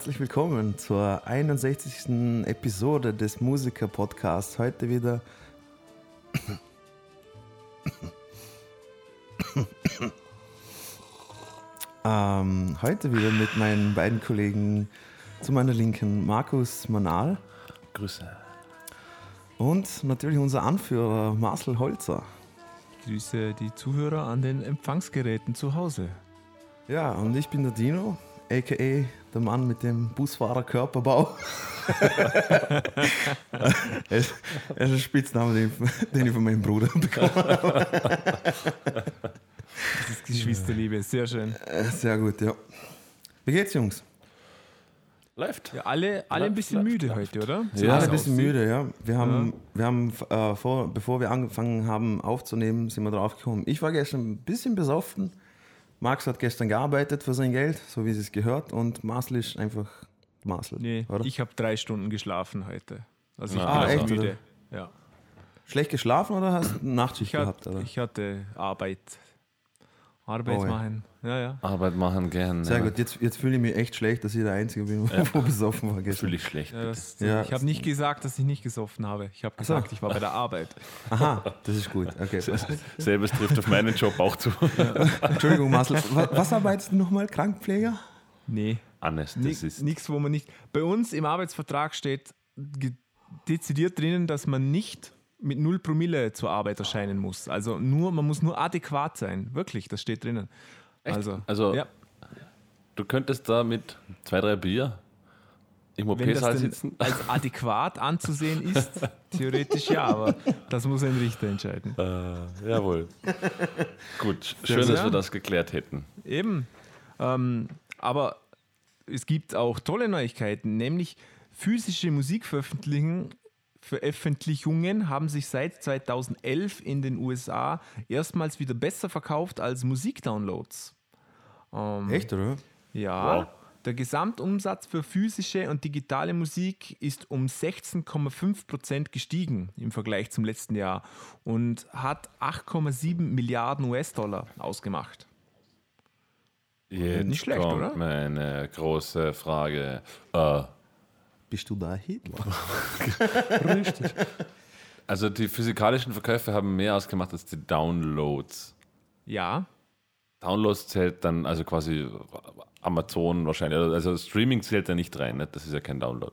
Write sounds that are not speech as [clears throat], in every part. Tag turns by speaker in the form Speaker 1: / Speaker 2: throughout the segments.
Speaker 1: Herzlich willkommen zur 61. Episode des Musiker-Podcasts. Heute wieder. ähm, heute wieder mit meinen beiden Kollegen zu meiner Linken Markus Manal
Speaker 2: Grüße.
Speaker 1: und natürlich unser Anführer Marcel Holzer.
Speaker 3: Grüße die Zuhörer an den Empfangsgeräten zu Hause.
Speaker 1: Ja, und ich bin der Dino, aka der Mann mit dem Busfahrerkörperbau. [laughs] Er ist ein Spitzname, den, ich von meinem Bruder bekommen habe.
Speaker 3: Das ist Geschwisterliebe, sehr schön.
Speaker 1: Äh, Sehr gut, ja. Wie geht's, Jungs?
Speaker 2: Läuft.
Speaker 3: Ja, alle, alle ein bisschen
Speaker 2: läuft,
Speaker 3: müde
Speaker 2: läuft.
Speaker 3: heute, oder?
Speaker 2: Ja,
Speaker 1: Alle
Speaker 2: so
Speaker 1: ein bisschen müde, ja. Wir haben, wir haben äh, vor, bevor wir angefangen haben aufzunehmen, sind wir drauf gekommen. Ich war gestern ein bisschen besoffen. Max hat gestern gearbeitet für sein Geld, so wie es gehört. Und Marcel ist einfach Marcel,
Speaker 3: Nee,
Speaker 1: oder?
Speaker 3: ich habe drei Stunden geschlafen heute. Also ich
Speaker 2: Ah,
Speaker 3: bin
Speaker 1: echt,
Speaker 3: müde.
Speaker 1: oder?
Speaker 3: Ja.
Speaker 1: Schlecht geschlafen oder hast du Nachtschicht
Speaker 3: Ich, hat,
Speaker 1: gehabt? Oder?
Speaker 3: ich hatte Arbeit. Arbeit
Speaker 1: Oh, ja.
Speaker 3: machen. Ja, ja.
Speaker 2: Arbeit machen gern.
Speaker 1: Sehr
Speaker 2: ja.
Speaker 1: gut, jetzt, jetzt fühle ich mich echt schlecht, dass ich der Einzige bin, wo besoffen war gestern.
Speaker 2: Fühle ich schlecht.
Speaker 3: ja, das,
Speaker 1: Ja.
Speaker 3: Ich habe nicht gesagt, dass ich nicht gesoffen habe. Ich habe
Speaker 1: so.
Speaker 3: gesagt, ich war bei der Arbeit.
Speaker 1: Aha, das ist gut. Okay.
Speaker 2: Selbes trifft auf meinen Job auch zu.
Speaker 1: Entschuldigung, Marcel, was, was arbeitest du nochmal? Krankenpfleger?
Speaker 3: Nee.
Speaker 2: Anästhesist.
Speaker 3: Nichts, wo man nicht. Bei uns im Arbeitsvertrag steht dezidiert drinnen, dass man nicht mit 0 Promille zur Arbeit erscheinen muss. Also nur, man muss nur adäquat sein. Wirklich, das steht drinnen. Also,
Speaker 2: Also,
Speaker 3: ja,
Speaker 2: du könntest da mit zwei, drei Bier im
Speaker 3: wenn das
Speaker 2: OP-Saal
Speaker 3: denn
Speaker 2: sitzen.
Speaker 3: als adäquat anzusehen ist, [laughs] theoretisch ja, aber das muss ein Richter entscheiden.
Speaker 2: Äh, jawohl. Gut, schön,
Speaker 3: sehr.
Speaker 2: dass wir das geklärt hätten.
Speaker 3: Eben. Ähm, aber es gibt auch tolle Neuigkeiten, nämlich physische Musikveröffentlichungen Veröffentlichungen haben sich seit 2011 in den USA erstmals wieder besser verkauft als Musikdownloads. Ähm,
Speaker 1: Echt, oder?
Speaker 3: Ja.
Speaker 2: Wow.
Speaker 3: Der Gesamtumsatz für physische und digitale Musik ist um 16,5 Prozent gestiegen im Vergleich zum letzten Jahr und hat 8,7 Milliarden US-Dollar ausgemacht.
Speaker 2: Jetzt
Speaker 3: Nicht schlecht,
Speaker 2: kommt
Speaker 3: oder?
Speaker 2: meine große Frage. Äh,
Speaker 1: Bist du da Hitler? [laughs]
Speaker 2: also die physikalischen Verkäufe haben mehr ausgemacht als die Downloads.
Speaker 3: Ja,
Speaker 2: Downloads zählt dann also quasi Amazon wahrscheinlich. Also Streaming zählt da nicht rein, nicht? das ist ja kein Download.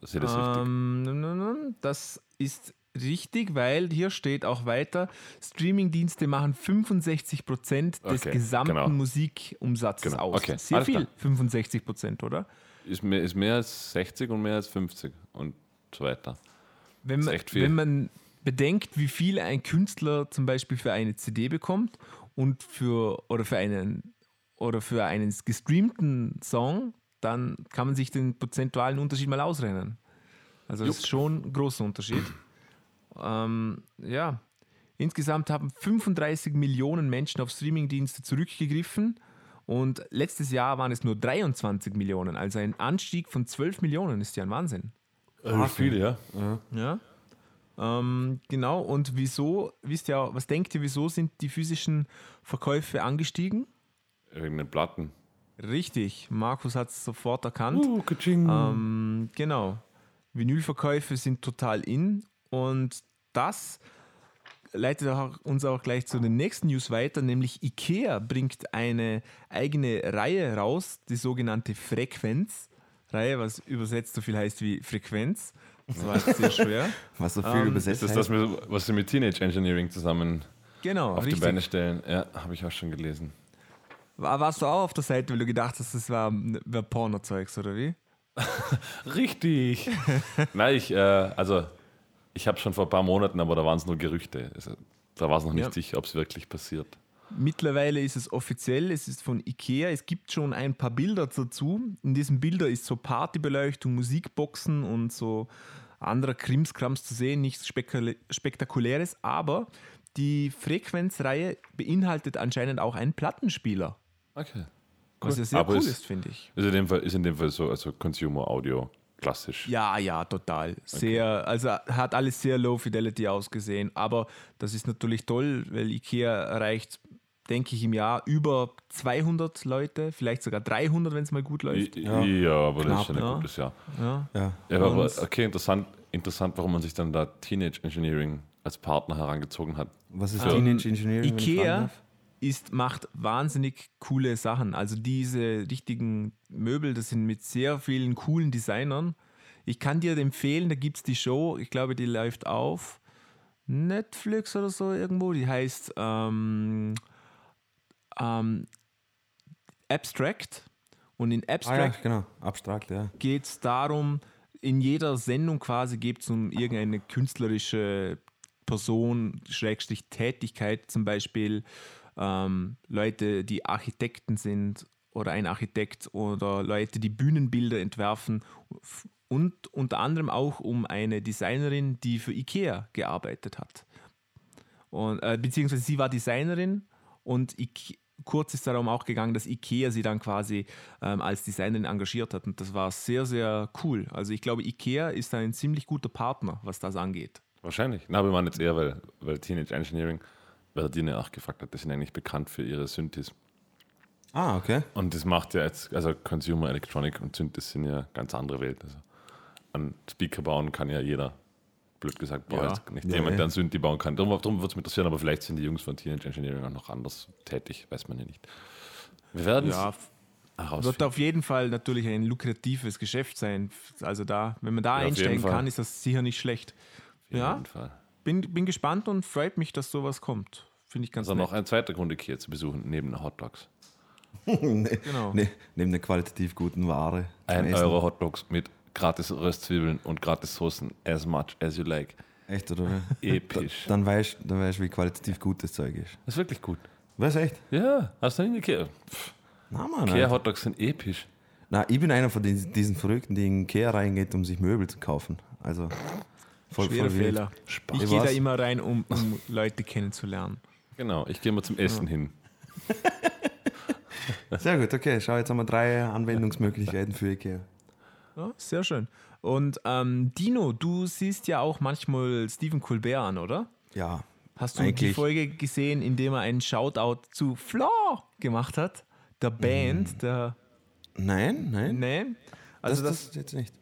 Speaker 2: Das ist das richtig.
Speaker 3: Ähm. Das ist richtig, weil hier steht auch weiter, Streamingdienste machen 65 Prozent des
Speaker 2: Okay,
Speaker 3: gesamten
Speaker 2: genau.
Speaker 3: Musikumsatzes
Speaker 2: Genau,
Speaker 3: aus.
Speaker 2: okay,
Speaker 3: Sehr
Speaker 2: alles
Speaker 3: viel,
Speaker 2: klar.
Speaker 3: 65 Prozent, oder?
Speaker 2: Ist mehr, ist mehr als 60 und mehr als 50 und so weiter.
Speaker 3: Wenn man, wenn man bedenkt, wie viel ein Künstler zum Beispiel für eine CD bekommt und für oder für einen oder für einen gestreamten Song, dann kann man sich den prozentualen Unterschied mal ausrechnen. Also das ist schon ein großer Unterschied. ähm, ja, insgesamt haben 35 Millionen Menschen auf Streamingdienste zurückgegriffen und letztes Jahr waren es nur 23 Millionen. Also ein Anstieg von 12 Millionen ist ja ein Wahnsinn.
Speaker 2: Ah, viel, ja.
Speaker 3: Ja. Ähm, genau, und wieso, wisst ihr auch, was denkt ihr, wieso sind die physischen Verkäufe angestiegen?
Speaker 2: Wegen den Platten.
Speaker 3: Richtig, Markus hat es sofort erkannt.
Speaker 2: Uh.
Speaker 3: Ähm, genau. Vinylverkäufe sind total in und das leitet auch, uns auch gleich zu den nächsten News weiter, nämlich IKEA bringt eine eigene Reihe raus, die sogenannte Frequenz-Reihe, was übersetzt so viel heißt wie Frequenz. Das war jetzt sehr schwer. [laughs]
Speaker 1: Was so viel
Speaker 3: Ähm,
Speaker 1: übersetzt
Speaker 2: ist das das, was sie mit Teenage Engineering zusammen
Speaker 3: Genau,
Speaker 2: auf die
Speaker 3: richtig.
Speaker 2: Beine stellen? Ja, habe ich auch schon gelesen.
Speaker 3: War, warst du auch auf der Seite, weil du gedacht hast, das war, war Porno-Zeugs, oder wie? [laughs]
Speaker 2: Richtig. [laughs] Nein, ich, äh, also ich habe schon vor ein paar Monaten, aber da waren es nur Gerüchte. Also, da war es noch nicht
Speaker 3: Ja.
Speaker 2: sicher, ob es wirklich passiert.
Speaker 3: Mittlerweile ist es offiziell, es ist von Ikea, es gibt schon ein paar Bilder dazu. In diesen Bildern ist so Partybeleuchtung, Musikboxen und so anderer Krimskrams zu sehen, nichts Spektakuläres, aber die Frequenzreihe beinhaltet anscheinend auch einen Plattenspieler,
Speaker 2: Okay.
Speaker 3: was ja sehr
Speaker 2: Aber
Speaker 3: cool
Speaker 2: es-
Speaker 3: ist, finde ich.
Speaker 2: Ist in dem Fall, ist in dem Fall so, also Consumer Audio klassisch.
Speaker 3: Ja, ja, total. Sehr, also hat alles sehr low fidelity ausgesehen, aber das ist natürlich toll, weil IKEA erreicht denke ich, im Jahr über 200 Leute, vielleicht sogar 300, wenn es mal gut läuft.
Speaker 2: Ja,
Speaker 1: Ja.
Speaker 2: aber das ist schon ein
Speaker 3: ja.
Speaker 2: gutes Jahr.
Speaker 3: Ja.
Speaker 1: Ja.
Speaker 2: Ja, aber okay, interessant, interessant, warum man sich dann da Teenage Engineering als Partner herangezogen hat.
Speaker 1: Was ist
Speaker 3: Ähm,
Speaker 1: Teenage Engineering? wenn ich fragen
Speaker 3: Ikea? Ist, macht wahnsinnig coole Sachen. Also diese richtigen Möbel, das sind mit sehr vielen coolen Designern. Ich kann dir empfehlen, da gibt es die Show, ich glaube, die läuft auf Netflix oder so irgendwo. Die heißt ähm, ähm, Abstract. Und in
Speaker 1: Ah, ja,
Speaker 3: Abstract
Speaker 1: genau. Abstrakt, ja.
Speaker 3: geht es darum, in jeder Sendung quasi geht es um irgendeine künstlerische Person, Schrägstrich Tätigkeit, zum Beispiel ähm, Leute, die Architekten sind oder ein Architekt oder Leute, die Bühnenbilder entwerfen und unter anderem auch um eine Designerin, die für IKEA gearbeitet hat. Und, äh, beziehungsweise sie war Designerin und Ike kurz ist darum auch gegangen, dass IKEA sie dann quasi ähm, als Designerin engagiert hat. Und das war sehr, sehr cool. Also ich glaube, IKEA ist ein ziemlich guter Partner, was das angeht.
Speaker 2: Wahrscheinlich. Na, wir waren jetzt eher, weil, weil Teenage Engineering, weil der Dine auch gefragt hat, die sind eigentlich bekannt für ihre Synthes.
Speaker 1: Ah, okay.
Speaker 2: Und das macht ja jetzt, also Consumer Electronic und Synthes sind ja ganz andere Welt. Also an Speaker bauen kann ja jeder. Blöd gesagt, braucht
Speaker 3: Ja.
Speaker 2: jetzt nicht
Speaker 1: Ja,
Speaker 2: jemand, der einen Synthi bauen kann. Darum, darum würde es mich interessieren, aber vielleicht sind die Jungs von Teenage Engineering auch noch anders tätig, weiß man ja nicht. Wir werden es
Speaker 3: Ja, wird auf jeden Fall natürlich ein lukratives Geschäft sein. Also da, wenn man da
Speaker 2: Ja,
Speaker 3: einsteigen kann, ist das sicher nicht schlecht.
Speaker 2: Auf jeden Fall.
Speaker 3: Bin, bin gespannt und freut mich, dass sowas kommt. Finde ich ganz
Speaker 2: Also
Speaker 3: nett.
Speaker 2: noch ein zweiter Grund, Ikea zu besuchen, neben den Hot Dogs. [laughs]
Speaker 1: nee,
Speaker 3: Genau.
Speaker 1: nee, neben der qualitativ guten Ware.
Speaker 2: Ein
Speaker 1: Essen.
Speaker 2: Euro Hot Dogs mit gratis Röstzwiebeln und gratis Soßen, as much as you like.
Speaker 1: Echt, oder? [laughs]
Speaker 2: Episch.
Speaker 1: Dann weißt du, dann weißt, wie qualitativ gut das Zeug ist.
Speaker 2: Das ist wirklich gut.
Speaker 1: Was echt?
Speaker 2: Ja, hast du nicht Ikea?
Speaker 1: Na, Mann.
Speaker 2: Ikea
Speaker 1: Alter.
Speaker 2: Hot Dogs sind episch.
Speaker 1: Na, ich bin einer von diesen, diesen Verrückten, die in Ikea reingeht, um sich Möbel zu kaufen. Also, voll,
Speaker 3: Schwerer. Fehler.
Speaker 2: Spaß.
Speaker 3: Ich gehe da immer rein, um, um [laughs] Leute kennenzulernen.
Speaker 2: Genau, ich gehe mal zum Essen hin. [laughs]
Speaker 1: Sehr gut, okay. Schau, jetzt haben wir drei Anwendungsmöglichkeiten für Ikea.
Speaker 3: Ja, sehr schön. Und ähm, Dino, du siehst ja auch manchmal Stephen Colbert an, oder?
Speaker 1: Ja,
Speaker 3: Hast du die
Speaker 1: Eigentlich-
Speaker 3: Folge gesehen, in dem er einen Shoutout zu Flaw gemacht hat? Der Band, der.
Speaker 1: nein, nein.
Speaker 3: Nee. Also
Speaker 1: das,
Speaker 3: das,
Speaker 1: das jetzt nicht.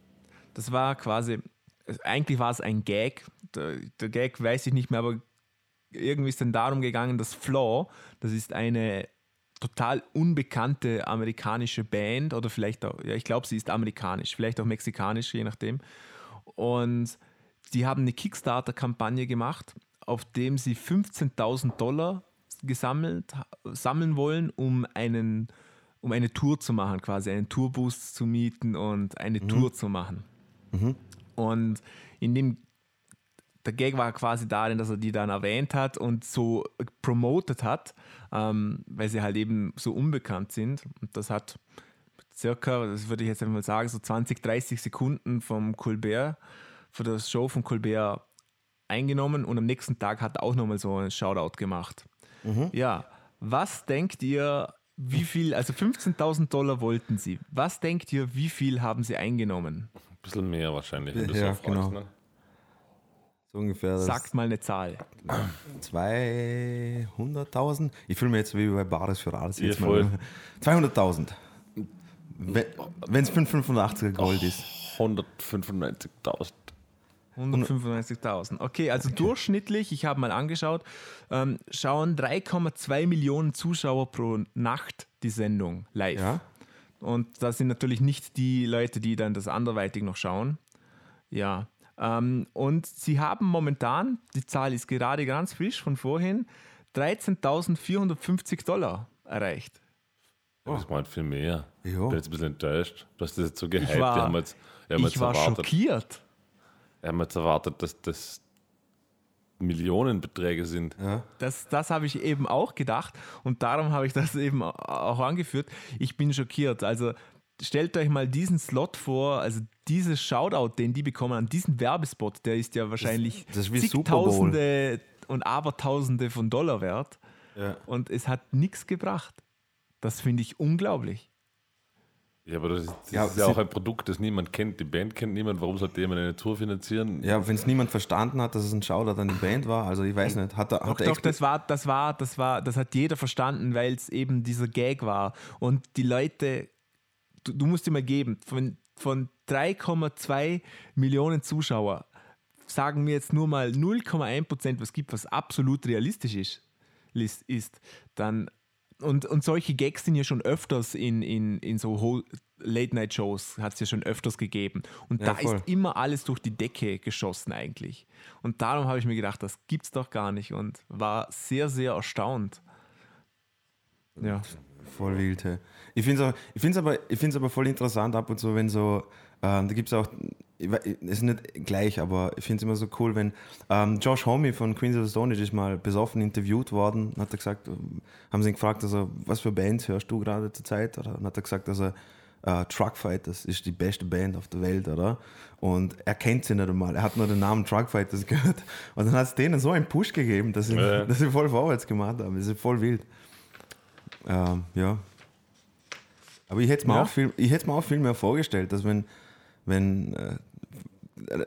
Speaker 3: das war quasi. Eigentlich war es ein Gag. Der, der Gag weiß ich nicht mehr, aber irgendwie ist dann darum gegangen, dass Flaw, das ist eine total unbekannte amerikanische Band oder vielleicht auch, ja, ich glaube, sie ist amerikanisch, vielleicht auch mexikanisch, je nachdem. Und die haben eine Kickstarter-Kampagne gemacht, auf dem sie 15.000 Dollar gesammelt, sammeln wollen, um einen um eine Tour zu machen, quasi einen Tourbus zu mieten und eine Tour zu machen. Und in dem der Gag war quasi darin, dass er die dann erwähnt hat und so promoted hat, ähm, weil sie halt eben so unbekannt sind. Und das hat circa, das würde ich jetzt einmal sagen, so 20, 30 Sekunden vom Colbert, für das Show von Colbert eingenommen und am nächsten Tag hat er auch nochmal so einen Shoutout gemacht. Ja, was denkt ihr, wie viel, also 15.000 Dollar wollten sie. Was denkt ihr, wie viel haben sie eingenommen?
Speaker 2: Ein bisschen mehr wahrscheinlich, wenn
Speaker 1: Ja,
Speaker 2: so
Speaker 1: genau.
Speaker 2: Ne?
Speaker 1: So ungefähr
Speaker 3: Sagt mal eine Zahl.
Speaker 1: 200.000. Ich fühle mich jetzt wie bei Bares für alles.
Speaker 2: Ja,
Speaker 1: Jetzt
Speaker 2: voll.
Speaker 1: mal. 200.000. Wenn es 585er Gold ist.
Speaker 2: 195.000.
Speaker 3: 195.000. Okay, also durchschnittlich, ich habe mal angeschaut, ähm, schauen 3,2 Millionen Zuschauer pro Nacht die Sendung live.
Speaker 1: Ja.
Speaker 3: Und das sind natürlich nicht die Leute, die dann das anderweitig noch schauen. Ja. Ähm, und sie haben momentan, die Zahl ist gerade ganz frisch von vorhin, 13.450 Dollar erreicht.
Speaker 2: Das war halt viel mehr. Ich bin jetzt ein bisschen enttäuscht. Du hast das jetzt so gehypt.
Speaker 3: war-
Speaker 2: wir haben jetzt, haben
Speaker 3: Ich war
Speaker 2: erwartet,
Speaker 3: schockiert.
Speaker 2: wir haben jetzt erwartet, dass das Millionenbeträge sind.
Speaker 3: Das, das habe ich eben auch gedacht und darum habe ich das [laughs] eben auch angeführt. Ich bin schockiert. Also stellt euch mal diesen Slot vor, also dieses Shoutout, den die bekommen an diesen Werbespot, der ist ja wahrscheinlich
Speaker 1: das Bowl.
Speaker 3: zigtausende und Abertausende von Dollar wert
Speaker 1: Ja.
Speaker 3: und es hat nichts gebracht. Das finde ich unglaublich.
Speaker 2: Ja, aber das, ist- das
Speaker 1: Ja,
Speaker 2: ist ja auch ein Produkt, das niemand kennt. Die Band kennt niemand. Warum sollte jemand eine Tour finanzieren?
Speaker 1: Ja, wenn es niemand verstanden hat, dass es ein Shoutout an die Band war, also ich weiß nicht, hat er,
Speaker 3: Doch,
Speaker 1: hat er
Speaker 3: doch, das war, das war, das war, das hat jeder verstanden, weil es eben dieser Gag war. Und die Leute, du, du musst dir mal geben, von, von 3,2 Millionen Zuschauer sagen mir jetzt nur mal 0,1 Prozent, was gibt, was absolut realistisch ist, ist, ist dann und, und solche Gags sind ja schon öfters in, in, in so Ho- Late-Night-Shows, hat es ja schon öfters gegeben. Und
Speaker 1: Ja,
Speaker 3: da
Speaker 1: voll.
Speaker 3: ist immer alles durch die Decke geschossen eigentlich. Und darum habe ich mir gedacht, das gibt's doch gar nicht und war sehr, sehr erstaunt. Ja.
Speaker 1: Voll wild, hey. Ich finde es aber, ich find's aber voll interessant ab und zu, wenn so, ähm, da gibt es auch, ist nicht gleich, aber ich finde es immer so cool, wenn ähm, Josh Homme von Queens of the Stone Age ist mal besoffen interviewt worden hat er gesagt, ähm, haben sie ihn gefragt, also, was für Bands hörst du gerade zur Zeit? Oder? Und hat er gesagt, also, äh, Truckfighters ist die beste Band auf der Welt, oder? Und er kennt sie nicht einmal. Er hat nur den Namen Truckfighters [laughs] gehört. Und dann hat es denen so einen Push gegeben, dass sie,
Speaker 2: Ja.
Speaker 1: dass sie voll vorwärts gemacht haben. Das ist voll wild. Ähm, ja. Aber ich hätte es mir,
Speaker 3: Ja.
Speaker 1: auch viel- ich mir auch viel mehr vorgestellt, dass wenn, wenn äh,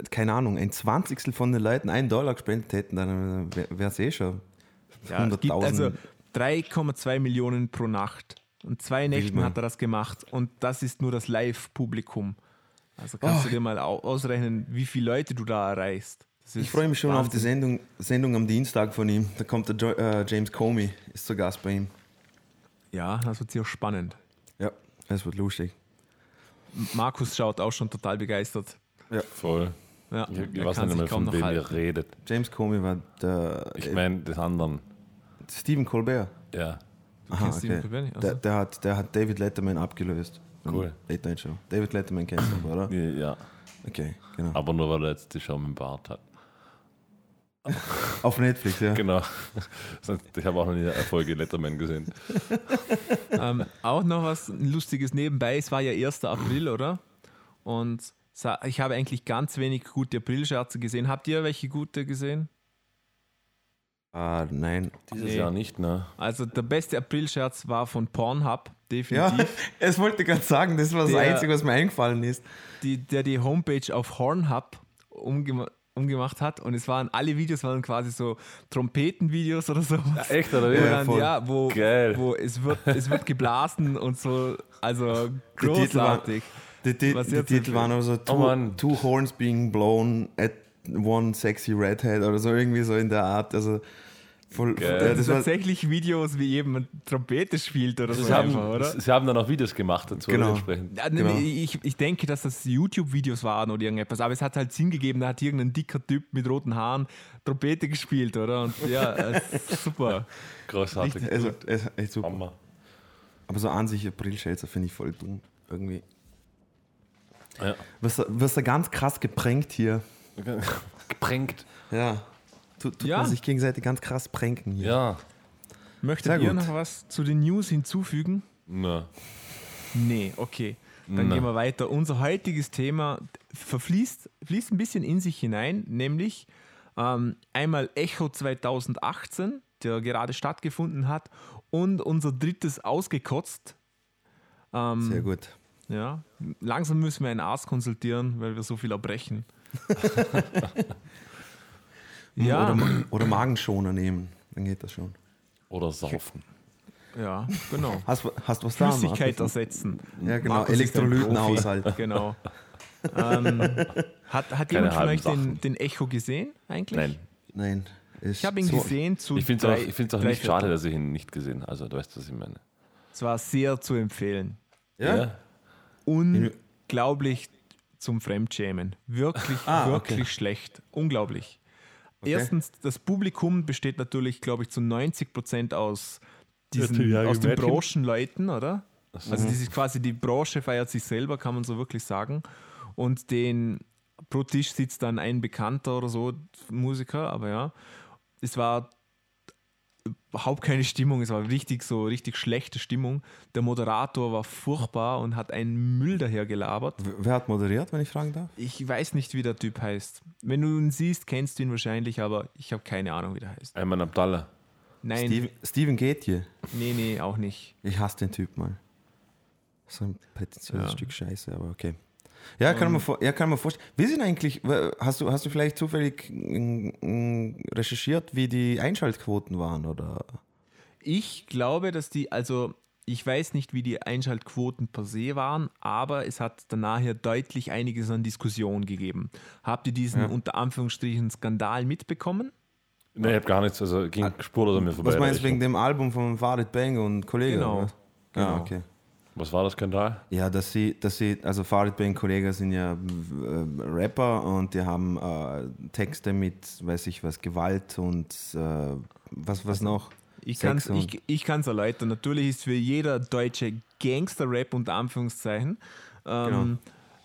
Speaker 1: keine Ahnung, ein Zwanzigstel von den Leuten einen Dollar gespendet hätten, dann wäre es eh schon
Speaker 3: ja es gibt
Speaker 1: 100.000.
Speaker 3: also 3,2 Millionen pro Nacht. Und zwei Nächten hat er das gemacht. Und das ist nur das Live-Publikum. Also kannst
Speaker 1: Oh.
Speaker 3: du dir mal au- ausrechnen, wie viele Leute du da erreichst.
Speaker 1: Ich freue mich schon auf die
Speaker 3: Wahnsinn.
Speaker 1: Sendung, Sendung am Dienstag von ihm. Da kommt der jo äh, James Comey, ist zu Gast bei ihm.
Speaker 3: Ja, das wird sehr spannend.
Speaker 1: Ja, das wird lustig.
Speaker 3: Markus schaut auch schon total begeistert.
Speaker 2: Voll.
Speaker 3: Ja,
Speaker 2: Ich, ich weiß
Speaker 3: kann
Speaker 2: nicht mehr, von
Speaker 3: noch
Speaker 2: wem ihr redet.
Speaker 1: James Comey war der
Speaker 2: Ich
Speaker 1: äh,
Speaker 2: meine, des anderen.
Speaker 1: Stephen Colbert.
Speaker 2: Ja.
Speaker 3: Du kennst Stephen Colbert nicht?
Speaker 1: Der,
Speaker 3: Also,
Speaker 1: der, hat, der hat David Letterman abgelöst.
Speaker 2: Cool.
Speaker 1: Late Night Show. David Letterman kennst du, oder?
Speaker 2: Ja.
Speaker 1: Okay, genau.
Speaker 2: Aber nur weil er jetzt die Show mit dem Bart hat. [laughs]
Speaker 1: Auf Netflix, ja.
Speaker 2: Genau. [laughs] Ich habe auch noch nie eine Folge Letterman gesehen.
Speaker 3: ähm, auch noch was Lustiges nebenbei. Es war ja 1. April, oder? Und ich habe eigentlich ganz wenig gute Aprilscherze gesehen. Habt ihr welche gute gesehen?
Speaker 1: Ah, nein.
Speaker 2: Dieses
Speaker 3: Nee.
Speaker 2: Jahr nicht, ne?
Speaker 3: Also der beste Aprilscherz war von Pornhub,
Speaker 1: Ja,
Speaker 3: definitiv. [laughs]
Speaker 1: es wollte gerade sagen, das war das
Speaker 3: Der-
Speaker 1: Einzige, was mir eingefallen ist.
Speaker 3: die, der die Homepage auf Hornhub umgema umgemacht hat und es waren alle Videos waren quasi so Trompetenvideos oder so.
Speaker 2: Echt, oder
Speaker 3: Wo
Speaker 2: wie?
Speaker 1: Ja,
Speaker 3: dann, ja, wo,
Speaker 2: Geil.
Speaker 3: wo es wird, es wird geblasen und so, also [laughs] großartig.
Speaker 1: Die, die,
Speaker 3: Was
Speaker 1: die Titel waren also two,
Speaker 2: Mann.
Speaker 1: two Horns being blown at one sexy redhead oder so irgendwie so in der Art. Also voll, ja,
Speaker 3: das
Speaker 1: das
Speaker 3: sind
Speaker 1: war,
Speaker 3: tatsächlich Videos, wie jemand Trompete spielt oder so
Speaker 2: Sie haben,
Speaker 3: einfach, oder?
Speaker 2: sie haben dann auch Videos gemacht dazu
Speaker 1: Genau.
Speaker 2: entsprechend.
Speaker 3: Ja,
Speaker 1: Genau.
Speaker 3: ich, ich denke, dass das YouTube-Videos waren oder irgendetwas, aber es hat halt Sinn gegeben, da hat irgendein dicker Typ mit roten Haaren Trompete gespielt, oder? Und ja, [laughs] äh, super.
Speaker 2: Großartig.
Speaker 1: also, es, echt super.
Speaker 2: Hammer.
Speaker 1: Aber so an sich Aprilschälzer finde ich voll dumm. Irgendwie.
Speaker 2: Ja.
Speaker 1: Wirst du, wirst du ganz krass geprängt hier. [laughs]
Speaker 2: Geprängt.
Speaker 1: Ja. Tut, tut
Speaker 3: Ja.
Speaker 1: man sich gegenseitig ganz krass pränken hier.
Speaker 2: Ja.
Speaker 3: Möchtet
Speaker 1: Sehr
Speaker 3: ihr
Speaker 1: gut.
Speaker 3: noch was zu den News hinzufügen?
Speaker 2: Na.
Speaker 3: Nee, okay. Dann
Speaker 2: Na.
Speaker 3: gehen wir weiter. Unser heutiges Thema verfließt fließt ein bisschen in sich hinein, nämlich ähm, einmal Echo 2018, der gerade stattgefunden hat, und unser drittes Ausgekotzt. Ähm,
Speaker 1: Sehr gut.
Speaker 3: Ja, langsam müssen wir einen Arzt konsultieren, weil wir so viel erbrechen. [laughs] ja,
Speaker 1: Oder, oder Magenschoner nehmen. Dann geht das schon.
Speaker 2: Oder saufen.
Speaker 3: ja, genau. [laughs]
Speaker 1: Hast, du- hast du was da?
Speaker 3: Flüssigkeit ersetzen.
Speaker 1: Ja, genau. Elektrolytenhaushalt.
Speaker 3: Genau. [laughs] ähm, hat hat
Speaker 2: Keine
Speaker 3: jemand von euch den, den Echo gesehen eigentlich?
Speaker 2: Nein.
Speaker 1: Nein.
Speaker 3: Ich habe ihn gesehen zu
Speaker 2: Ich finde es auch, find's auch nicht schade, dass ich ihn nicht gesehen habe. Also, du weißt, was ich meine.
Speaker 3: Es war sehr zu empfehlen.
Speaker 1: Ja?
Speaker 3: Unglaublich zum Fremdschämen. Wirklich, [laughs]
Speaker 1: Ah, okay.
Speaker 3: wirklich schlecht. Unglaublich. Erstens, das Publikum besteht natürlich, glaube ich, zu 90 Prozent aus, diesen,
Speaker 2: Vierteljährige
Speaker 3: aus den. Branchenleuten, oder? Also das ist quasi die Branche feiert sich selber, kann man so wirklich sagen. Und den pro Tisch sitzt dann ein Bekannter oder so, Musiker, aber ja. Es war überhaupt keine Stimmung, es war richtig so, richtig schlechte Stimmung. Der Moderator war furchtbar und hat einen Müll daher gelabert.
Speaker 1: Wer hat moderiert, wenn ich fragen darf?
Speaker 3: Ich weiß nicht, wie der Typ heißt. Wenn du ihn siehst, kennst du ihn wahrscheinlich, aber ich habe keine Ahnung, wie der heißt.
Speaker 2: Ayman Abdallah.
Speaker 3: Nein,
Speaker 1: Steven, Steven Gätje.
Speaker 3: nee, nee, auch nicht.
Speaker 1: Ich hasse den Typ mal. So ein prätentiöses
Speaker 3: Ja.
Speaker 1: Stück Scheiße, aber okay. Ja, kann man, vor, ja, kann man vorstellen. Wie sind eigentlich, hast du, hast du vielleicht zufällig recherchiert, wie die Einschaltquoten waren? Oder?
Speaker 3: Ich glaube, dass die, also ich weiß nicht, wie die Einschaltquoten per se waren, aber es hat danach ja deutlich einiges an Diskussion gegeben. Habt ihr diesen
Speaker 1: Ja.
Speaker 3: unter Anführungsstrichen Skandal mitbekommen?
Speaker 2: Nee, ich habe gar nichts, also ging spurlos an mir vorbei.
Speaker 1: Was meinst du wegen dem Album von Farid Bang und Kollege?
Speaker 3: Genau,
Speaker 1: oder was?
Speaker 3: genau.
Speaker 1: Ah, okay.
Speaker 2: Was war das Skandal?
Speaker 1: Ja, dass sie, dass sie, also Farid Bang Kollege sind ja äh, Rapper und die haben äh, Texte mit, weiß ich was, Gewalt und äh, was, was noch?
Speaker 3: Ich kann es ich, ich kann's erläutern. Natürlich ist für jeder deutsche Gangster-Rap unter Anführungszeichen ähm,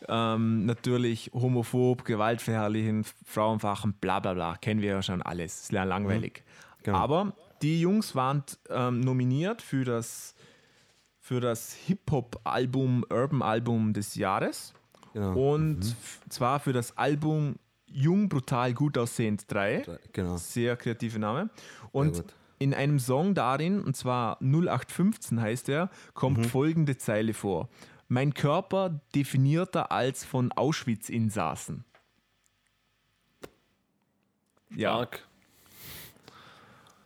Speaker 3: ähm, natürlich homophob, gewaltverherrlichen, Frauenfachen, bla bla bla. Kennen wir ja schon alles. Ist ja langweilig.
Speaker 1: Genau.
Speaker 3: Aber die Jungs waren ähm, nominiert für das, für das Hip-Hop-Album, Urban-Album des Jahres.
Speaker 1: Genau.
Speaker 3: Und f- zwar für das Album Jung, Brutal, Gut Aussehend 3.
Speaker 1: Genau.
Speaker 3: Sehr kreative Name. Und in einem Song darin, und zwar 0815 heißt er, kommt
Speaker 1: Mhm.
Speaker 3: folgende Zeile vor. Mein Körper definierter als von Auschwitz-Insassen. Ja,
Speaker 2: Stark.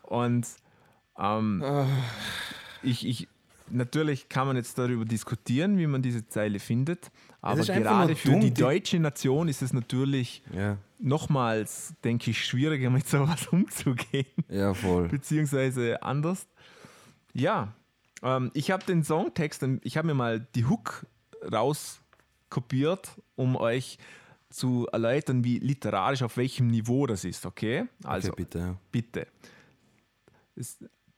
Speaker 3: und ähm,
Speaker 1: Ah.
Speaker 3: ich, ich, natürlich kann man jetzt darüber diskutieren, wie man diese Zeile findet, aber gerade für
Speaker 1: dumm,
Speaker 3: die
Speaker 1: die-
Speaker 3: deutsche Nation ist es natürlich
Speaker 1: Ja,
Speaker 3: nochmals, denke ich, schwieriger mit sowas [laughs] umzugehen.
Speaker 1: ja, voll.
Speaker 3: beziehungsweise anders. Ja, ähm, ich habe den Songtext, ich habe mir mal die Hook rauskopiert, um euch zu erläutern, wie literarisch auf welchem Niveau das ist, okay? Also,
Speaker 1: okay, bitte.
Speaker 3: Bitte.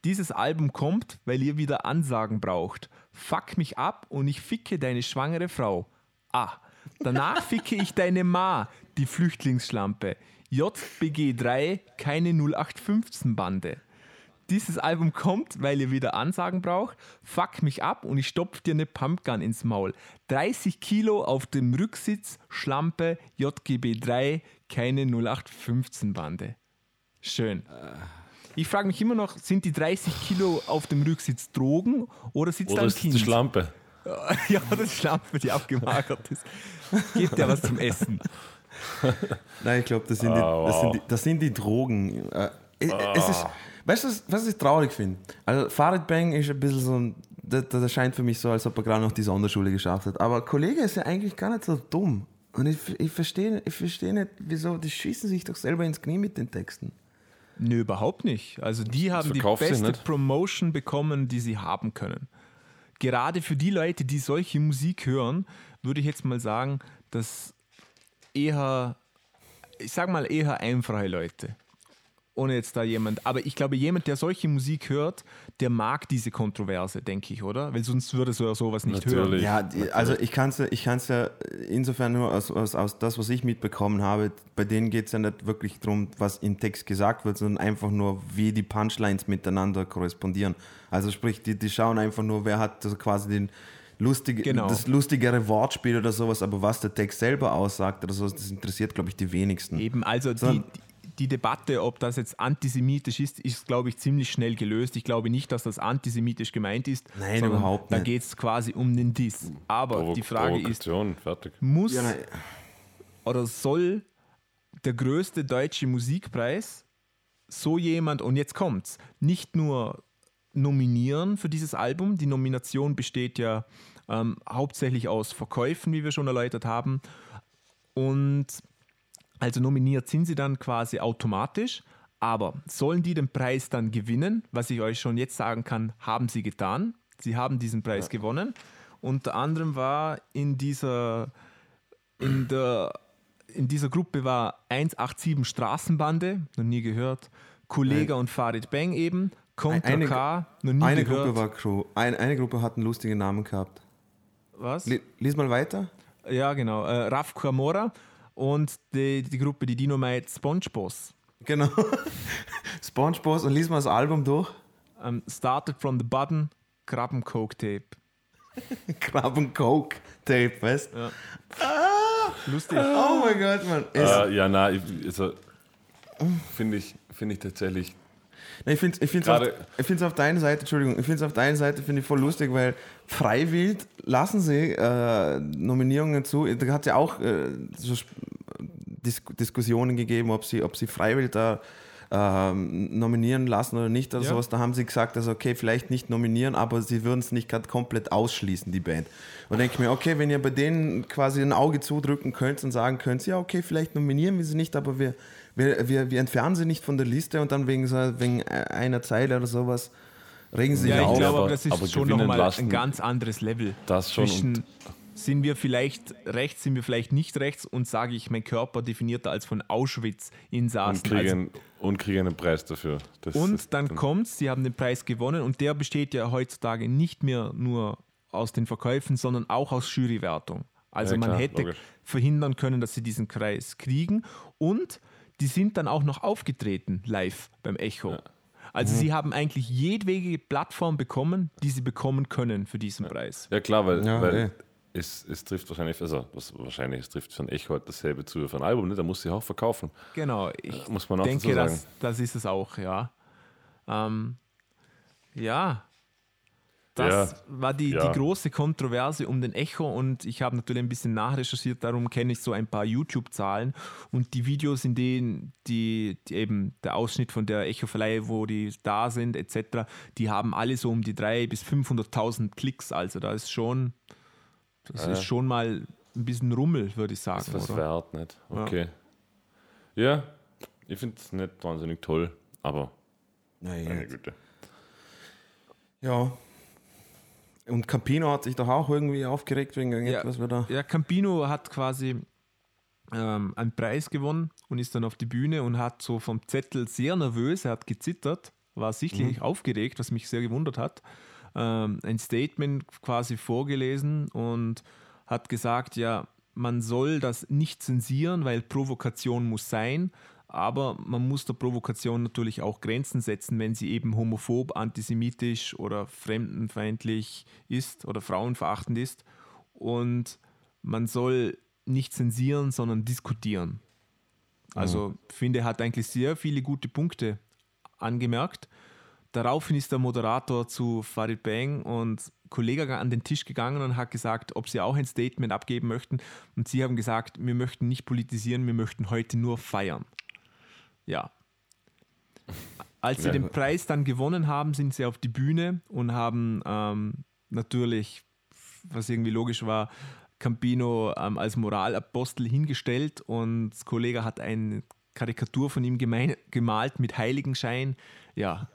Speaker 3: Dieses Album kommt, weil ihr wieder Ansagen braucht. Fuck mich ab und ich ficke deine schwangere Frau. Ah, danach [laughs] ficke ich deine Ma, die Flüchtlingsschlampe. JBG 3, keine 0815-Bande. Dieses Album kommt, weil ihr wieder Ansagen braucht. Fuck mich ab und ich stopf dir eine Pumpgun ins Maul. 30 Kilo auf dem Rücksitz, Schlampe, JGB 3, keine 0815-Bande. Schön. Ich frage mich immer noch, sind die 30 Kilo auf dem Rücksitz Drogen oder sitzt da
Speaker 2: Oder
Speaker 3: ein
Speaker 2: ist das
Speaker 3: Kind?
Speaker 2: die Schlampe? [laughs]
Speaker 3: ja, das ist Schlampe, die abgemagert ist. Gebt ja was zum Essen. [laughs]
Speaker 1: Nein, ich glaube, das, sind die-
Speaker 2: Ah,
Speaker 1: das,
Speaker 2: wow.
Speaker 1: sind die- das sind die Drogen. Äh, es, es ist, weißt du, was- ich traurig finde? Also, Farid Bang ist ein bisschen so ein. Das, das scheint für mich so, als ob er gerade noch die Sonderschule geschafft hat. Aber Kollege ist ja eigentlich gar nicht so dumm. Und ich, ich verstehe ich versteh nicht, wieso. Die schießen sich doch selber ins Knie mit den Texten.
Speaker 3: Nö, überhaupt nicht. Also die haben die beste. Promotion bekommen, die sie haben können. Gerade für die Leute, die solche Musik hören, würde ich jetzt mal sagen, dass eher, ich sag mal eher einfache Leute. Ohne jetzt da jemand, aber ich glaube, jemand, der solche Musik hört, der mag diese Kontroverse, denke ich, oder? Weil sonst würde so sowas nicht hören.
Speaker 2: Natürlich.
Speaker 1: Ja, die, also ich kann es ja, ich kann's ja insofern nur aus, aus, aus das, was ich mitbekommen habe, bei denen geht es ja nicht wirklich darum, was im Text gesagt wird, sondern einfach nur, wie die Punchlines miteinander korrespondieren. Also sprich, die, die schauen einfach nur, wer hat so quasi den lustige,
Speaker 3: Genau.
Speaker 1: das lustigere Wortspiel oder sowas, aber was der Text selber aussagt oder sowas, das interessiert, glaube ich, die wenigsten.
Speaker 3: Eben, also die,
Speaker 1: Sondern-
Speaker 3: die Debatte, ob das jetzt antisemitisch ist, ist, glaube ich, ziemlich schnell gelöst. Ich glaube nicht, dass das antisemitisch gemeint ist.
Speaker 1: Nein, überhaupt
Speaker 3: Da
Speaker 1: nicht.
Speaker 3: geht es quasi um den Diss. Aber
Speaker 2: Provo
Speaker 3: die Frage ist,
Speaker 2: fertig.
Speaker 3: muss
Speaker 1: Ja,
Speaker 3: oder soll der größte deutsche Musikpreis so jemand, und jetzt kommt's, nicht nur nominieren für dieses Album, die Nomination besteht ja ähm, hauptsächlich aus Verkäufen, wie wir schon erläutert haben, und also nominiert sind sie dann quasi automatisch, aber sollen die den Preis dann gewinnen, was ich euch schon jetzt sagen kann, haben sie getan. Sie haben diesen Preis gewonnen. Unter anderem war in dieser, in der, in dieser Gruppe war 187 Straßenbande, noch nie gehört, Kollega und Farid Bang eben, Contra
Speaker 1: Eine-
Speaker 3: K, noch nie
Speaker 1: eine
Speaker 3: gehört.
Speaker 1: Gruppe war Crew. Ein, eine Gruppe hat einen lustigen Namen gehabt.
Speaker 3: Was?
Speaker 1: Li- Lies mal weiter.
Speaker 3: Ja, genau. Äh, Raf Kamora und die, die Gruppe, die Dynamite Spongeboss.
Speaker 1: Genau. [laughs] SpongeBob und lies mal das Album durch.
Speaker 3: Um, started from the button, Krabben Coke Tape. [laughs]
Speaker 1: Krabben Coke Tape, weißt
Speaker 3: Ja.
Speaker 1: Ah,
Speaker 3: Lustig.
Speaker 1: oh mein Gott, Mann. Es,
Speaker 2: Äh, ja, na, also, finde ich, finde ich tatsächlich
Speaker 1: ich finde es ich find's auf, ich find's auf deiner Seite, Entschuldigung, ich finde es auf deiner Seite finde ich voll lustig, weil freiwillig lassen sie äh, Nominierungen zu. Da hat es ja auch äh, so Dis Diskussionen gegeben, ob sie, ob sie freiwillig da ähm, nominieren lassen oder nicht oder
Speaker 3: Ja.
Speaker 1: sowas. Da haben sie gesagt, also okay, vielleicht nicht nominieren, aber sie würden es nicht gerade komplett ausschließen, die Band. Und denke ich mir, okay, wenn ihr bei denen quasi ein Auge zudrücken könnt und sagen könnt, ja, okay, vielleicht nominieren wir sie nicht, aber wir, wir, wir, wir entfernen sie nicht von der Liste und dann wegen, so, wegen einer Zeile oder sowas regen sie sich
Speaker 3: Ja, ich
Speaker 1: auf.
Speaker 3: glaube,
Speaker 2: aber-
Speaker 3: das ist
Speaker 2: aber
Speaker 3: schon nochmal ein ganz anderes Level.
Speaker 2: Das schon
Speaker 3: Zwischen, sind wir vielleicht rechts, sind wir vielleicht nicht rechts und sage ich, mein Körper definierter als von Auschwitz in
Speaker 2: Und kriegen, und kriegen einen Preis dafür. Das
Speaker 3: Also, und
Speaker 2: ist
Speaker 3: dann kommt's, sie haben den Preis gewonnen und der besteht ja heutzutage nicht mehr nur aus den Verkäufen, sondern auch aus Jurywertung. Also
Speaker 2: Ja,
Speaker 3: man
Speaker 2: klar,
Speaker 3: hätte
Speaker 2: logisch.
Speaker 3: verhindern können, dass sie diesen Preis kriegen und die sind dann auch noch aufgetreten live beim Echo. Also sie haben eigentlich jedwege Plattform bekommen, die sie bekommen können für diesen Preis.
Speaker 2: Ja klar, weil,
Speaker 1: Ja,
Speaker 2: weil
Speaker 1: eh.
Speaker 2: es, es trifft wahrscheinlich, also was wahrscheinlich, es trifft für ein Echo halt dasselbe zu wie für ein Album, ne? da muss sich auch verkaufen.
Speaker 3: Genau, ich
Speaker 2: Muss man auch
Speaker 3: denke,
Speaker 2: dazu sagen.
Speaker 3: das, das ist es auch, ja. Ähm, ja, das
Speaker 2: Ja,
Speaker 3: war die,
Speaker 2: ja.
Speaker 3: die große Kontroverse um den Echo und ich habe natürlich ein bisschen nachrecherchiert, darum kenne ich so ein paar YouTube-Zahlen und die Videos, in denen die, die eben der Ausschnitt von der Echo-Verleihe, wo die da sind, etc., die haben alle so um die 300.000 bis 500.000 Klicks, also da ist schon, das
Speaker 2: Ja.
Speaker 3: ist schon mal ein bisschen Rummel, würde ich sagen.
Speaker 2: Das ist was
Speaker 3: oder?
Speaker 2: wert, nicht? Okay. Ja, ich finde es nicht wahnsinnig toll, aber
Speaker 1: Nein,
Speaker 2: meine Güte.
Speaker 1: Ja. Und Campino hat sich doch auch irgendwie aufgeregt wegen irgendetwas, ja. da.
Speaker 3: Ja, Campino hat quasi ähm, einen Preis gewonnen und ist dann auf die Bühne und hat so vom Zettel sehr nervös, er hat gezittert, war sichtlich aufgeregt, was mich sehr gewundert hat, ähm, ein Statement quasi vorgelesen und hat gesagt, ja, man soll das nicht zensieren, weil Provokation muss sein, aber man muss der Provokation natürlich auch Grenzen setzen, wenn sie eben homophob, antisemitisch oder fremdenfeindlich ist oder frauenverachtend ist. Und man soll nicht zensieren, sondern diskutieren. Also finde, er hat eigentlich sehr viele gute Punkte angemerkt. Daraufhin ist der Moderator zu Farid Bang und Kollege an den Tisch gegangen und hat gesagt, ob sie auch ein Statement abgeben möchten. Und sie haben gesagt, wir möchten nicht politisieren, wir möchten heute nur feiern. Ja. Als sie den Preis dann gewonnen haben, sind sie auf die Bühne und haben ähm, natürlich, was irgendwie logisch war, Campino ähm, als Moralapostel hingestellt und das Kollege hat eine Karikatur von ihm gemein, gemalt mit Heiligenschein. Ja,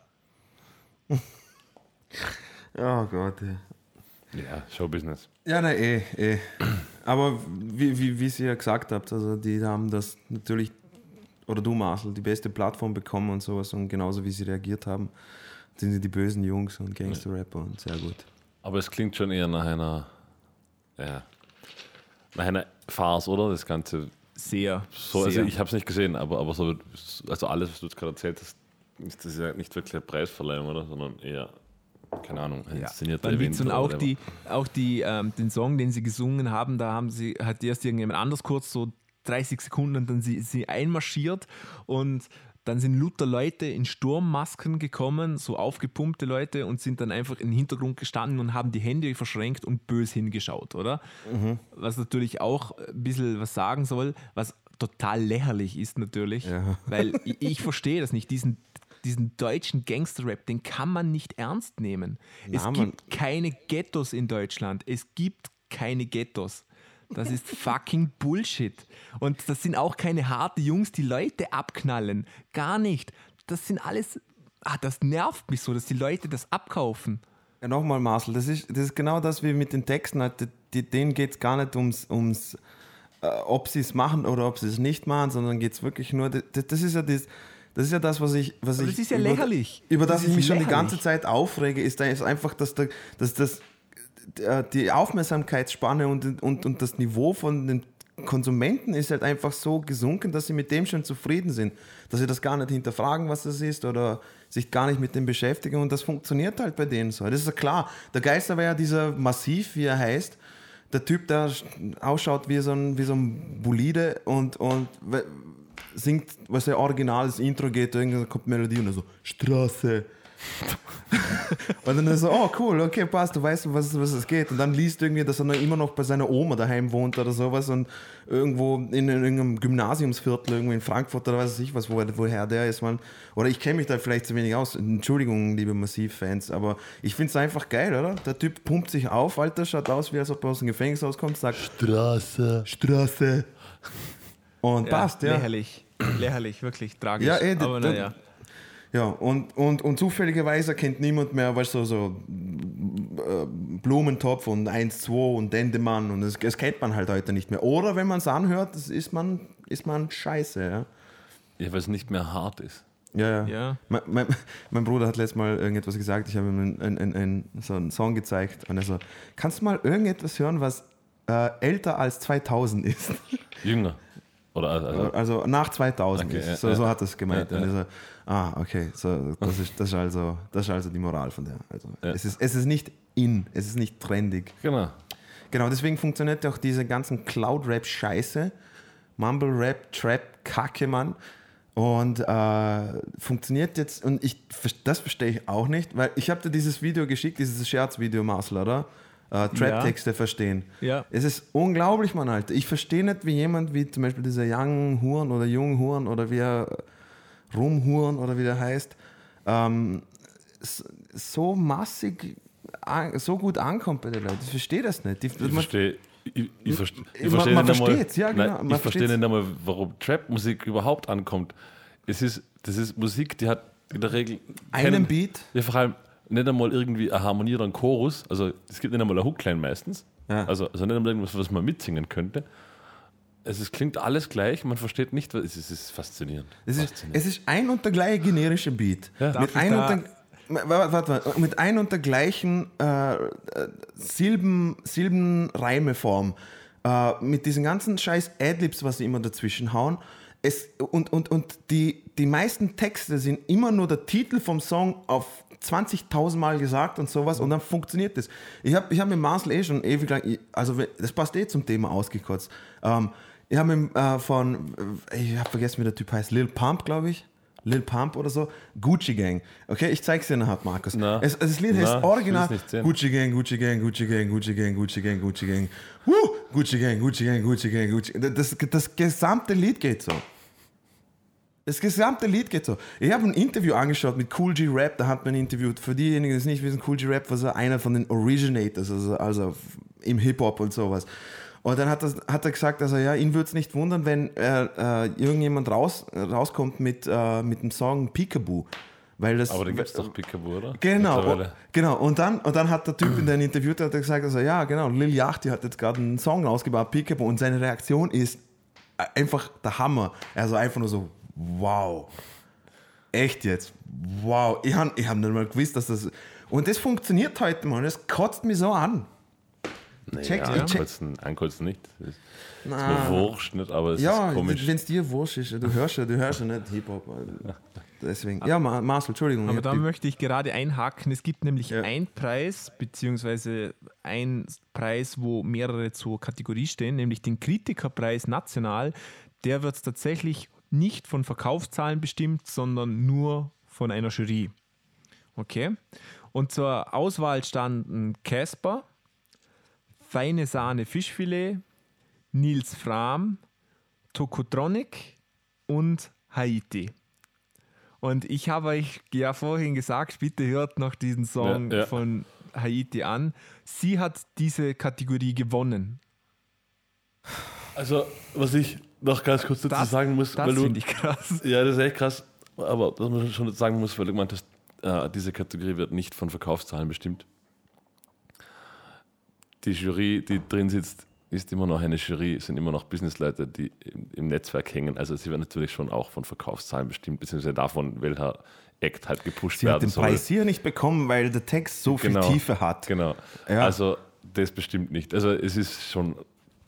Speaker 3: [laughs]
Speaker 1: Oh Gott, ja.
Speaker 2: Ja, Showbusiness.
Speaker 1: Ja, nein, eh, eh. Aber wie, wie, wie Sie ja gesagt habt, also die haben das natürlich, oder du Marcel, die beste Plattform bekommen und sowas und genauso wie sie reagiert haben, sind sie die bösen Jungs und Gangster-Rapper und sehr gut.
Speaker 2: Aber es klingt schon eher nach einer, ja, nach einer Farce, oder? Das Ganze.
Speaker 3: sehr.
Speaker 2: So, also
Speaker 3: sehr.
Speaker 2: ich habe es nicht gesehen, aber, aber so, also alles, was du jetzt gerade erzählt hast, ist das ja nicht wirklich eine Preisverleihung, oder? Sondern eher, keine Ahnung, ein
Speaker 3: Ja,
Speaker 2: Event
Speaker 3: und auch die, auch die, ähm, den Song, den sie gesungen haben, da haben sie, hat erst irgendjemand anders kurz so 30 Sekunden und dann sie, sie einmarschiert und dann sind Luther Leute in Sturmmasken gekommen, so aufgepumpte Leute und sind dann einfach im Hintergrund gestanden und haben die Hände verschränkt und bös hingeschaut, oder? Was natürlich auch ein bisschen was sagen soll, was total lächerlich ist natürlich,
Speaker 1: Ja. [laughs]
Speaker 3: weil ich, ich verstehe das nicht, diesen diesen deutschen Gangster-Rap, den kann man nicht ernst nehmen. es
Speaker 1: Na, man-
Speaker 3: gibt keine Ghettos in Deutschland. Es gibt keine Ghettos. Das ist fucking Bullshit. Und das sind auch keine harte Jungs, die Leute abknallen. Gar nicht. Das sind alles. Ah, das nervt mich so, dass die Leute das abkaufen.
Speaker 1: Ja, nochmal, Marcel, das ist, das ist genau das wie mit den Texten. halt, Denen geht es gar nicht ums, ums äh, ob sie es machen oder ob sie es nicht machen, sondern geht es wirklich nur. Das, das ist ja das. Das ist ja das, was ich. Was
Speaker 3: Aber
Speaker 1: ich
Speaker 3: das ist ja
Speaker 1: über,
Speaker 3: lächerlich.
Speaker 1: Über das,
Speaker 3: Das
Speaker 1: ich mich schon die
Speaker 3: lächerlich.
Speaker 1: ganze Zeit aufrege, ist, da ist einfach, dass, der, dass das, die Aufmerksamkeitsspanne und, und, und das Niveau von den Konsumenten ist halt einfach so gesunken, dass sie mit dem schon zufrieden sind. Dass sie das gar nicht hinterfragen, was das ist oder sich gar nicht mit dem beschäftigen und das funktioniert halt bei denen so. Das ist ja klar. Der Geister war ja dieser Massiv, wie er heißt. Der Typ, der ausschaut wie so ein, wie so ein Bolide und, und singt, was der Original, das Intro geht, irgendwann kommt Melodie und so, Straße. [laughs] und dann ist so, oh cool, okay, passt, du weißt, was, was es geht. Und dann liest irgendwie, dass er noch immer noch bei seiner Oma daheim wohnt oder sowas und irgendwo in, in irgendeinem Gymnasiumsviertel, irgendwo in Frankfurt oder was weiß ich was, wo, woher der ist, man. Oder ich kenne mich da vielleicht zu wenig aus. Entschuldigung, liebe Massiv-Fans, aber ich finde es einfach geil, oder? Der Typ pumpt sich auf, Alter, schaut aus, wie als ob er aus dem Gefängnis rauskommt, sagt
Speaker 2: Straße.
Speaker 1: Straße. Und passt, ja.
Speaker 3: Lächerlich. Lächerlich, wirklich tragisch.
Speaker 1: Ja, eh, d-
Speaker 3: Aber naja.
Speaker 1: Ja, und, und, und zufälligerweise kennt niemand mehr, weißt du, so äh, Blumentopf und 1-2 und Dendemann und das, das kennt man halt heute nicht mehr. Oder wenn man es anhört, das ist man, ist man scheiße, ja.
Speaker 2: Ja, weil es nicht mehr hart ist.
Speaker 1: Ja, ja.
Speaker 3: Ja.
Speaker 1: Mein, mein, mein Bruder hat letztes Mal irgendetwas gesagt, ich habe ihm einen, einen, einen, so einen Song gezeigt und er so, kannst du mal irgendetwas hören, was äh, älter als 2000 ist?
Speaker 2: Jünger. Oder also,
Speaker 1: Also nach 2000
Speaker 2: Okay,
Speaker 1: ist. So,
Speaker 2: ja.
Speaker 1: so hat es gemeint.
Speaker 2: Ja, ja.
Speaker 1: so, ah, okay, so, das, ist, das, ist also, das ist also die Moral von der. Also, es, ist, es ist nicht in, es ist nicht trendig.
Speaker 2: genau.
Speaker 1: Genau, deswegen funktioniert auch diese ganzen Cloud-Rap-Scheiße, Mumble-Rap, Trap, Kacke, Mann. Und äh, funktioniert jetzt, und ich, das verstehe ich auch nicht, weil ich habe dir dieses Video geschickt, dieses Scherzvideo, Marcel, oder? Äh, Trap-Texte verstehen.
Speaker 3: Ja.
Speaker 1: Es ist unglaublich, Mann, Alter. Ich verstehe nicht, wie jemand wie zum Beispiel dieser Young Huren oder Jung Huren oder wie er Rumhuren oder wie der heißt, ähm, so massig, an- so gut ankommt bei den Leuten. Ich verstehe das nicht. Die,
Speaker 2: Ich
Speaker 1: man-
Speaker 2: verstehe. Ich, ich, verste- ich
Speaker 1: Man-
Speaker 2: verstehe
Speaker 1: man
Speaker 2: nicht einmal-
Speaker 1: ja, genau,
Speaker 2: Nein,
Speaker 1: man
Speaker 2: ich verstehe
Speaker 1: versteht's.
Speaker 2: nicht einmal, warum Trap-Musik überhaupt ankommt. Es ist, das ist Musik, die hat in der Regel
Speaker 1: einen
Speaker 2: keinen-
Speaker 1: Beat.
Speaker 2: Ja, vor allem nicht einmal irgendwie eine Harmonie oder einen Chorus. Also es gibt nicht einmal eine Hookline meistens.
Speaker 1: Ja.
Speaker 2: Also, also nicht einmal irgendwas, was man mitsingen könnte. Es ist, klingt alles gleich, man versteht nicht, was es ist, es ist faszinierend.
Speaker 1: Es ist,
Speaker 2: faszinierend.
Speaker 1: es ist ein und der gleiche generische Beat.
Speaker 2: Ja.
Speaker 1: Mit ein und der, warte, warte, warte, mit ein und der gleichen äh, äh, Silben, Silbenreimeform. Äh, mit diesen ganzen scheiß Adlibs, was sie immer dazwischen hauen. Es, und und, und die, die meisten Texte sind immer nur der Titel vom Song auf 20.000 Mal gesagt und sowas und dann funktioniert das. Ich habe ich hab mit Marcel eh schon ewig lang, also das passt eh zum Thema ausgekotzt. Ähm, ich habe mit, äh, von, äh, ich habe vergessen, wie der Typ heißt, Lil Pump, glaube ich. Lil Pump oder so. Gucci Gang. Okay, ich zeig's dir nachher, Markus.
Speaker 2: Na.
Speaker 1: Es, das Lied heißt original. Gucci Gang, Gucci Gang, Gucci Gang, Gucci Gang, Gucci Gang, Gucci Gang. Woo! Gucci Gang, Gucci Gang, Gucci Gang, Gucci das, das gesamte Lied geht so. Das gesamte Lied geht so. Ich habe ein Interview angeschaut mit Cool G Rap, da hat man interviewt. Für diejenigen, die es nicht wissen, Cool G Rap war so einer von den Originators, also, also im Hip-Hop und sowas. Und dann hat er, hat er gesagt, also ja, ihn würde es nicht wundern, wenn äh, äh, irgendjemand raus, rauskommt mit, äh, mit dem Song Peekaboo. Weil das,
Speaker 2: Aber da gibt es doch Pickaboo, oder?
Speaker 1: Genau,
Speaker 2: Mittlerweile.
Speaker 1: genau. Und dann, und dann hat der Typ, in der ihn interviewt hat, gesagt, also, ja, genau, Lil Yachty hat jetzt gerade einen Song rausgebracht, Peekaboo, und seine Reaktion ist einfach der Hammer. Also einfach nur so, wow. Echt jetzt? Wow. Ich habe ich hab nicht mal gewusst, dass das... Und das funktioniert heute, Mann. Das kotzt mich so an.
Speaker 2: Nee,
Speaker 1: Check's,
Speaker 2: ja, ankolzen, ankolzen nicht. Das ist, ist
Speaker 1: Na.
Speaker 2: mir wurscht nicht, aber es
Speaker 1: Ja,
Speaker 2: ist komisch.
Speaker 1: wenn es dir wurscht ist, du hörst ja, du hörst ja nicht Hip-Hop. Deswegen. Ja, Ma- Marcel, Entschuldigung.
Speaker 3: Aber da möchte ich gerade einhaken. Es gibt nämlich
Speaker 1: Ja.
Speaker 3: einen Preis, beziehungsweise einen Preis, wo mehrere zur Kategorie stehen, nämlich den Kritikerpreis national. Der wird tatsächlich nicht von Verkaufszahlen bestimmt, sondern nur von einer Jury. Okay? Und zur Auswahl standen Casper, Feine Sahne Fischfilet, Nils Fram, Tokotronic und Haiti. Und ich habe euch ja vorhin gesagt, bitte hört noch diesen Song
Speaker 2: Ja, ja.
Speaker 3: von Haiti an. Sie hat diese Kategorie gewonnen.
Speaker 2: Also, was ich noch ganz kurz dazu
Speaker 3: Das,
Speaker 2: sagen muss, weil
Speaker 3: das
Speaker 2: du,
Speaker 3: finde ich krass.
Speaker 2: Ja, das ist echt krass. Aber was man schon sagen muss, weil du gemeint hast, äh, diese Kategorie wird nicht von Verkaufszahlen bestimmt. Die Jury, die drin sitzt, ist immer noch eine Jury, sind immer noch Businessleute, die im, im Netzwerk hängen. Also sie wird natürlich schon auch von Verkaufszahlen bestimmt, beziehungsweise davon, welcher Act halt gepusht
Speaker 1: Sie hat
Speaker 2: werden
Speaker 1: den
Speaker 2: soll.
Speaker 1: Preis hier nicht bekommen, weil der Text so viel
Speaker 2: Genau.
Speaker 1: Tiefe hat.
Speaker 2: Genau.
Speaker 1: Ja.
Speaker 2: Also das bestimmt nicht. Also es ist schon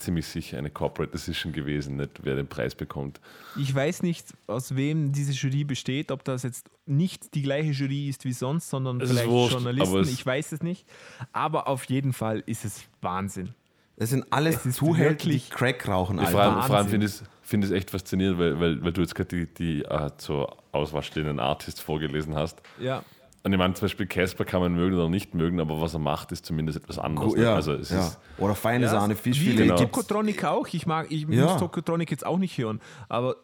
Speaker 2: ziemlich sicher eine Corporate Decision gewesen, nicht wer den Preis bekommt.
Speaker 3: Ich weiß nicht, aus wem diese Jury besteht, ob das jetzt nicht die gleiche Jury ist wie sonst, sondern
Speaker 2: Es
Speaker 3: vielleicht
Speaker 2: wurscht,
Speaker 3: Journalisten,
Speaker 2: es-
Speaker 3: ich weiß es nicht. Aber auf jeden Fall ist es Wahnsinn.
Speaker 1: Das sind alles
Speaker 3: Es
Speaker 1: Zuhälter, die Crack rauchen, Alter.
Speaker 2: vor allem, vor allem
Speaker 3: Wahnsinn.
Speaker 2: finde ich es find echt faszinierend, weil, weil, weil du jetzt gerade die, die äh, zur Auswahl stehenden Artists vorgelesen hast.
Speaker 3: Ja.
Speaker 2: Und ich meine, zum Beispiel Casper kann man mögen oder nicht mögen, aber was er macht, ist zumindest etwas anderes. ne?
Speaker 1: ja,
Speaker 2: Also es
Speaker 1: ja.
Speaker 2: ist
Speaker 1: Oder feine
Speaker 3: Ja,
Speaker 1: Sahne, Fischfilet.
Speaker 2: Genau.
Speaker 3: Tokotronic auch. Ich mag, ich
Speaker 1: Ja.
Speaker 3: muss Tokotronic jetzt auch nicht hören. Aber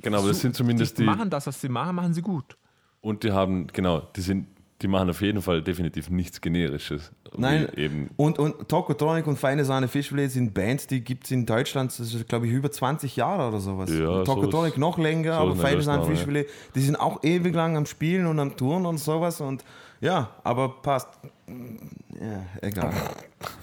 Speaker 2: genau, aber das sind zumindest
Speaker 3: die,
Speaker 2: die,
Speaker 3: machen das, was sie machen, machen sie gut.
Speaker 2: und die haben, genau, die sind, die machen auf jeden Fall definitiv nichts Generisches.
Speaker 1: Nein,
Speaker 2: eben,
Speaker 1: und, und Tokotronic und Feine Sahne Fischfilet sind Bands, die gibt es in Deutschland, das ist glaube ich über 20 Jahre oder sowas.
Speaker 2: Ja,
Speaker 1: Tokotronic
Speaker 2: so
Speaker 1: noch länger,
Speaker 2: so
Speaker 1: aber Feine
Speaker 2: eine
Speaker 1: Sahne Fischfilet, die sind auch ewig lang am Spielen und am Touren und sowas und ja, aber passt. Ja, egal.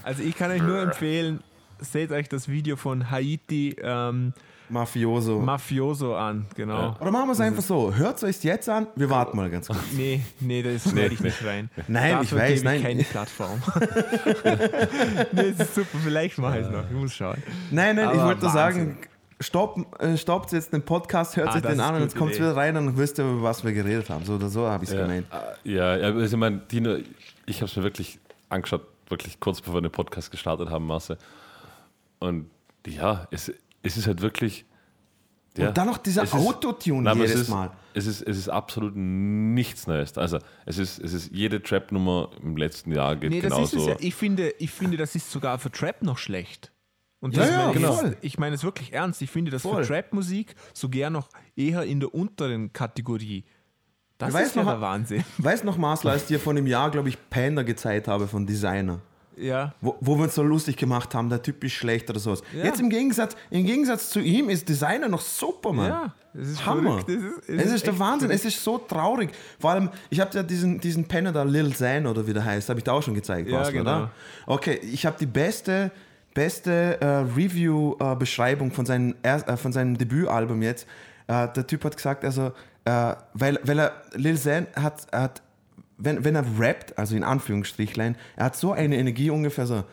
Speaker 3: Also ich kann euch nur empfehlen, seht euch das Video von Haiti ähm,
Speaker 1: Mafioso.
Speaker 3: Mafioso an. Genau.
Speaker 1: oder machen wir es einfach so, hört es euch jetzt an, wir warten mal ganz kurz.
Speaker 3: Nee, nee, das schneide ich nicht rein.
Speaker 1: Nein, ich
Speaker 3: Dafür
Speaker 1: weiß,
Speaker 3: gebe ich
Speaker 1: nein.
Speaker 3: keine Plattform. [laughs] nee, das ist super, vielleicht mache ich es noch. Ich muss schauen.
Speaker 1: Nein, nein, ich
Speaker 3: Aber
Speaker 1: wollte nur sagen, stopp, äh, stoppt jetzt den Podcast, hört
Speaker 3: Ah,
Speaker 1: sich den
Speaker 3: ist
Speaker 1: an und jetzt kommt wieder rein und dann wisst ihr, über was wir geredet haben. So oder so habe ich es
Speaker 2: ja,
Speaker 1: gemeint.
Speaker 2: äh, ja, ja, also ich meine, Dino, ich habe es mir wirklich angeschaut, wirklich kurz bevor wir den Podcast gestartet haben, Marce. Und ja, es, es ist halt wirklich. Ja,
Speaker 1: Und dann noch dieser Autotune
Speaker 2: Nein,
Speaker 1: jedes
Speaker 2: es ist,
Speaker 1: Mal.
Speaker 2: Es ist, es ist absolut nichts Neues. Also es ist, es ist jede Trap-Nummer im letzten Jahr geht
Speaker 3: Nee, das ist
Speaker 2: genauso.
Speaker 3: ja. Ich finde, ich finde, das ist sogar für Trap noch schlecht. Und
Speaker 1: Ja,
Speaker 3: das
Speaker 1: ja, genau.
Speaker 3: jetzt- ich meine es wirklich ernst. Ich finde das
Speaker 1: Voll.
Speaker 3: für Trap-Musik sogar noch eher in der unteren Kategorie. Das
Speaker 1: Ich weiß
Speaker 3: ist ja
Speaker 1: noch-
Speaker 3: der Wahnsinn.
Speaker 1: Weißt noch, Marcel, als ich dir vor einem Jahr, glaube ich, Panda gezeigt habe von Designer.
Speaker 3: Ja.
Speaker 1: Wo, wo wir uns so lustig gemacht haben, der Typ ist schlecht oder sowas.
Speaker 3: Ja.
Speaker 1: Jetzt im Gegensatz, im Gegensatz zu ihm ist Designer noch super, Mann.
Speaker 3: Ja, es ist
Speaker 1: Hammer.
Speaker 3: Es ist,
Speaker 1: Es ist, der
Speaker 3: echt
Speaker 1: Wahnsinn,
Speaker 3: verrückt.
Speaker 1: es ist so traurig. Vor allem, ich habe ja diesen, diesen Penner da, Lil Zan oder wie der heißt, habe ich da auch schon gezeigt,
Speaker 3: Ja, genau.
Speaker 1: oder? Okay, ich habe die beste, beste äh, Review-Beschreibung von, seinem er- äh, von seinem Debütalbum jetzt. Äh, der Typ hat gesagt, also, äh, weil, weil er, Lil Zan hat, hat wenn, wenn er rappt, also in Anführungsstrichlein, er hat so eine Energie ungefähr so.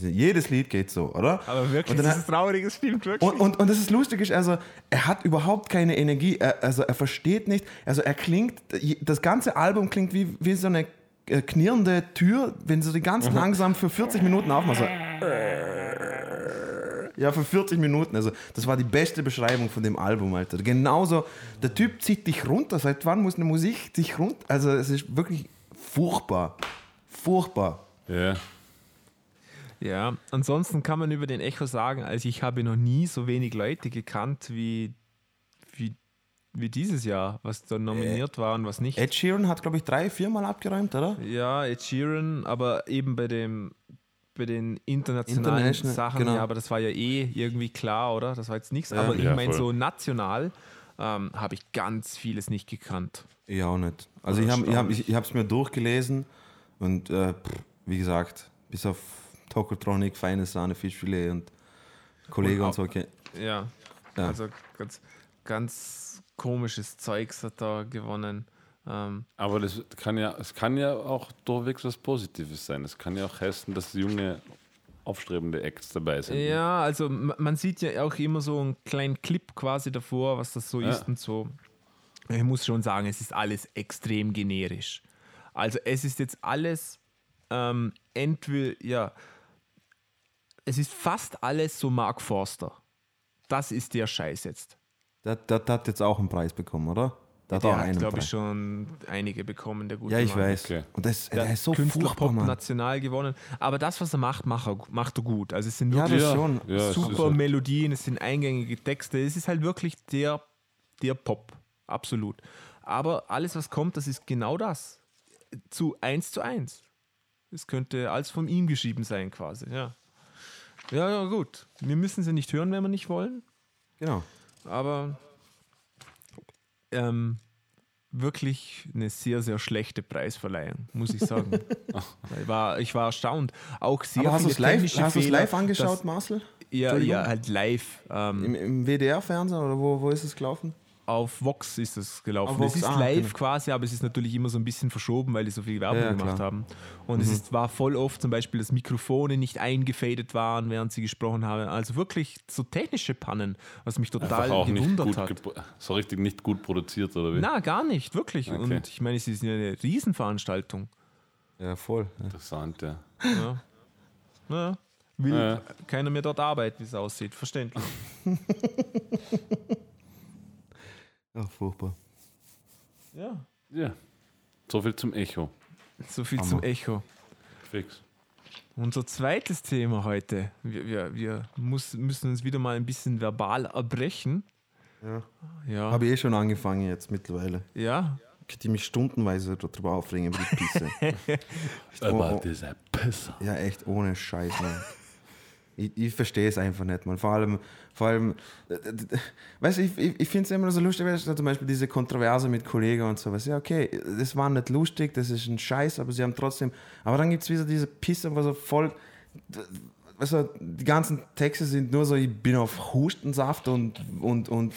Speaker 1: Jedes Lied geht so, oder?
Speaker 3: Aber wirklich,
Speaker 1: Und dann
Speaker 3: das
Speaker 1: hat-
Speaker 3: ist traurig, es stimmt wirklich.
Speaker 1: und, und, und das ist lustig, ist also, er hat überhaupt keine Energie, er, also er versteht nicht, also er klingt, das ganze Album klingt wie, wie so eine äh, knirrende Tür, wenn sie die ganz langsam für 40 Minuten aufmacht. So. [laughs] Ja, für 40 Minuten. Also, das war die beste Beschreibung von dem Album, Alter. Genauso, der Typ zieht dich runter. Seit wann muss eine Musik dich runter? Also, es ist wirklich furchtbar. Furchtbar.
Speaker 2: ja.
Speaker 3: Ja, ansonsten kann man über den Echo sagen, also ich habe noch nie so wenig Leute gekannt wie, wie, wie dieses Jahr, was da nominiert war und was nicht.
Speaker 1: Ed Sheeran hat, glaube ich, drei, viermal abgeräumt, oder?
Speaker 3: Ja, Ed Sheeran, aber eben bei dem bei den internationalen
Speaker 1: International,
Speaker 3: Sachen,
Speaker 1: genau.
Speaker 3: ja, aber das war ja eh irgendwie klar, oder? Das war jetzt nichts.
Speaker 1: Ja.
Speaker 3: aber ich
Speaker 2: Ja,
Speaker 3: meine, so national ähm, habe ich ganz vieles nicht gekannt.
Speaker 1: Ich auch nicht. Also ich habe ich hab, ich, ich es mir durchgelesen und äh, pff, wie gesagt, bis auf Tokotronic, feine Sahne, Fischfilet und Kollege
Speaker 3: Und
Speaker 1: und, so. Okay.
Speaker 3: Ja,
Speaker 1: Ja.
Speaker 3: also ganz, ganz komisches Zeugs hat da gewonnen. Ähm,
Speaker 2: Aber das kann ja, es kann ja auch durchwegs was Positives sein. Es kann ja auch heißen, dass junge, aufstrebende Acts dabei sind.
Speaker 3: Ja, also man sieht ja auch immer so einen kleinen Clip quasi davor, was das so
Speaker 2: Ja.
Speaker 3: ist und so. Ich muss schon sagen, es ist alles extrem generisch. Also es ist jetzt alles ähm, entweder, ja, es ist fast alles so Mark Forster. Das ist der Scheiß jetzt.
Speaker 1: Der, der, der hat jetzt auch einen Preis bekommen, oder? Der hat einen
Speaker 3: glaube ich, schon einige bekommen, der gute
Speaker 1: Ja, ich
Speaker 3: Mann.
Speaker 1: weiß.
Speaker 2: Okay.
Speaker 1: Und das,
Speaker 3: Der,
Speaker 1: der ist so
Speaker 3: Künstler
Speaker 1: furchtbar,
Speaker 3: Pop
Speaker 1: Mann.
Speaker 3: national gewonnen. Aber das, was er macht, macht er, macht er gut. Also es sind wirklich
Speaker 2: Ja,
Speaker 1: schon.
Speaker 2: ja, es
Speaker 3: super
Speaker 2: halt-
Speaker 3: Melodien, es sind eingängige Texte. Es ist halt wirklich der, der Pop. Absolut. Aber alles, was kommt, das ist genau das. Zu eins zu eins. Es könnte alles von ihm geschrieben sein, quasi. Ja. Ja, ja, gut. Wir müssen sie nicht hören, wenn wir nicht wollen.
Speaker 1: Genau.
Speaker 3: Aber ähm, wirklich eine sehr, sehr schlechte Preisverleihung, muss ich sagen. [laughs] ich, war, ich war erstaunt. Auch sehr
Speaker 1: Aber hast du es live, hast live angeschaut,
Speaker 3: dass-
Speaker 1: Marcel?
Speaker 3: Ja, ja, halt live. Ähm,
Speaker 1: Im, im WDR-Fernsehen oder wo, wo ist es gelaufen?
Speaker 3: Auf Vox ist es gelaufen.
Speaker 1: Auf Vox,
Speaker 3: es ist
Speaker 1: ah,
Speaker 3: live
Speaker 1: genau.
Speaker 3: quasi, aber es ist natürlich immer so ein bisschen verschoben, weil die so viel Werbung
Speaker 1: Ja,
Speaker 3: gemacht
Speaker 1: klar.
Speaker 3: haben. Und es ist, war voll oft zum Beispiel, dass Mikrofone nicht eingefadet waren, während sie gesprochen haben. Also wirklich so technische Pannen, was mich total
Speaker 2: Einfach auch nicht
Speaker 3: gewundert
Speaker 2: gut,
Speaker 3: hat.
Speaker 2: so richtig nicht gut produziert oder wie?
Speaker 3: Na, gar nicht, wirklich.
Speaker 2: Okay.
Speaker 3: Und ich meine, es ist ja eine Riesenveranstaltung.
Speaker 1: Ja, voll.
Speaker 2: Interessant, ja.
Speaker 3: Ja. Ja, will
Speaker 2: Ja.
Speaker 3: keiner mehr dort arbeiten, wie es aussieht. Verständlich. [laughs]
Speaker 1: Ach, furchtbar.
Speaker 3: Ja.
Speaker 2: Ja. So viel zum Echo.
Speaker 3: So viel
Speaker 1: Hammer.
Speaker 3: zum Echo.
Speaker 2: Fix.
Speaker 3: Unser zweites Thema heute. Wir, wir, wir muss, müssen uns wieder mal ein bisschen verbal erbrechen.
Speaker 1: Ja.
Speaker 3: Ja.
Speaker 1: Habe ich eh schon angefangen jetzt mittlerweile.
Speaker 3: ja.
Speaker 1: Könnte ich mich stundenweise darüber aufregen, über die Pisse. [laughs]
Speaker 2: Aber
Speaker 1: oh.
Speaker 2: dieser Pisser.
Speaker 1: ja, echt ohne Scheiß, Mann. Ich, ich verstehe es einfach nicht, man. Vor allem, vor allem, weißt ich, ich, ich finde es immer so lustig, weißt du, zum Beispiel diese Kontroverse mit Kollegen und sowas. Ja, okay, das war nicht lustig, das ist ein Scheiß, aber sie haben trotzdem. Aber dann gibt es wieder diese Pisse, wo so voll. Du, die ganzen Texte sind nur so, ich bin auf Hustensaft und, und, und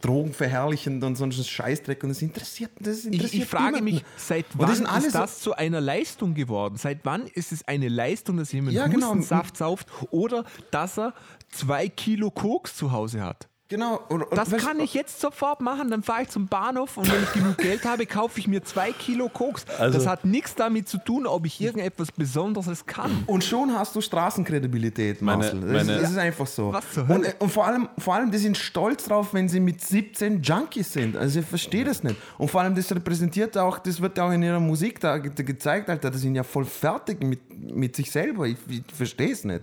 Speaker 1: drogenverherrlichend und so ein Scheißdreck und das interessiert, das interessiert
Speaker 3: Ich, ich frage
Speaker 1: niemanden.
Speaker 3: mich, seit wann
Speaker 1: alle
Speaker 3: ist
Speaker 1: so-
Speaker 3: das zu einer Leistung geworden? Seit wann ist es eine Leistung, dass jemand
Speaker 1: Ja, genau.
Speaker 3: Hustensaft sauft oder dass er zwei Kilo Koks zu Hause hat?
Speaker 1: Genau. Und, und,
Speaker 3: Das kann ich jetzt sofort machen. Dann fahre ich zum Bahnhof und wenn ich genug Geld habe, kaufe ich mir zwei Kilo Koks.
Speaker 2: Also-
Speaker 3: das hat nichts damit zu tun, ob ich irgendetwas Besonderes kann.
Speaker 1: Und schon hast du Straßenkredibilität,
Speaker 2: Meine-
Speaker 1: Marcel. das,
Speaker 2: meine-
Speaker 1: das ist einfach so.
Speaker 3: Was zur
Speaker 1: und,
Speaker 3: Hölle?
Speaker 1: und vor allem, vor allem, die sind stolz drauf, wenn sie mit 17 Junkies sind. Also ich verstehe das nicht. Und vor allem, das repräsentiert auch, das wird ja auch in ihrer Musik da ge- gezeigt, Alter. Die sind ja voll fertig mit, mit sich selber. Ich, ich verstehe es nicht.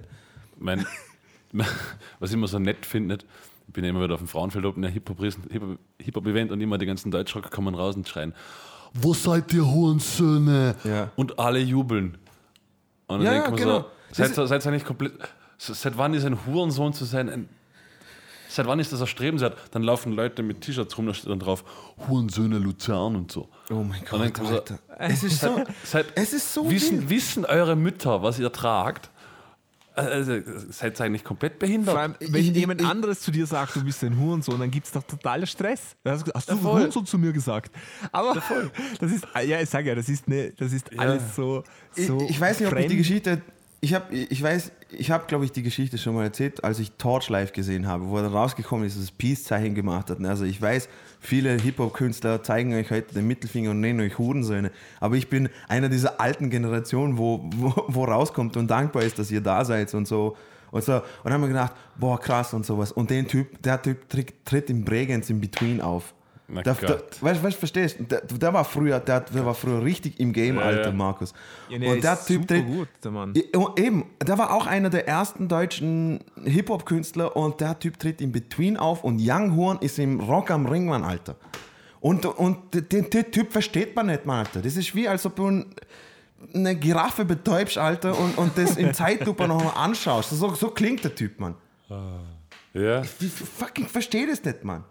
Speaker 2: Mein, [laughs] was ich immer so nett finde, bin ja immer wieder auf dem Frauenfeld auf einem Hip-Hop-Event Hip Hip und immer die ganzen Deutschrocker kommen raus und schreien, wo seid ihr Hurensöhne?
Speaker 1: Ja.
Speaker 2: Und alle jubeln. Und dann
Speaker 1: Ja,
Speaker 2: denkt man
Speaker 1: genau.
Speaker 2: so, seid, seid ihr nicht komplett, seit wann ist ein Hurensohn zu sein ein Seit wann ist das erstrebenswert? Dann laufen Leute mit T-Shirts rum, da steht dann drauf, Hurensöhne Luzern und so.
Speaker 1: Oh mein Gott,
Speaker 2: kommen so,
Speaker 1: Alter. Es ist so,
Speaker 2: Seid,
Speaker 1: es ist so
Speaker 2: wissen,
Speaker 1: wild.
Speaker 2: wissen eure Mütter, was ihr tragt? Also, seid ihr eigentlich komplett behindert?
Speaker 3: Vor allem, wenn
Speaker 1: Ich-
Speaker 3: jemand
Speaker 1: ich-
Speaker 3: anderes zu dir sagt, du bist ein Hurensohn, dann gibt es doch totaler Stress. Hast du, hast du
Speaker 2: voll.
Speaker 3: Hurensohn zu mir gesagt? Aber [laughs] das ist, ja, ich sage ja, das ist, ne, das ist alles so, so
Speaker 1: ich, ich weiß nicht, ob ich
Speaker 3: fremd.
Speaker 1: die Geschichte. Ich habe, ich weiß, ich habe, glaube ich, die Geschichte schon mal erzählt, als ich Torch live gesehen habe, wo er dann rausgekommen ist, das Peace-Zeichen gemacht hat. Also ich weiß, viele Hip-Hop-Künstler zeigen euch heute den Mittelfinger und nennen euch Hurensöhne. Aber ich bin einer dieser alten Generationen, wo, wo, wo rauskommt und dankbar ist, dass ihr da seid und so. Und so. Und haben wir gedacht, boah, krass und sowas. Und den Typ, der Typ tritt, tritt im Bregenz im Between auf.
Speaker 2: Na
Speaker 1: Der, der, weißt du, verstehst der, der war früher, der, der war früher richtig im Game,
Speaker 2: Ja,
Speaker 1: Alter,
Speaker 2: ja.
Speaker 1: Markus.
Speaker 3: Ja, nee,
Speaker 1: und der
Speaker 3: ist
Speaker 1: Typ
Speaker 3: super
Speaker 1: tritt,
Speaker 3: gut, der Mann.
Speaker 1: Ja, Eben, der war auch einer der ersten deutschen Hip-Hop-Künstler und der Typ tritt im Between auf und Young Horn ist im Rock am Ring, Mann, Alter. Und, und den, den Typ versteht man nicht, Mann, Alter. Das ist wie, als ob du ein, eine Giraffe betäubst, Alter, und, und das im Zeitlupe noch mal anschaust. So, so klingt der Typ, Mann.
Speaker 2: ja.
Speaker 1: Ich fucking verstehe das nicht, Mann.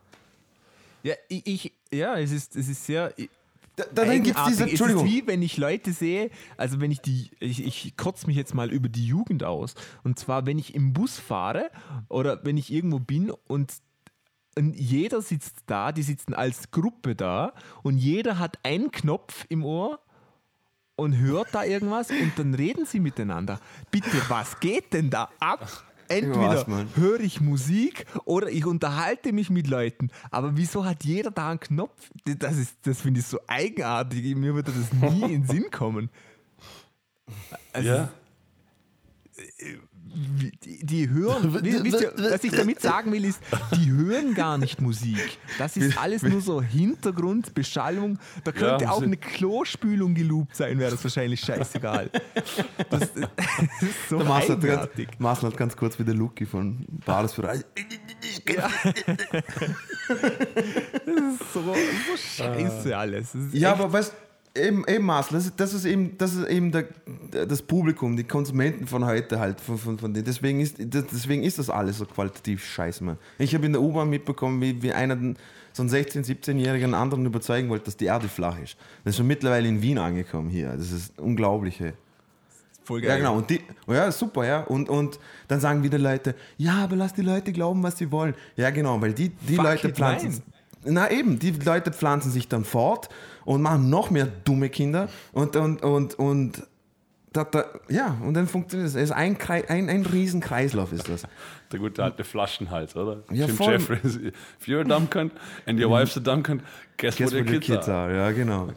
Speaker 3: Ja, ich, ich, ja es, ist, es ist sehr.
Speaker 1: Da, dann gibt es diese,
Speaker 3: Es ist wie wenn ich Leute sehe, also wenn ich die, ich, ich kotze mich jetzt mal über die Jugend aus. Und zwar, wenn ich im Bus fahre oder wenn ich irgendwo bin und, und jeder sitzt da, die sitzen als Gruppe da und jeder hat einen Knopf im Ohr und hört da irgendwas und dann reden sie miteinander. Bitte, was geht denn da ab? Entweder höre ich Musik oder ich unterhalte mich mit Leuten. Aber wieso hat jeder da einen Knopf? Das, ist, das finde ich so eigenartig. Mir würde das nie in den Sinn kommen. Also,
Speaker 2: ja.
Speaker 3: Die, hören, [laughs] wisst ihr, [laughs] was ich damit sagen will, ist, die hören gar nicht Musik. Das ist [laughs] alles nur so Hintergrundbeschallung. Da könnte
Speaker 2: Ja,
Speaker 3: auch eine Klospülung geloopt sein, wäre das wahrscheinlich scheißegal. Das, das ist so
Speaker 1: Der Marcel hat,
Speaker 3: eigenartig.
Speaker 1: ganz, Marcel hat ganz kurz wie der Luki von Bares für
Speaker 3: So, so scheiße alles. Das ist
Speaker 1: Ja, aber weißt eben, eben Marcel, das, ist- eben, das ist eben der, das Publikum, die Konsumenten von heute halt. Von, von, von denen. Deswegen, ist, das, deswegen ist das alles so qualitativ scheiße, man. Ich habe in der U-Bahn mitbekommen, wie, wie einer so einen 16-, 17-Jährigen einen anderen überzeugen wollte, dass die Erde flach ist. Das ist schon mittlerweile in Wien angekommen hier. Das ist unglaublich. ey.
Speaker 3: voll geil.
Speaker 1: Ja, genau. Und die, oh ja, super, ja. Und, und dann sagen wieder Leute, ja, aber lass die Leute glauben, was sie wollen. Ja, genau, weil die, die
Speaker 3: Fuck
Speaker 1: Leute pflanzen. Na eben, die Leute pflanzen sich dann fort und machen noch mehr dumme Kinder und, und, und, und da, da, ja, und dann funktioniert es. Es ist ein, ein, ein riesen Kreislauf ist das.
Speaker 2: Der gute alte Flaschenhals, oder?
Speaker 1: Ja,
Speaker 2: Jim
Speaker 1: voll.
Speaker 2: Jeffries. If you're a dumb cunt and your wife's a dumb cunt, guess,
Speaker 1: Guess
Speaker 2: what your kids,
Speaker 1: kids
Speaker 2: are.
Speaker 1: are. Ja, genau.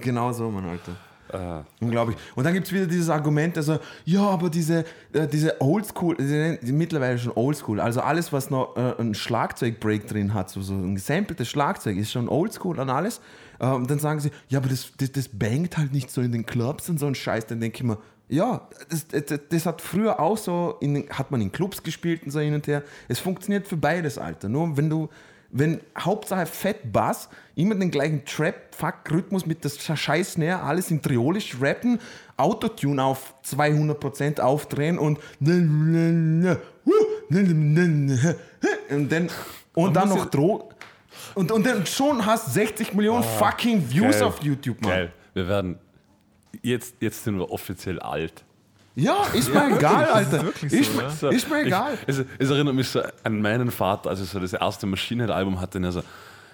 Speaker 1: Genau so, Mann, Alter. Unglaublich. Und dann gibt es wieder dieses Argument, also, ja, aber diese, äh, diese Oldschool, die mittlerweile schon Oldschool, also alles, was noch äh, ein Schlagzeugbreak drin hat, so, so ein gesampeltes Schlagzeug, ist schon Oldschool und alles. Äh, und dann sagen sie, ja, aber das, das, das bangt halt nicht so in den Clubs und so ein Scheiß. Dann denke ich mir, ja, das, das, das hat früher auch so, in, hat man in Clubs gespielt und so hin und her. Es funktioniert für beides, Alter. Nur wenn du, wenn Hauptsache Fett Bass, immer den gleichen Trap-Fuck-Rhythmus mit das scheiß Snare, alles in Triolisch rappen, Autotune auf 200% aufdrehen und und dann, und dann noch
Speaker 3: ja-
Speaker 1: Dro und, und dann schon hast 60 Millionen fucking Views
Speaker 2: Geil.
Speaker 1: auf YouTube, Mann.
Speaker 2: Geil. Wir werden. Jetzt, jetzt sind wir offiziell alt.
Speaker 1: Ja, ist mir egal, Alter.
Speaker 3: wirklich
Speaker 1: ist,
Speaker 3: so,
Speaker 1: mir,
Speaker 3: ja.
Speaker 2: So,
Speaker 1: ist mir egal.
Speaker 2: Ich, es, es erinnert mich so an meinen Vater, als ich so das erste Maschinenhead-Album hatte. Und er so,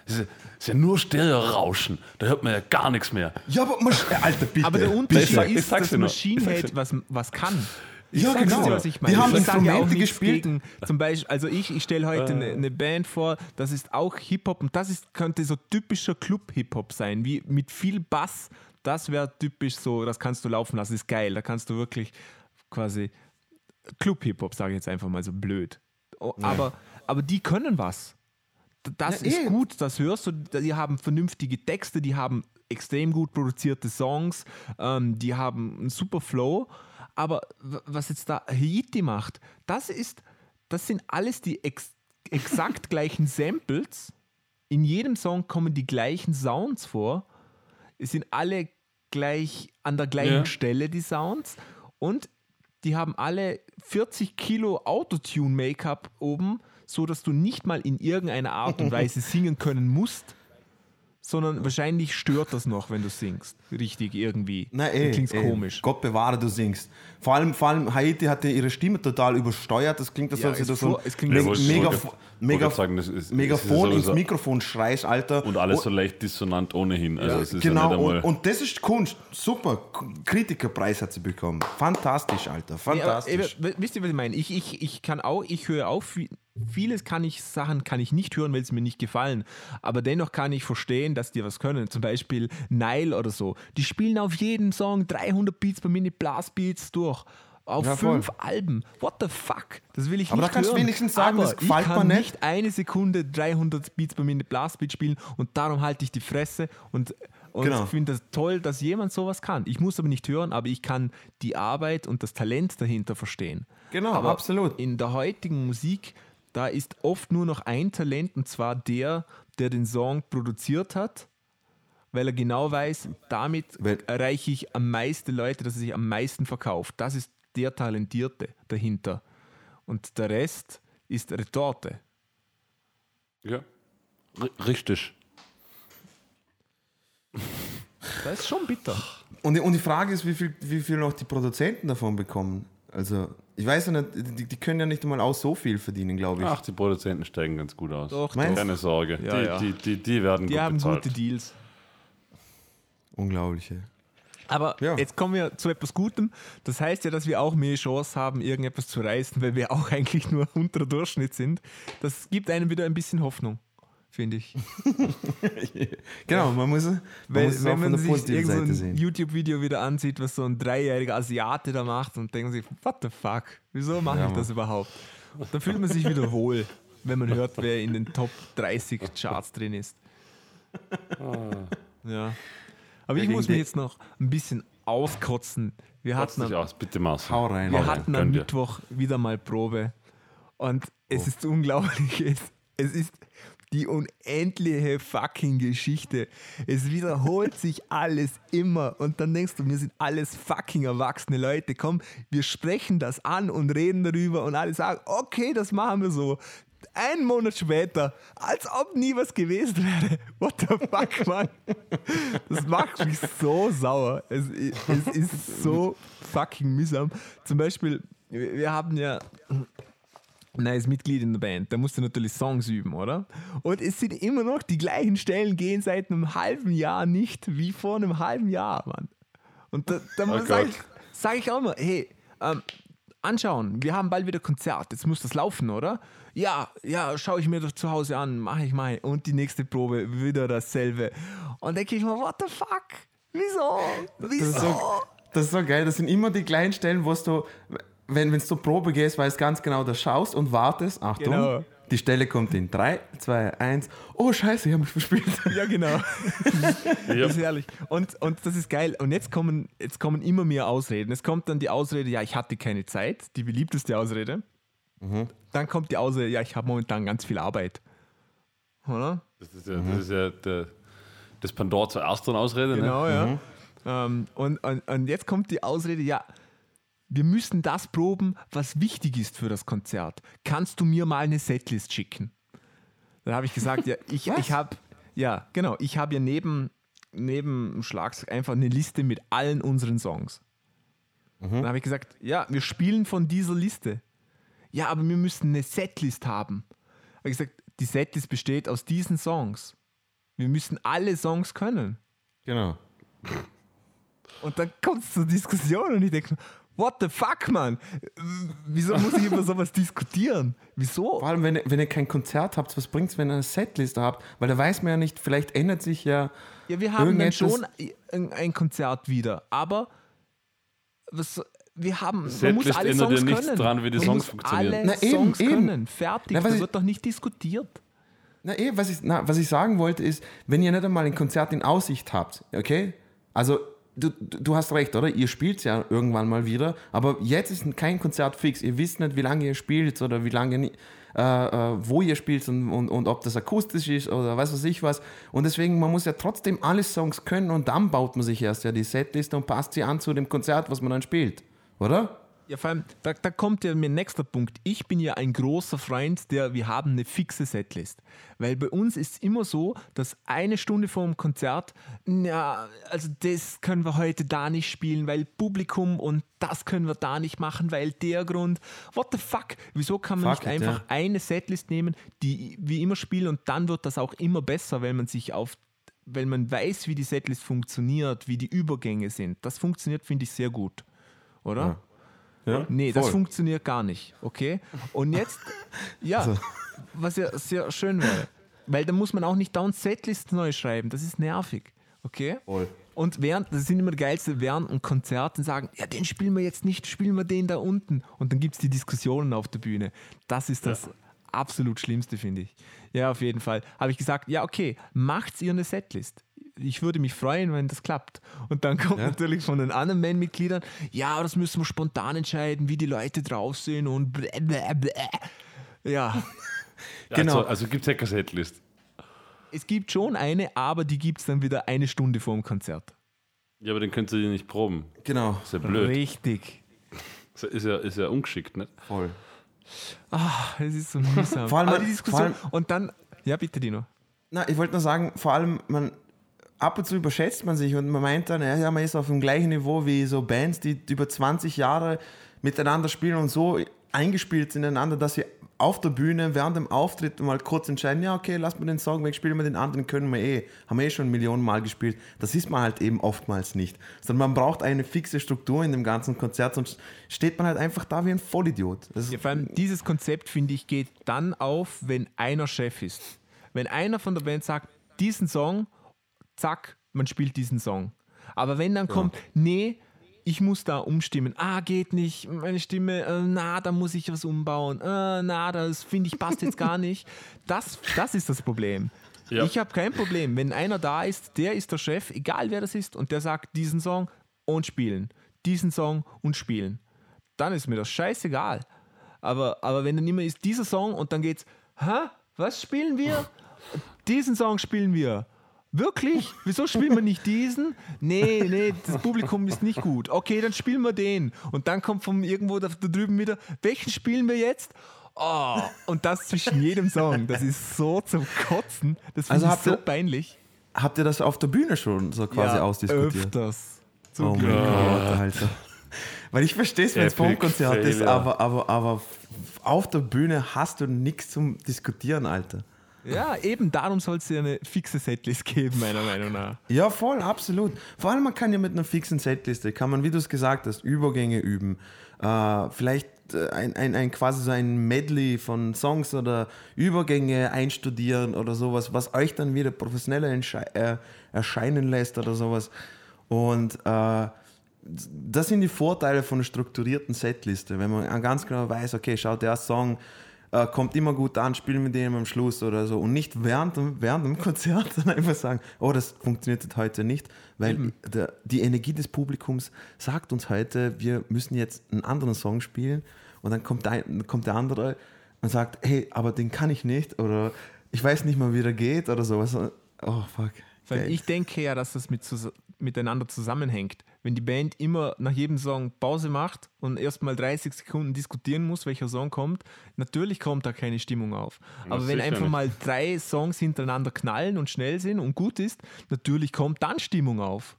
Speaker 2: es ist, ja nur Stereo-Rauschen. Da hört man ja gar nichts mehr.
Speaker 1: ja, aber Masch Alter, bitte.
Speaker 3: Aber der Unterschied
Speaker 2: ich
Speaker 3: ist,
Speaker 2: sag's
Speaker 3: dass Head was, was kann.
Speaker 1: Ja,
Speaker 3: Wisst
Speaker 1: genau.
Speaker 3: ihr, was ich meine?
Speaker 1: Die haben
Speaker 3: ich sage ja auch
Speaker 1: gespielt.
Speaker 3: Gegen, zum Beispiel, also ich, ich stelle heute eine, eine Band vor, das ist auch Hip-Hop und das ist, könnte so typischer Club-Hip-Hop sein, wie mit viel Bass. Das wäre typisch so, das kannst du laufen lassen, ist geil. Da kannst du wirklich quasi Club-Hip-Hop, sage ich jetzt einfach mal so blöd. Aber, aber die können was. Das
Speaker 1: Ja,
Speaker 3: ist
Speaker 1: eh.
Speaker 3: gut, das hörst du. Die haben vernünftige Texte, die haben extrem gut produzierte Songs, ähm, die haben einen super Flow. Aber was jetzt da Haiti macht, das ist, das sind alles die ex exakt [laughs] gleichen Samples. In jedem Song kommen die gleichen Sounds vor. Es sind alle gleich an der gleichen
Speaker 2: Ja.
Speaker 3: Stelle, die Sounds. Und die haben alle 40 Kilo Autotune-Make-up oben, so dass du nicht mal in irgendeiner Art und [laughs] Weise singen können musst, sondern wahrscheinlich stört das noch, wenn du singst. Richtig, irgendwie.
Speaker 1: Na,
Speaker 3: Dann
Speaker 1: eh,
Speaker 3: klingt's
Speaker 1: eh.
Speaker 3: komisch.
Speaker 1: Gott bewahre, du singst. Vor allem, vor allem Haiti hatte ihre Stimme total übersteuert. Das klingt, als
Speaker 3: Ja,
Speaker 1: ob sie da so
Speaker 3: klingt-
Speaker 1: Me
Speaker 3: Ja,
Speaker 1: Megaf Megaf
Speaker 2: sagen, das ist- ist
Speaker 1: Megafon
Speaker 2: ja
Speaker 1: ins Mikrofon schreist, Alter.
Speaker 2: Und alles so leicht dissonant ohnehin. Also es ist
Speaker 1: genau,
Speaker 2: ja
Speaker 1: und, und das ist Kunst. Super. Kritikerpreis hat sie bekommen. Fantastisch, Alter.
Speaker 3: Ja, aber,
Speaker 1: Fantastisch.
Speaker 3: äh, wisst ihr, was ich meine? Ich, ich, ich kann auch, ich höre auch viel, vieles kann ich, Sachen kann ich nicht hören, weil sie mir nicht gefallen. Aber dennoch kann ich verstehen, dass die was können. Zum Beispiel Nile oder so. Die spielen auf jedem Song 300 Beats per Minute Blastbeats durch. Auf
Speaker 1: Ja,
Speaker 3: fünf Alben. What the fuck? Das will ich
Speaker 1: Aber da
Speaker 3: nicht
Speaker 1: kannst du
Speaker 3: hören.
Speaker 1: wenigstens sagen,
Speaker 3: Aber
Speaker 1: das gefällt
Speaker 3: ich kann
Speaker 1: mir nicht.
Speaker 3: nicht eine Sekunde 300 Beats per Minute Blastbeat spielen und darum halte ich die Fresse und und
Speaker 1: Genau.
Speaker 3: finde das toll, dass jemand sowas kann. Ich muss aber nicht hören, aber ich kann die Arbeit und das Talent dahinter verstehen.
Speaker 1: Genau,
Speaker 3: aber
Speaker 1: absolut.
Speaker 3: In der heutigen Musik, da ist oft nur noch ein Talent und zwar der, der den Song produziert hat, weil er genau weiß, damit
Speaker 1: Weil-
Speaker 3: erreiche ich am meisten Leute, dass er sich am meisten verkauft. Das ist der Talentierte dahinter. Und der Rest ist Retorte.
Speaker 2: ja. R richtig.
Speaker 3: Das ist schon bitter.
Speaker 1: Und, die- und die Frage ist, wie viel, wie viel noch die Produzenten davon bekommen. Also, ich weiß ja nicht, die, die können ja nicht einmal auch so viel verdienen, glaube ich.
Speaker 2: Ach, die Produzenten steigen ganz gut aus.
Speaker 3: Doch,
Speaker 1: Meinst
Speaker 3: doch.
Speaker 2: Keine Sorge.
Speaker 3: Ja,
Speaker 2: die,
Speaker 3: ja.
Speaker 2: Die, die, die werden
Speaker 3: Die
Speaker 2: gut
Speaker 3: haben
Speaker 2: bezahlt.
Speaker 3: gute Deals.
Speaker 1: Unglaublich. ey.
Speaker 3: Aber
Speaker 1: Ja.
Speaker 3: jetzt kommen wir zu etwas Gutem. Das heißt ja, dass wir auch mehr Chance haben, irgendetwas zu reißen, weil wir auch [laughs] eigentlich nur unterer Durchschnitt sind. Das gibt einem wieder ein bisschen Hoffnung, finde ich. [laughs]
Speaker 1: Genau, man muss, man
Speaker 3: Weil,
Speaker 1: muss
Speaker 3: wenn man sich
Speaker 1: positiven
Speaker 3: irgend so. YouTube-Video wieder ansieht, was so ein dreijähriger Asiate da macht und denken sich, what the fuck, wieso mache
Speaker 1: Ja,
Speaker 3: ich das überhaupt? Und dann fühlt man sich wieder wohl, wenn man hört, wer in den Top 30 Charts drin ist. Ja. Aber ich muss mich jetzt noch ein bisschen auskotzen. Wir hatten am,
Speaker 2: aus, bitte Marcel.
Speaker 1: Hau rein.
Speaker 3: wir
Speaker 1: Hau rein.
Speaker 3: hatten am. Mittwoch wieder mal Probe. Und es
Speaker 1: Oh.
Speaker 3: ist unglaublich. [laughs] Es, es ist die unendliche fucking Geschichte. Es wiederholt sich alles immer. Und dann denkst du, wir sind alles fucking erwachsene Leute. Komm, wir sprechen das an und reden darüber und alle sagen, okay, das machen wir so. Einen Monat später, als ob nie was gewesen wäre. [laughs] What the fuck, Mann? Das macht mich so sauer. Es, es ist so fucking mühsam. Zum Beispiel, wir haben ja ein neues Mitglied in der Band. Da musst du natürlich Songs üben, oder? Und es sind immer noch die gleichen Stellen, gehen seit einem halben Jahr nicht wie vor einem halben Jahr, Mann. Und da, da
Speaker 2: Oh
Speaker 3: sage ich, sag ich auch immer, hey, ähm, anschauen, wir haben bald wieder Konzert, jetzt muss das laufen, oder? Ja, ja, schaue ich mir doch zu Hause an, mache ich mal. Und die nächste Probe wieder dasselbe. Und denke ich mir, what the fuck? Wieso?
Speaker 1: Das
Speaker 3: Wieso?
Speaker 1: ist, so, das ist so geil. Das sind immer die kleinen Stellen, wo du, wenn du zur Probe gehst, weißt ganz genau, da schaust und wartest. Achtung,
Speaker 3: Genau.
Speaker 1: die Stelle kommt in 3, 2, 1. Oh, scheiße, ich habe mich verspielt.
Speaker 3: Ja, genau. [laughs]
Speaker 2: Ja.
Speaker 3: Das ist herrlich. Und, und das ist geil. Und jetzt kommen, jetzt kommen immer mehr Ausreden. Es kommt dann die Ausrede, ja, ich hatte keine Zeit, die beliebteste Ausrede. Dann kommt die Ausrede, ja, ich habe momentan ganz viel Arbeit. Oder?
Speaker 2: Das ist ja, das, ist ja der, das Pandor zur ersten Ausrede. Ne?
Speaker 3: Genau, ja. Ähm, und, und, und jetzt kommt die Ausrede, ja, wir müssen das proben, was wichtig ist für das Konzert. Kannst du mir mal eine Setlist schicken? Dann habe ich gesagt, ja, ich, ich habe, ja, genau, ich habe ja neben, neben Schlagzeug einfach eine Liste mit allen unseren Songs. Dann habe ich gesagt, ja, wir spielen von dieser Liste. Ja, aber wir müssen eine Setlist haben. Habe ich gesagt, die Setlist besteht aus diesen Songs. Wir müssen alle Songs können.
Speaker 1: Genau.
Speaker 3: Und dann kommt es zur Diskussion und ich denke, what the fuck, Mann? Wieso muss ich über sowas diskutieren? Wieso?
Speaker 1: Vor allem, wenn, ihr- wenn ihr kein Konzert habt, was bringt es, wenn ihr eine Setliste habt? Weil da weiß man ja nicht, vielleicht ändert sich ja.
Speaker 3: Ja, wir haben dann schon ein, Konzert wieder, aber was, wir haben, man muss
Speaker 2: Setlist
Speaker 3: alle Songs
Speaker 2: nichts
Speaker 3: können.
Speaker 2: dran, wie die
Speaker 3: man
Speaker 2: Songs
Speaker 3: muss
Speaker 2: funktionieren.
Speaker 3: alle
Speaker 1: Na, eben,
Speaker 3: Songs
Speaker 1: eben.
Speaker 3: können. Fertig,
Speaker 1: Na,
Speaker 3: das
Speaker 1: ich-
Speaker 3: wird doch nicht diskutiert.
Speaker 1: Na, eh, was ich, na, was ich sagen wollte, ist, wenn ihr nicht einmal ein Konzert in Aussicht habt, okay? Also, du, du hast recht, oder? Ihr spielt ja irgendwann mal wieder, aber jetzt ist kein Konzert fix. Ihr wisst nicht, wie lange ihr spielt oder wie lange, äh, äh, wo ihr spielt und, und, und ob das akustisch ist oder was weiß ich was. Und deswegen, man muss ja trotzdem alle Songs können und dann baut man sich erst ja die Setliste und passt sie an zu dem Konzert, was man dann spielt, oder?
Speaker 3: Ja, vor allem, da, da kommt ja mein nächster Punkt. Ich bin ja ein großer Freund der, wir haben eine fixe Setlist. Weil bei uns ist es immer so, dass eine Stunde vor dem Konzert, ja, also das können wir heute da nicht spielen, weil Publikum und das können wir da nicht machen, weil der Grund. What the fuck? Wieso kann man
Speaker 1: Fuck
Speaker 3: nicht
Speaker 1: it,
Speaker 3: einfach
Speaker 1: ja.
Speaker 3: eine Setlist nehmen, die wir immer spielen und dann wird das auch immer besser, weil man sich auf weil man weiß, wie die Setlist funktioniert, wie die Übergänge sind. Das funktioniert, finde ich, sehr gut. Oder?
Speaker 1: Ja.
Speaker 3: Nee, das
Speaker 1: Voll.
Speaker 3: funktioniert gar nicht. Okay? Und jetzt, [laughs] ja,
Speaker 1: Also.
Speaker 3: was ja sehr schön wäre. Weil da muss man auch nicht dauernd Setlisten neu schreiben. Das ist nervig. Okay?
Speaker 1: Voll.
Speaker 3: Und während, das sind immer die geilste, während und sagen, ja, den spielen wir jetzt nicht, spielen wir den da unten. Und dann gibt es die Diskussionen auf der Bühne. Das ist das absolut Schlimmste, finde ich. Ja, auf jeden Fall. Habe ich gesagt, ja, okay, macht ihr eine Setlist. Ich würde mich freuen, wenn das klappt. Und dann [laughs] kommt natürlich von den anderen Bandmitgliedern, ja, das müssen wir spontan entscheiden, wie die Leute drauf sind und blä, blä, blä. [laughs] Ja,
Speaker 1: Genau.
Speaker 2: Also, also gibt es ja keine Setlist.
Speaker 3: es gibt schon eine, aber die gibt es dann wieder eine Stunde vor dem Konzert.
Speaker 2: Ja, aber den könnt ihr nicht proben.
Speaker 1: Genau.
Speaker 2: Das ist ja blöd.
Speaker 3: Richtig.
Speaker 2: Das ist ja, ist ja ungeschickt, nicht?
Speaker 1: Voll.
Speaker 3: Es ist so mühsam.
Speaker 1: Vor allem-
Speaker 3: Aber die Diskussion.
Speaker 1: vor allem-
Speaker 3: und dann, ja, bitte, Dino.
Speaker 1: Na, ich wollte nur sagen, vor allem, man, ab und zu überschätzt man sich und man meint dann, ja, man ist auf dem gleichen Niveau wie so Bands, die über 20 Jahre miteinander spielen und so eingespielt sind ineinander, dass sie auf der Bühne während dem Auftritt mal kurz entscheiden, ja, okay, lass mal den Song weg, spielen wir den anderen, können wir eh, haben wir eh schon Millionen Mal gespielt. Das ist man halt eben oftmals nicht. Sondern man braucht eine fixe Struktur in dem ganzen Konzert, sonst steht man halt einfach da wie ein Vollidiot.
Speaker 3: Ja, vor allem dieses Konzept, finde ich, geht dann auf, wenn einer Chef ist. Wenn einer von der Band sagt, diesen Song, zack, man spielt diesen Song. Aber wenn dann kommt, nee, ich muss da umstimmen. Ah, geht nicht. Meine Stimme, äh, na, da muss ich was umbauen. Äh, na, das finde ich passt jetzt gar nicht. [laughs] Das, das ist das Problem.
Speaker 2: Ja.
Speaker 3: Ich habe kein Problem. Wenn einer da ist, der ist der Chef, egal wer das ist, und der sagt, diesen Song und spielen. Diesen Song und spielen. Dann ist mir das scheißegal. Aber, aber wenn dann immer ist, dieser Song und dann geht's, hä? Was spielen wir? [laughs] Diesen Song spielen wir. Wirklich? Wieso spielen wir nicht diesen? Nee, nee, das Publikum ist nicht gut. Okay, dann spielen wir den. Und dann kommt von irgendwo da, da drüben wieder, welchen spielen wir jetzt? Oh, und das zwischen jedem Song. Das ist so zum Kotzen. Das finde
Speaker 1: Also
Speaker 3: ich
Speaker 1: habt
Speaker 3: so
Speaker 1: ihr-
Speaker 3: peinlich.
Speaker 1: Habt ihr das auf der Bühne schon so quasi ausdiskutiert?
Speaker 3: Öfters. Zum
Speaker 1: Oh mein. Gott, Alter. Weil ich verstehe es, wenn es
Speaker 2: Epic
Speaker 1: vom Konzert ist, aber, aber, aber auf der Bühne hast du nichts zum Diskutieren, Alter.
Speaker 3: Ja, eben darum soll es ja eine fixe Setlist geben, meiner Meinung nach.
Speaker 1: Ja, voll, absolut. Vor allem, man kann ja mit einer fixen Setliste, kann man, wie du es gesagt hast, Übergänge üben. Äh, vielleicht äh, ein, ein, ein quasi so ein Medley von Songs oder Übergänge einstudieren oder sowas, was euch dann wieder professioneller äh, erscheinen lässt oder sowas. Und äh, das sind die Vorteile von einer strukturierten Setliste, wenn man ganz genau weiß, okay, schaut, der Song äh, kommt immer gut an, spielen wir den am Schluss oder so und nicht während, während dem Konzert [laughs] dann einfach sagen, oh, das funktioniert heute nicht, weil der, die Energie des Publikums sagt uns heute, wir müssen jetzt einen anderen Song spielen und dann kommt, ein, kommt der andere und sagt, hey, aber den kann ich nicht oder ich weiß nicht mal, wie der geht oder sowas. Oh, fuck.
Speaker 3: Weil ich denke ja, dass das mit, miteinander zusammenhängt. Wenn die Band immer nach jedem Song Pause macht und erstmal 30 Sekunden diskutieren muss, welcher Song kommt, natürlich kommt da keine Stimmung auf. Aber wenn einfach
Speaker 2: nicht.
Speaker 3: mal drei Songs hintereinander knallen und schnell sind und gut ist, natürlich kommt dann Stimmung auf.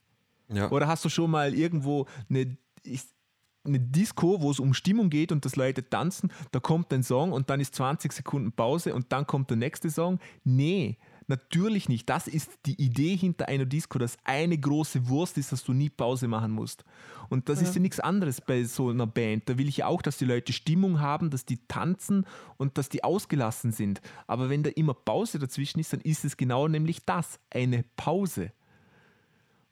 Speaker 1: Ja.
Speaker 3: Oder hast du schon mal irgendwo eine, eine Disco, wo es um Stimmung geht und das Leute tanzen, da kommt ein Song und dann ist 20 Sekunden Pause und dann kommt der nächste Song? Nee, natürlich nicht. Das ist die Idee hinter einer Disco, dass eine große Wurst ist, dass du nie Pause machen musst. Und das ist ja nichts anderes bei so einer Band. Da will ich ja auch, dass die Leute Stimmung haben, dass die tanzen und dass die ausgelassen sind. Aber wenn da immer Pause dazwischen ist, dann ist es genau nämlich das, eine Pause.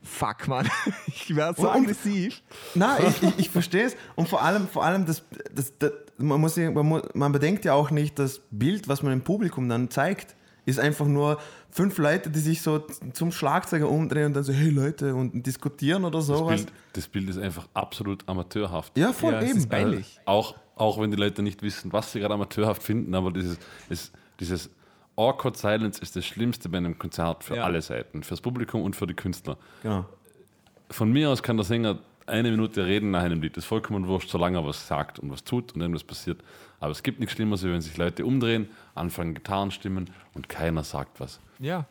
Speaker 3: Fuck, Mann. [laughs] Ich werde so
Speaker 1: Und-
Speaker 3: aggressiv.
Speaker 1: Nein, ich, ich, ich verstehe es. Und vor allem, vor allem das, das, das, man, muss, ja- man, man bedenkt ja auch nicht, das Bild, was man dem Publikum dann zeigt, ist einfach nur fünf Leute, die sich so zum Schlagzeuger umdrehen und dann so, hey Leute, und diskutieren oder
Speaker 2: Das
Speaker 1: sowas.
Speaker 2: Bild, das Bild ist einfach absolut amateurhaft.
Speaker 1: Ja, voll
Speaker 3: Ja,
Speaker 1: eben.
Speaker 3: ist peinlich.
Speaker 2: Äh, auch, auch wenn die Leute nicht wissen, was sie gerade amateurhaft finden, aber dieses, ist, dieses Awkward Silence ist das Schlimmste bei einem Konzert für
Speaker 3: Ja.
Speaker 2: alle Seiten, fürs Publikum und für die Künstler.
Speaker 1: Genau.
Speaker 2: Von mir aus kann der Sänger eine Minute reden nach einem Lied. Das ist vollkommen wurscht, solange er was sagt und was tut und irgendwas passiert. Aber es gibt nichts Schlimmeres, wenn sich Leute umdrehen, anfangen Gitarren stimmen und keiner sagt was.
Speaker 3: Ja.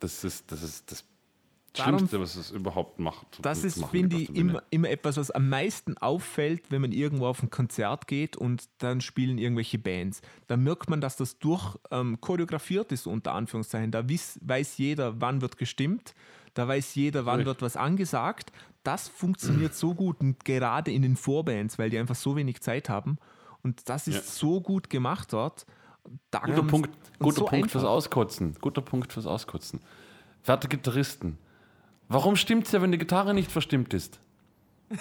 Speaker 2: Das ist das, ist das
Speaker 3: Darum-
Speaker 2: Schlimmste, was es überhaupt macht.
Speaker 3: Das ist, finde ich, immer, immer etwas, was am meisten auffällt, wenn man irgendwo auf ein Konzert geht und dann spielen irgendwelche Bands. Da merkt man, dass das durch ähm, choreografiert ist, unter Anführungszeichen. Da wiss, weiß jeder, wann wird gestimmt. Da weiß jeder, wann
Speaker 2: Richtig.
Speaker 3: wird was angesagt. Das funktioniert so gut und gerade in den Vorbands, weil die einfach so wenig Zeit haben. Und das ist
Speaker 2: Ja.
Speaker 3: so gut gemacht dort. Da
Speaker 2: Guter Punkt, guter
Speaker 3: so
Speaker 2: Punkt fürs. Auskotzen. Guter Punkt fürs Auskotzen. Werte Gitarristen, warum stimmt's ja, wenn die Gitarre nicht verstimmt ist? [laughs]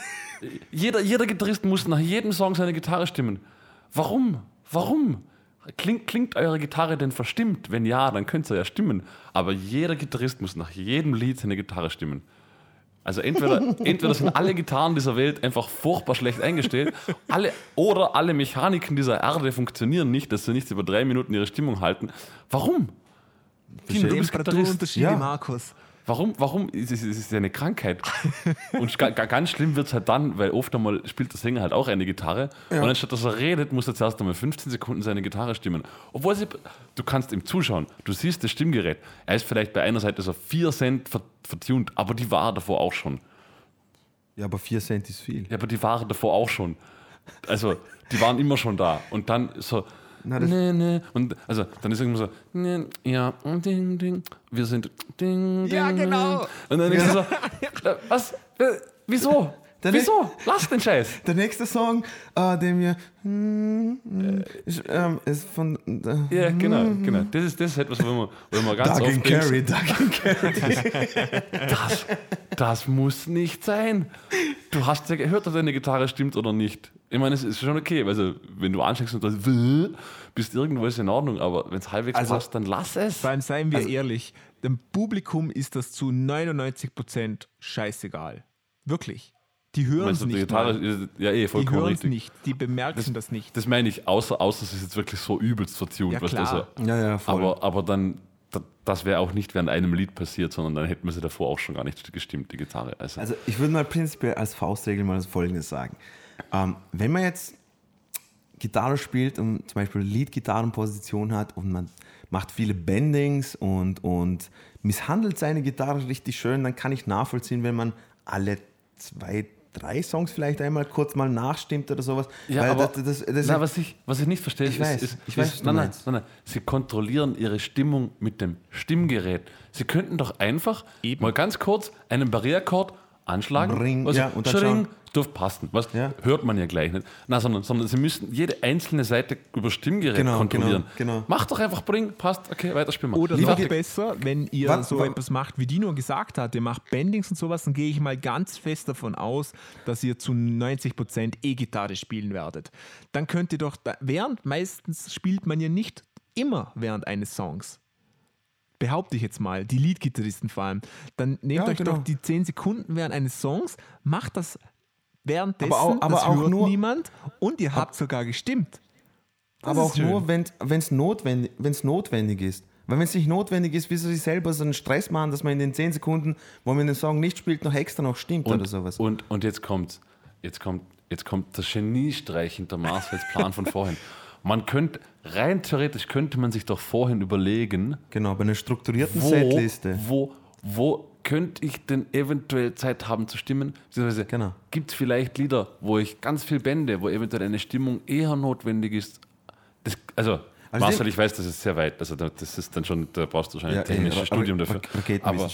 Speaker 2: jeder, jeder Gitarrist muss nach jedem Song seine Gitarre stimmen. Warum? Warum? Klingt, klingt eure Gitarre denn verstimmt? Wenn ja, dann könnt ihr ja stimmen. Aber jeder Gitarrist muss nach jedem Lied seine Gitarre stimmen. Also entweder, [laughs] entweder sind alle Gitarren dieser Welt einfach furchtbar schlecht eingestellt, alle, oder alle Mechaniken dieser Erde funktionieren nicht, dass sie nicht über drei Minuten ihre Stimmung halten. Warum?
Speaker 3: Temperaturunterschiede,
Speaker 1: Ja.
Speaker 3: Markus.
Speaker 2: Warum? Warum? Es ist, ja eine Krankheit. Und ga, ga, ganz schlimm wird es halt dann, weil oft einmal spielt der Sänger halt auch eine Gitarre. Und anstatt dass er redet, muss er zuerst einmal 15 Sekunden seine Gitarre stimmen. Obwohl sie, du kannst ihm zuschauen, du siehst das Stimmgerät. Er ist vielleicht bei einer Seite so 4 Cent ver, vertuned, aber die war davor auch schon.
Speaker 1: Ja, aber 4 Cent ist viel.
Speaker 2: Ja, aber die waren davor auch schon. Also, die waren immer schon da. Und dann so.
Speaker 1: Na, das-
Speaker 2: nee, nee. Und also, dann ist irgendwo so, nee, ja, ding, ding. Wir sind ding, ding.
Speaker 3: Ja, genau.
Speaker 2: Und dann ist es so, [laughs] äh, was? Äh, wieso?
Speaker 1: Der
Speaker 2: wieso? Lass den Scheiß. [laughs]
Speaker 1: Der nächste Song, äh, den wir. hm, hm, ist, ähm, ist von. Äh,
Speaker 2: Ja, genau, genau. Das ist, das ist etwas, wo man, wo man ganz
Speaker 1: Doug
Speaker 2: oft
Speaker 1: Carry, Doug and Carry. [laughs]
Speaker 2: das, das muss nicht sein. Du hast ja gehört, ob deine Gitarre stimmt oder nicht. Ich meine, es ist schon okay. Also, wenn du ansteckst und das bist irgendwo ist in Ordnung, aber wenn es halbwegs
Speaker 1: Also-
Speaker 2: passt, dann lass es.
Speaker 3: Vor allem seien wir
Speaker 1: Also-
Speaker 3: ehrlich, dem Publikum ist das zu 99% scheißegal. Wirklich. Die hören es nicht.
Speaker 2: Gitarre ja, eh,
Speaker 3: Die hören es nicht. Die bemerken das, nicht.
Speaker 2: Das meine ich, außer, außer es ist jetzt wirklich so übelst vertuned.
Speaker 3: Ja,
Speaker 2: weißt du,
Speaker 3: klar.
Speaker 2: also,
Speaker 1: Ja, ja, voll.
Speaker 2: aber, aber dann, da- das wäre auch nicht während einem Lied passiert, sondern dann hätten wir sie davor auch schon gar nicht gestimmt, die Gitarre. Also,
Speaker 1: Also ich würde mal prinzipiell als Faustregel mal das Folgendes sagen. Ähm, wenn man jetzt Gitarre spielt und zum Beispiel Lead-Gitarrenposition hat und man macht viele Bendings und, und misshandelt seine Gitarre richtig schön, dann kann ich nachvollziehen, wenn man alle zwei, drei Songs vielleicht einmal kurz mal nachstimmt oder sowas.
Speaker 2: Ja,
Speaker 1: Weil
Speaker 2: aber
Speaker 1: das, das, das,
Speaker 2: na, was, ich, was ich nicht verstehe,
Speaker 1: Ich
Speaker 2: ist,
Speaker 1: weiß,
Speaker 2: ist,
Speaker 1: ich
Speaker 2: ist,
Speaker 1: weiß, du
Speaker 2: nein, nein, nein, nein, sie kontrollieren ihre Stimmung mit dem Stimmgerät. Sie könnten doch einfach
Speaker 3: Eben.
Speaker 2: mal ganz kurz einen Barriereakkord anschlagen.
Speaker 1: Ring,
Speaker 2: also,
Speaker 1: ja, und dann
Speaker 2: Schring, dürfte passen. Was
Speaker 1: Ja.
Speaker 2: hört man ja gleich nicht. Na, sondern, sondern sie müssen jede einzelne Seite über Stimmgerät
Speaker 1: Genau,
Speaker 2: kontrollieren.
Speaker 1: genau, genau.
Speaker 2: Macht doch einfach Bring, passt, okay, weiter spielen wir.
Speaker 3: Oder noch besser, wenn ihr
Speaker 1: Was-
Speaker 3: so
Speaker 1: wa-
Speaker 3: etwas macht, wie Dino gesagt hat, ihr macht Bendings und sowas, dann gehe ich mal ganz fest davon aus, dass ihr zu 90% E-Gitarre spielen werdet. Dann könnt ihr doch, da, während, meistens spielt man ja nicht immer während eines Songs. Behaupte ich jetzt mal, die Leadgitarristen vor allem. Dann nehmt
Speaker 1: Ja,
Speaker 3: euch
Speaker 1: genau.
Speaker 3: doch die 10 Sekunden während eines Songs, macht das währenddessen,
Speaker 1: Aber auch- aber
Speaker 3: das
Speaker 1: auch
Speaker 3: hört
Speaker 1: nur-
Speaker 3: niemand und ihr habt sogar gestimmt. Das
Speaker 1: Aber auch
Speaker 3: schön.
Speaker 1: nur, wenn es notwendig, wenn's notwendig ist. Weil wenn es nicht notwendig ist, wieso sich selber so einen Stress machen, dass man in den 10 Sekunden, wo man den Song nicht spielt, noch extra noch stimmt oder sowas.
Speaker 2: Und, und jetzt kommt, jetzt kommt, jetzt kommt der Geniestreich hinter Marsfelds Plan von vorhin. Man könnte, rein theoretisch könnte man sich doch vorhin überlegen,
Speaker 1: genau, bei einer strukturierten
Speaker 2: wo,
Speaker 1: Setliste.
Speaker 2: wo, wo könnte ich denn eventuell Zeit haben zu stimmen? Beziehungsweise
Speaker 1: Genau.
Speaker 2: gibt es vielleicht Lieder, wo ich ganz viel bände, wo eventuell eine Stimmung eher notwendig ist? Das, also,
Speaker 1: Also
Speaker 2: Marcel,
Speaker 1: die-
Speaker 2: ich weiß, das ist sehr weit. Also, da- das ist dann schon, da brauchst du wahrscheinlich
Speaker 1: Ja,
Speaker 2: ein technisches
Speaker 1: eh, Ra-
Speaker 2: Studium dafür. Aber,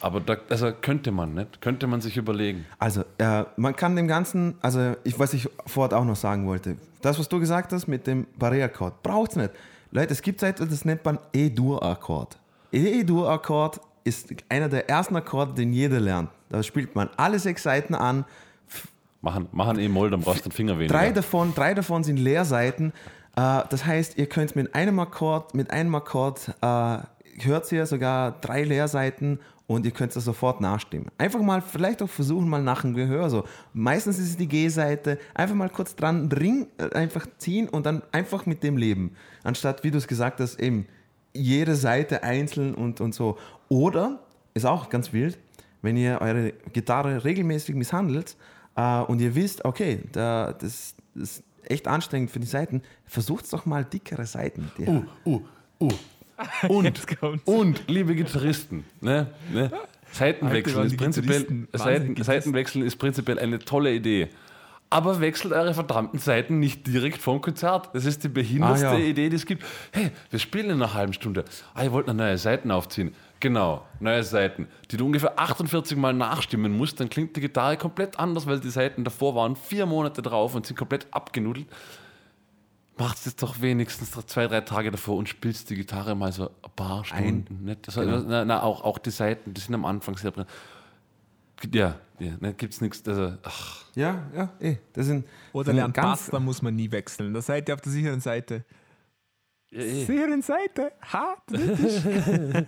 Speaker 2: aber da, also könnte man, nicht? Könnte man sich überlegen.
Speaker 1: Also, äh, man kann dem Ganzen, also ich, was ich vorher auch noch sagen wollte, das, was du gesagt hast mit dem Barré-Akkord, braucht es nicht. Leute, es gibt etwas, das nennt man E-Dur-Akkord. E-Dur-Akkord ist einer der ersten Akkorde, den jeder lernt. Da spielt man alle sechs Seiten an,
Speaker 2: Machen, machen eh Moll, dann brauchst du den Finger weniger.
Speaker 1: Drei davon, drei davon sind Leerseiten. Äh, das heißt, ihr könnt mit einem Akkord, mit einem Akkord äh, hört ihr sogar drei Leerseiten und ihr könnt das sofort nachstimmen. Einfach mal, vielleicht auch versuchen mal nach dem Gehör so. Meistens ist es die G-Seite. Einfach mal kurz dran, Ring äh, einfach ziehen und dann einfach mit dem leben. Anstatt, wie du es gesagt hast, eben jede Seite einzeln und, und so. Oder, ist auch ganz wild, wenn ihr eure Gitarre regelmäßig misshandelt äh, und ihr wisst, okay, da, das, ist echt anstrengend für die Seiten, versucht doch mal dickere Seiten.
Speaker 2: Uh, uh, uh. [laughs] Und, und liebe Gitarristen, ne, ne, Seitenwechsel
Speaker 3: waren
Speaker 2: ist prinzipiell, Seiten,
Speaker 3: wahnsinnig getestet.
Speaker 2: Seitenwechsel ist prinzipiell eine tolle Idee. Aber wechselt eure verdammten Seiten nicht direkt vom Konzert. Das ist die behindertste
Speaker 1: Ah, ja.
Speaker 2: Idee, die es gibt. Hey, wir spielen in einer halben Stunde. Ah, ihr wollt noch neue Seiten aufziehen. Genau, neue Seiten, die du ungefähr 48 Mal nachstimmen musst. Dann klingt die Gitarre komplett anders, weil die Seiten davor waren vier Monate drauf und sind komplett abgenudelt macht es doch wenigstens zwei, drei Tage davor und spielst die Gitarre mal so ein paar Stunden. Nicht? Das,
Speaker 1: Genau.
Speaker 2: na, na, auch, auch die Seiten, die sind am Anfang sehr drin. Ja, ja ne, gibt es nichts. Also, ach,
Speaker 1: Ja, ja, eh. Das sind,
Speaker 3: Oder lernt
Speaker 1: ganz-
Speaker 3: Bass, da muss man nie wechseln. Da seid ihr auf der sicheren Seite.
Speaker 2: Ja, eh.
Speaker 3: Sicheren Seite? Ha? [laughs]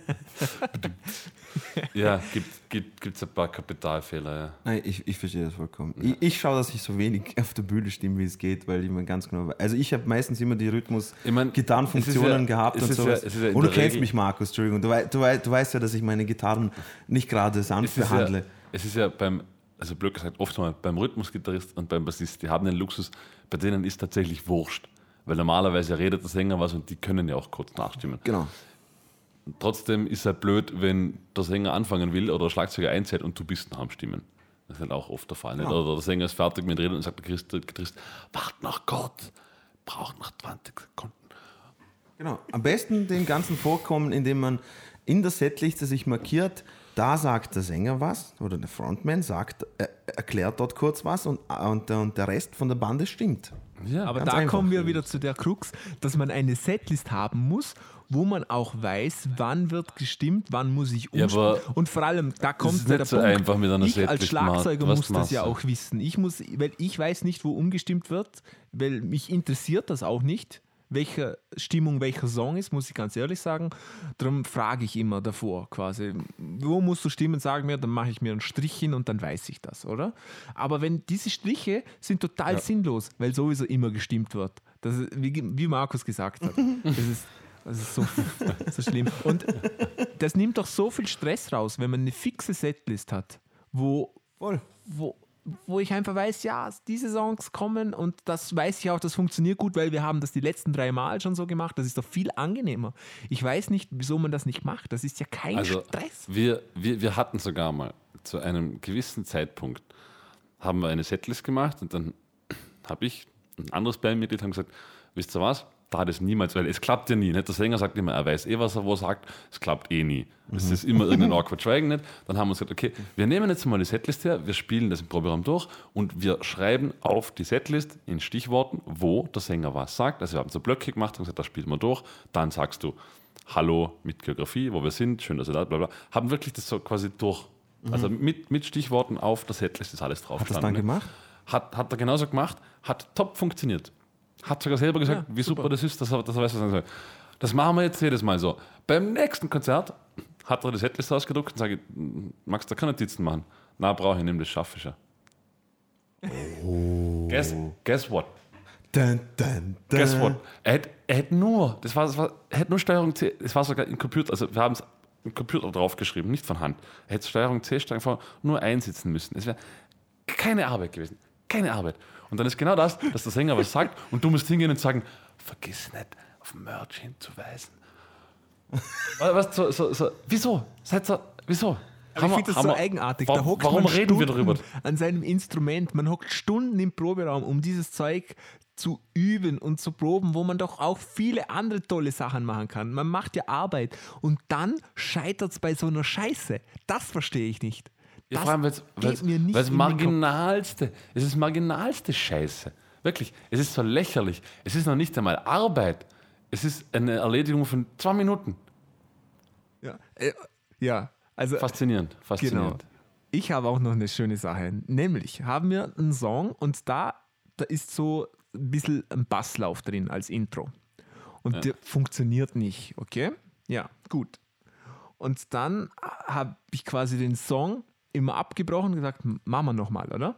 Speaker 2: ja gibt gibt gibt's ein paar Kapitalfehler. Ja.
Speaker 1: Nein, ich, ich verstehe das vollkommen. Ich, ich schaue, dass ich so wenig auf der Bühne stimme, wie es geht, weil ich mir ganz genau weiß. Also ich habe meistens immer die Rhythmus,
Speaker 2: Ich mein,
Speaker 1: Gitarrenfunktionen
Speaker 2: ja-
Speaker 1: gehabt und
Speaker 2: ja-
Speaker 1: sowas.
Speaker 2: ja
Speaker 1: und du kennst
Speaker 2: Regel-
Speaker 1: mich, Markus, Entschuldigung. Du, wei- du, wei- du weißt ja, dass ich meine Gitarren nicht gerade sanft
Speaker 2: Es
Speaker 1: behandle.
Speaker 2: ja, es ist ja beim, also blöd gesagt, oft mal beim Rhythmusgitarrist und beim Bassist, die haben den Luxus, bei denen ist tatsächlich wurscht. Weil normalerweise redet der Sänger was und die können ja auch kurz nachstimmen.
Speaker 1: Genau.
Speaker 2: Trotzdem ist es halt blöd, wenn der Sänger anfangen will oder der Schlagzeuger einzählt und du bist am Stimmen. Das ist halt auch oft der Fall.
Speaker 1: Genau.
Speaker 2: Oder der Sänger ist fertig mit Reden und sagt der Christ- Gitarrist, wart nach Gott, braucht noch 20 Sekunden.
Speaker 1: Genau. Am besten den ganzen vorkommen, indem man in der Setliste sich markiert, da sagt der Sänger was oder der Frontman sagt, er, erklärt dort kurz was und, und, und der Rest von der Bande stimmt.
Speaker 2: Ja,
Speaker 3: Aber da
Speaker 1: einfach.
Speaker 3: kommen wir wieder zu der Krux, dass man eine Setlist haben muss, wo man auch weiß, wann wird gestimmt, wann muss ich
Speaker 2: Ja,
Speaker 3: umspielen.
Speaker 2: aber
Speaker 3: und vor allem, da kommt
Speaker 2: ist
Speaker 3: ja
Speaker 2: nicht
Speaker 3: der
Speaker 2: so
Speaker 3: Punkt.
Speaker 2: einfach mit einer
Speaker 3: ich als
Speaker 2: Setlist,
Speaker 3: Schlagzeuger
Speaker 2: Marc. Was
Speaker 3: muss das ja auch wissen. Ich muss, weil ich weiß nicht, wo umgestimmt wird, weil mich interessiert das auch nicht. Welche Stimmung welcher Song ist, muss ich ganz ehrlich sagen. Darum frage ich immer davor quasi, wo musst du stimmen, sag mir, dann mache ich mir einen Strich hin und dann weiß ich das, oder? Aber wenn diese Striche sind total sinnlos, weil sowieso immer gestimmt wird. Das ist, wie, wie Markus gesagt hat. [laughs] Das ist, das ist so, so schlimm. Und das nimmt doch so viel Stress raus, wenn man eine fixe Setlist hat, wo,
Speaker 1: Voll.
Speaker 3: wo, wo ich einfach weiß, ja, diese Songs kommen und das weiß ich auch, das funktioniert gut, weil wir haben das die letzten drei Mal schon so gemacht. Das ist doch viel angenehmer. Ich weiß nicht, wieso man das nicht macht. Das ist ja kein
Speaker 2: Also
Speaker 3: Stress.
Speaker 2: wir, wir, wir hatten sogar mal zu einem gewissen Zeitpunkt haben wir eine Setlist gemacht und dann [clears throat] habe ich ein anderes Bandmitglied haben gesagt, wisst ihr was? Da das niemals, weil es klappt ja nie. Nicht? Der Sänger sagt immer, er weiß eh, was er wo sagt, es klappt eh nie. Es ist immer irgendein awkward Schweigen nicht. Dann haben wir uns gesagt, okay, wir nehmen jetzt mal die Setlist her, wir spielen das im Proberaum durch und wir schreiben auf die Setlist in Stichworten, wo der Sänger was sagt. Also wir haben so Blöcke gemacht und gesagt, das spielen wir durch. Dann sagst du, Hallo mit Geografie, wo wir sind, schön, dass ihr da, bla bla. Haben wirklich das so quasi durch. Also mit, mit Stichworten auf der Setlist ist alles drauf.
Speaker 1: Hat das dann gemacht?
Speaker 2: Hat, hat er genauso gemacht, hat top funktioniert. Hat sogar selber gesagt,
Speaker 3: Ja,
Speaker 2: wie super.
Speaker 3: super.
Speaker 2: das ist, dass er, dass er weiß, was er soll. Das machen wir jetzt jedes Mal so. Beim nächsten Konzert hat er das Setlist ausgedruckt und sage, magst du keine Notizen machen? Na, brauche ich, nimm das schaffe ich ja. Guess, guess what?
Speaker 1: Dun, dun, dun.
Speaker 2: Guess what? Er hätte, er hätte nur, das war, das war, er hätte nur Steuerung C, es war sogar im Computer, also wir haben es im Computer draufgeschrieben, nicht von Hand. Er hätte Steuerung C, Steuerung V nur einsitzen müssen. Es wäre keine Arbeit gewesen. Keine Arbeit. Und dann ist genau das, dass der Sänger was sagt und du musst hingehen und sagen, vergiss nicht, auf Merch hinzuweisen. Was, so, so, so, wieso? Seid so, wieso?
Speaker 3: Aber ich
Speaker 2: wir-
Speaker 3: finde das so
Speaker 2: wir-
Speaker 3: eigenartig.
Speaker 2: Warum,
Speaker 3: da hockt
Speaker 2: warum
Speaker 3: man
Speaker 2: reden wir
Speaker 3: Stunden
Speaker 2: darüber?
Speaker 3: An seinem Instrument. Man hockt Stunden im Proberaum, um dieses Zeug zu üben und zu proben, wo man doch auch viele andere tolle Sachen machen kann. Man macht ja Arbeit und dann scheitert es bei so einer Scheiße. Das verstehe ich nicht.
Speaker 2: Ja,
Speaker 3: Das
Speaker 2: vor allem, weil es
Speaker 3: geht mir nicht
Speaker 2: weil's marginalste, es ist marginalste Scheiße. Wirklich, es ist so lächerlich. Es ist noch nicht einmal Arbeit. Es ist eine Erledigung von zwei Minuten.
Speaker 3: Ja, äh, ja also
Speaker 2: Faszinierend,
Speaker 3: Genau.
Speaker 2: faszinierend.
Speaker 3: Ich habe auch noch eine schöne Sache. Nämlich haben wir einen Song und da, da ist so ein bisschen ein Basslauf drin als Intro. Und der funktioniert nicht, okay? Ja, gut. Und dann habe ich quasi den Song immer abgebrochen und gesagt, machen wir nochmal, oder?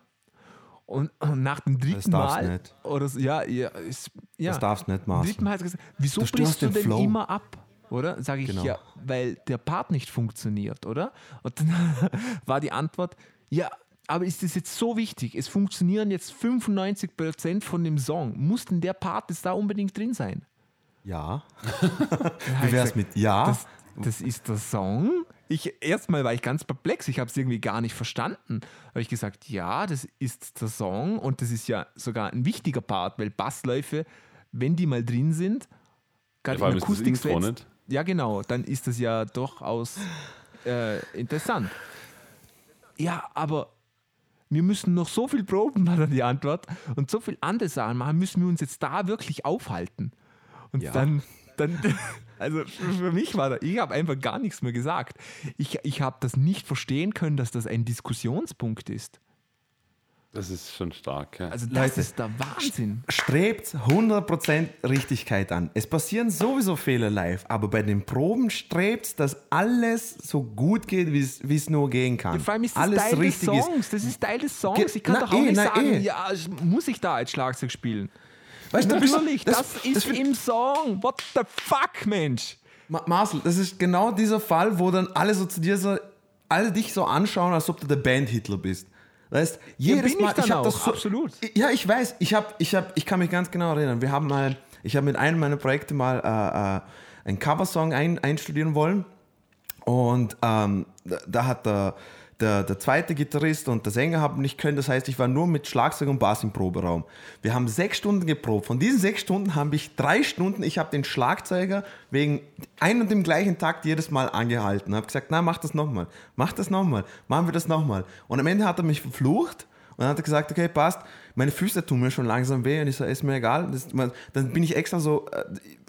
Speaker 3: Und, und nach dem dritten
Speaker 1: darfst
Speaker 3: Mal
Speaker 1: nicht.
Speaker 3: oder so, ja, ja, ist, ja.
Speaker 1: Das darfst nicht,
Speaker 3: Beim
Speaker 1: Marcel.
Speaker 3: dritten Mal hat gesagt, wieso
Speaker 1: Du
Speaker 3: brichst du
Speaker 1: den
Speaker 3: denn
Speaker 1: Flow.
Speaker 3: immer ab? Oder? Sage ich,
Speaker 1: Genau.
Speaker 3: ja, weil der Part nicht funktioniert, oder? Und dann [laughs] war die Antwort, ja, aber ist das jetzt so wichtig? Es funktionieren jetzt 95% von dem Song. Muss denn der Part jetzt da unbedingt drin sein?
Speaker 1: Ja. [laughs] Wie wär's mit Ja?
Speaker 3: Das, das ist der Song. Ich, erstmal war ich ganz perplex, ich habe es irgendwie gar nicht verstanden. Habe ich gesagt, ja, das ist der Song und das ist ja sogar ein wichtiger Part, weil Bassläufe, wenn die mal drin sind, gerade
Speaker 2: allem
Speaker 3: in Akustik
Speaker 2: nicht?
Speaker 3: ja genau, dann ist das ja durchaus äh, interessant. Ja, aber wir müssen noch so viel proben, [laughs] war dann die Antwort, und so viel andere Sachen machen, müssen wir uns jetzt da wirklich aufhalten. Und
Speaker 1: Ja.
Speaker 3: dann, dann, [laughs] also für mich war da, ich habe einfach gar nichts mehr gesagt. Ich, ich habe das nicht verstehen können, dass das ein Diskussionspunkt ist.
Speaker 2: Das ist schon stark. Ja.
Speaker 3: Also das
Speaker 1: Leute,
Speaker 3: ist der Wahnsinn.
Speaker 1: Strebt 100% Richtigkeit an. Es passieren sowieso Fehler live, aber bei den Proben strebt dass alles so gut geht, wie es- nur gehen kann.
Speaker 3: Ja, vor allem ist das
Speaker 1: alles
Speaker 3: Teil des
Speaker 1: richtig ist.
Speaker 3: Songs. Das ist Teil des Songs. Ich kann
Speaker 1: na
Speaker 3: doch auch
Speaker 1: eh,
Speaker 3: nicht
Speaker 1: na
Speaker 3: sagen,
Speaker 1: eh.
Speaker 3: ja, muss ich da als Schlagzeug spielen?
Speaker 1: Weißt du,
Speaker 3: Natürlich, das, ist
Speaker 1: das,
Speaker 3: im Song. What the fuck, Mensch?
Speaker 1: Ma- Marcel, das ist genau dieser Fall, wo dann alle so zu dir so, alle dich so anschauen, als ob du der Band-Hitler bist. Weißt, jedes
Speaker 3: ich
Speaker 1: Mal,
Speaker 3: dann
Speaker 1: hab das
Speaker 3: auch,
Speaker 1: so,
Speaker 3: absolut.
Speaker 1: Ja, ich weiß, ich habe, ich habe, ich kann mich ganz genau erinnern. Wir haben mal, ich habe mit einem meiner Projekte mal äh, äh, einen Coversong ein, einstudieren wollen und ähm, da, da hat der, der, der zweite Gitarrist und der Sänger haben nicht können. Das heißt, ich war nur mit Schlagzeug und Bass im Proberaum. Wir haben sechs Stunden geprobt. Von diesen sechs Stunden habe ich drei Stunden, ich habe den Schlagzeuger wegen ein und dem gleichen Takt jedes Mal angehalten. habe gesagt, na, mach das nochmal, mach das nochmal, machen wir das nochmal. Und am Ende hat er mich verflucht und hat gesagt, okay, passt, meine Füße tun mir schon langsam weh. Und ich so, ist mir egal. Das, man, dann bin ich extra so, äh,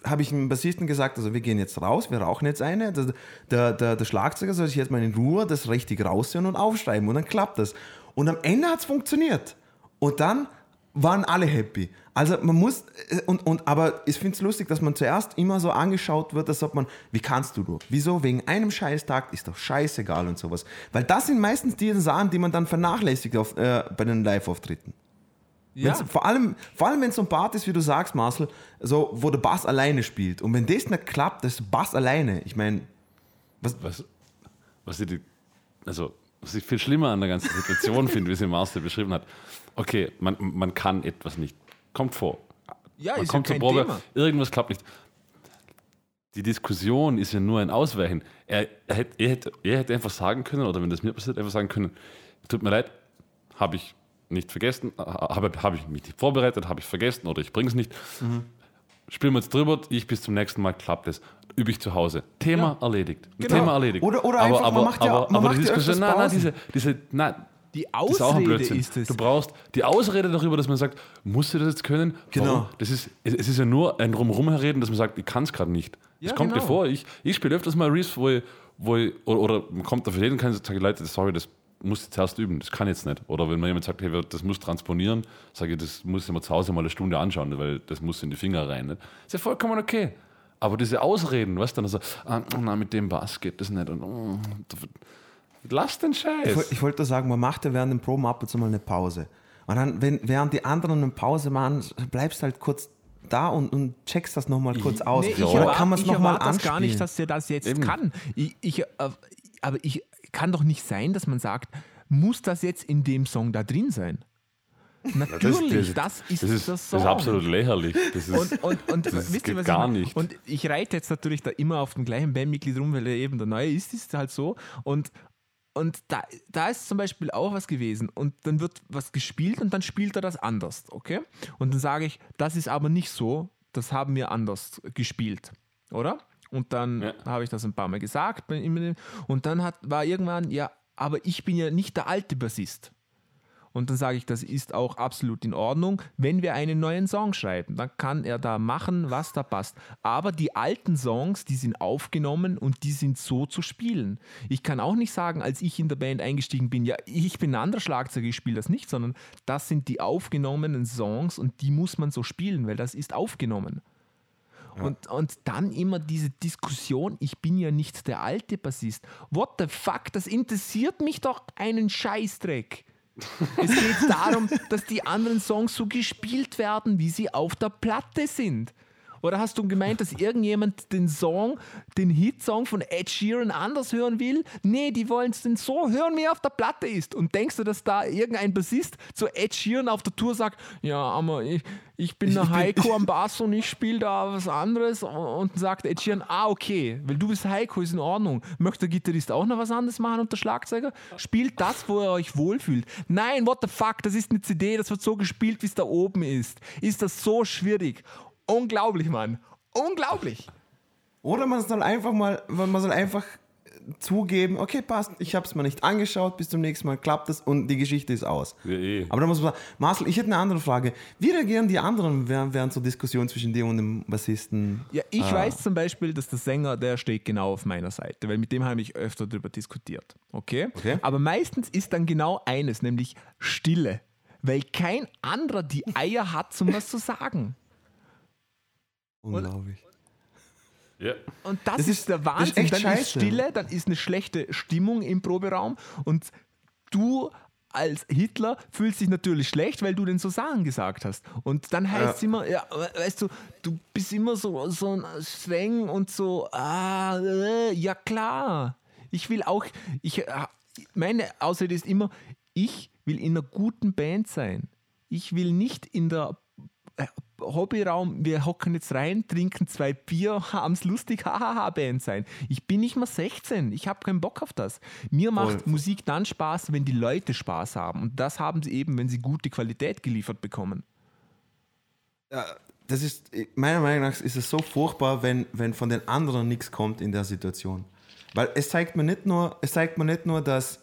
Speaker 1: habe ich dem Bassisten gesagt, also wir gehen jetzt raus, wir rauchen jetzt eine. Der, der, der, der Schlagzeuger soll sich jetzt mal in Ruhe das richtig raushören und aufschreiben. Und dann klappt das. Und am Ende hat es funktioniert. Und dann waren alle happy. Also man muss, äh, und, und, aber ich finde es lustig, dass man zuerst immer so angeschaut wird, als ob man, wie kannst du nur? Wieso? Wegen einem Scheißtag ist doch scheißegal und sowas. Weil das sind meistens die Sachen, die man dann vernachlässigt auf, äh, bei den Live-Auftritten.
Speaker 3: Ja.
Speaker 1: Vor allem, vor allem wenn es so ein Part ist, wie du sagst, Marcel, so, wo der Bass alleine spielt. Und wenn das nicht klappt, das ist Bass alleine. Ich meine,
Speaker 2: was, was, ich, die- also, was ich viel schlimmer an der ganzen Situation [laughs] finde, wie sie Marcel beschrieben hat. Okay, man, man kann etwas nicht. Kommt vor.
Speaker 3: Ja,
Speaker 2: man
Speaker 3: ist
Speaker 2: kommt
Speaker 3: ja
Speaker 2: zur
Speaker 3: kein
Speaker 2: Probe,
Speaker 3: Thema.
Speaker 2: irgendwas klappt nicht. Die Diskussion ist ja nur ein Ausweichen. Er, er, hätte, er, hätte, er hätte einfach sagen können, oder wenn das mir passiert, einfach sagen können, tut mir leid, habe ich nicht vergessen, habe hab ich mich nicht vorbereitet, habe ich vergessen oder ich bringe es nicht. spielen wir jetzt drüber, ich bis zum nächsten Mal klappt es. Übe ich zu Hause. Thema erledigt.
Speaker 1: Genau.
Speaker 2: Thema erledigt.
Speaker 1: Oder- oder
Speaker 2: aber,
Speaker 1: einfach, man
Speaker 2: aber,
Speaker 1: macht ja-
Speaker 2: aber,
Speaker 1: man
Speaker 2: aber
Speaker 1: macht
Speaker 2: die
Speaker 1: ja
Speaker 2: Diskussion, nein, nein, diese, diese, nein,
Speaker 3: Die
Speaker 2: ist
Speaker 3: Ausrede
Speaker 2: Blödsinn.
Speaker 3: ist es.
Speaker 2: Du brauchst die Ausrede darüber, dass man sagt, musst du das jetzt können?
Speaker 1: Genau.
Speaker 2: Warum? Das ist, es es ist ja nur ein Drumherumreden, dass man sagt, ich kann es gerade nicht.
Speaker 3: Ja,
Speaker 2: das kommt
Speaker 3: genau.
Speaker 2: mir vor. Ich, ich spiele öfters mal Reefs, wo ich, wo ich oder, oder man kommt auf jeden kann sage, Leute, sorry, das muss ich zuerst üben, das kann ich jetzt nicht. Oder wenn mir jemand sagt, hey, das muss transponieren, sage ich, das muss ich mir zu Hause mal eine Stunde anschauen, weil das muss in die Finger rein. Nicht? Ist ja vollkommen okay. Aber diese Ausreden, weißt du, dann so, ah, na, mit dem Bass geht das nicht. Und, oh, lass den Scheiß.
Speaker 1: Ich, woll- ich wollte sagen, man macht ja während dem Proben ab und zu mal eine Pause. Und dann, wenn, während die anderen eine Pause machen, bleibst halt kurz da und, und checkst das nochmal kurz aus.
Speaker 3: Nee, ich
Speaker 1: Oder kann man es
Speaker 3: ich
Speaker 1: nochmal anspielen?
Speaker 3: gar nicht, dass der das jetzt
Speaker 2: Eben.
Speaker 3: kann. Ich, ich, äh, aber ich kann doch nicht sein, dass man sagt, muss das jetzt in dem Song da drin sein? Natürlich, das, ist
Speaker 2: das ist,
Speaker 3: der
Speaker 2: das
Speaker 3: Song.
Speaker 2: ist absolut lächerlich. Das ist,
Speaker 3: Und, und, und
Speaker 2: Das
Speaker 3: wisst ihr,
Speaker 2: gar nicht.
Speaker 3: Und ich reite jetzt natürlich da immer auf den gleichen Bandmitglied rum, weil er eben der Neue ist, ist halt so. Und, und da, da ist zum Beispiel auch was gewesen. Und dann wird was gespielt und dann spielt er das anders, okay? Und dann sage ich, das ist aber nicht so, das haben wir anders gespielt, oder? Und dann
Speaker 2: Ja.
Speaker 3: habe ich das ein paar Mal gesagt. Und dann hat, war irgendwann, ja, aber ich bin ja nicht der alte Bassist. Und dann sage ich, das ist auch absolut in Ordnung. Wenn wir einen neuen Song schreiben, dann kann er da machen, was da passt. Aber die alten Songs, die sind aufgenommen und die sind so zu spielen. Ich kann auch nicht sagen, als ich in der Band eingestiegen bin, ja, ich bin ein anderer Schlagzeuger, ich spiele das nicht, sondern das sind die aufgenommenen Songs und die muss man so spielen, weil das ist aufgenommen. Und, und dann immer diese Diskussion, ich bin ja nicht der alte Bassist. What the fuck, das interessiert mich doch einen Scheißdreck. [laughs] Es geht darum, dass die anderen Songs so gespielt werden, wie sie auf der Platte sind. Oder hast du gemeint, dass irgendjemand den Song, den Hitsong von Ed Sheeran anders hören will? Nee, die wollen es denn so hören, wie er auf der Platte ist. Und denkst du, dass da irgendein Bassist zu Ed Sheeran auf der Tour sagt, ja, aber ich, ich bin der Heiko am [laughs] Bass und ich spiele da was anderes und sagt Ed Sheeran, ah, okay, weil du bist Heiko, ist in Ordnung. Möchte der Gitarrist auch noch was anderes machen und der Schlagzeuger? Spielt das, wo ihr euch wohlfühlt. Nein, what the fuck, das ist eine CD, das wird so gespielt, wie es da oben ist. Ist das so schwierig? Unglaublich, Mann. Unglaublich.
Speaker 1: Oder man soll einfach mal, man soll einfach zugeben, okay, passt, ich habe es mir nicht angeschaut, bis zum nächsten Mal klappt es und die Geschichte ist aus.
Speaker 2: Ja, eh.
Speaker 1: Aber da muss man sagen, Marcel, ich hätte eine andere Frage. Wie reagieren die anderen während, während so Diskussion zwischen dir und dem Bassisten?
Speaker 3: Ja, ich weiß zum Beispiel, dass der Sänger, der steht genau auf meiner Seite, weil mit dem habe ich öfter darüber diskutiert. Okay?
Speaker 1: Okay.
Speaker 3: Aber meistens ist dann genau eines, nämlich Stille. Weil kein anderer die Eier hat, um was zu sagen.
Speaker 1: Unglaublich.
Speaker 2: ja.
Speaker 3: Und das,
Speaker 1: Das
Speaker 3: ist,
Speaker 1: ist-
Speaker 3: der
Speaker 1: das ist
Speaker 3: Wahnsinn.
Speaker 1: echt
Speaker 3: dann ist
Speaker 1: scheiße.
Speaker 3: Stille, dann ist eine schlechte Stimmung im Proberaum und du als Hitler fühlst dich natürlich schlecht, weil du den so Sachen gesagt hast. Und dann heißt es immer, ja, weißt du, du bist immer so, so streng und so, ah, äh, ja klar. Ich will auch, ich, meine Ausrede ist immer, ich will in einer guten Band sein. Ich will nicht in der äh, Hobbyraum, wir hocken jetzt rein, trinken zwei Bier, [laughs] haben's lustig, hahaha, Band sein. Ich bin nicht mehr 16, ich habe keinen Bock auf das. Mir macht
Speaker 1: Voll.
Speaker 3: Musik dann Spaß, wenn die Leute Spaß haben. Und das haben sie eben, wenn sie gute Qualität geliefert bekommen.
Speaker 1: Das ist, meiner Meinung nach ist es so furchtbar, wenn, wenn von den anderen nichts kommt in der Situation. Weil es zeigt mir nicht nur, es zeigt mir nicht nur, dass,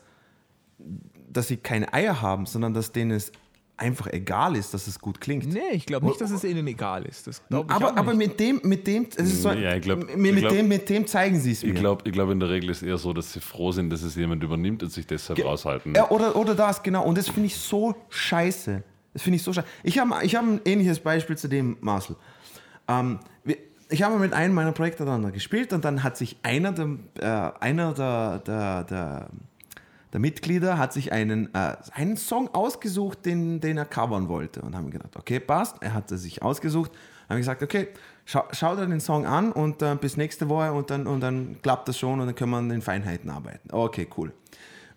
Speaker 1: dass sie keine Eier haben, sondern dass denen es einfach egal ist, dass es gut klingt.
Speaker 3: Nee, ich glaube nicht, dass es ihnen egal ist.
Speaker 1: Aber, aber
Speaker 3: nicht.
Speaker 1: mit dem, mit dem, es ist so,
Speaker 2: Ja, ich glaub-
Speaker 1: mit,
Speaker 2: glaub-
Speaker 1: dem, mit dem zeigen sie es mir.
Speaker 2: Ich glaube, ich glaub, in der Regel ist es eher so, dass sie froh sind, dass es jemand übernimmt und sich deshalb raushalten.
Speaker 1: Ja, oder, oder das, genau. Und das finde ich so scheiße. Das finde ich so scheiße. Ich habe ich hab ein ähnliches Beispiel zu dem, Marcel. Ähm, ich habe mit einem meiner Projekte dann gespielt und dann hat sich einer der, äh, einer der, der, der, der Mitglieder hat sich einen, äh, einen Song ausgesucht, den, den er covern wollte. Und haben gedacht, okay, passt. Er hat sich ausgesucht. Haben gesagt, okay, schau, schau dir den Song an und äh, bis nächste Woche und dann, und dann klappt das schon und dann können wir an den Feinheiten arbeiten. Okay, cool.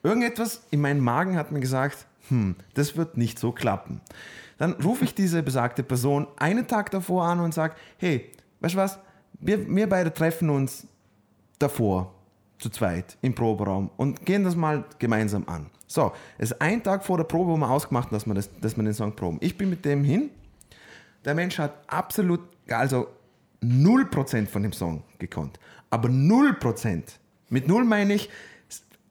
Speaker 1: Irgendetwas in meinem Magen hat mir gesagt, hm, das wird nicht so klappen. Dann rufe ich diese besagte Person einen Tag davor an und sage, hey, weißt du was, wir, wir beide treffen uns davor, zu zweit, im Proberaum und gehen das mal gemeinsam an. So, es ist ein Tag vor der Probe, wo wir ausgemacht haben, dass wir, das, dass wir den Song proben. Ich bin mit dem hin. Der Mensch hat absolut, also 0% von dem Song gekonnt. Aber 0%. Mit 0 meine ich,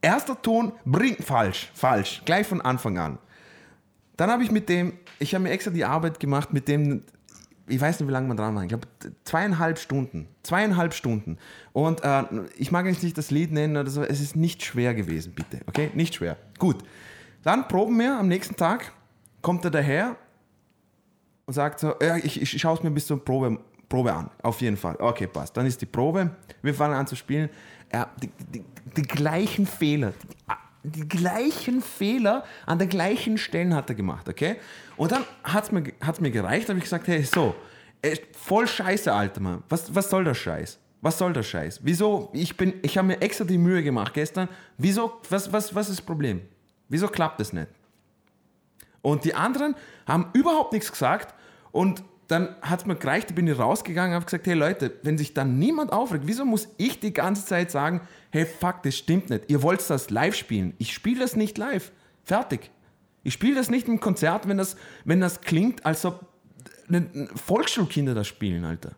Speaker 1: erster Ton bringt falsch, falsch, gleich von Anfang an. Dann habe ich mit dem, ich habe mir extra die Arbeit gemacht, mit dem, ich weiß nicht, wie lange man dran war, ich glaube zweieinhalb Stunden. Zweieinhalb Stunden. Und äh, ich mag jetzt nicht das Lied nennen oder so, es ist nicht schwer gewesen, bitte. Okay? Nicht schwer. Gut. Dann proben wir am nächsten Tag, kommt er daher und sagt so, ja, ich, ich schaue es mir bis zur Probe, Probe an. Auf jeden Fall. Okay, passt. Dann ist die Probe. Wir fangen an zu spielen. Ja, die, die, die gleichen Fehler, die, die gleichen Fehler an den gleichen Stellen hat er gemacht, okay? Und dann hat es mir, hat's mir gereicht, habe ich gesagt, hey, so, ey, voll scheiße, Alter, Mann. Was, was soll der Scheiß? Was soll der Scheiß? Wieso? Ich, bin, ich habe mir extra die Mühe gemacht gestern. Wieso? Was, was, was ist das Problem? Wieso klappt das nicht? Und die anderen haben überhaupt nichts gesagt und dann hat es mir gereicht, ich bin ich rausgegangen und habe gesagt, hey Leute, wenn sich dann niemand aufregt, wieso muss ich die ganze Zeit sagen, hey fuck, das stimmt nicht, ihr wollt das live spielen. Ich spiele das nicht live. Fertig. Ich spiele das nicht im Konzert, wenn das, wenn das klingt, als ob ne- Volksschulkinder das spielen, Alter.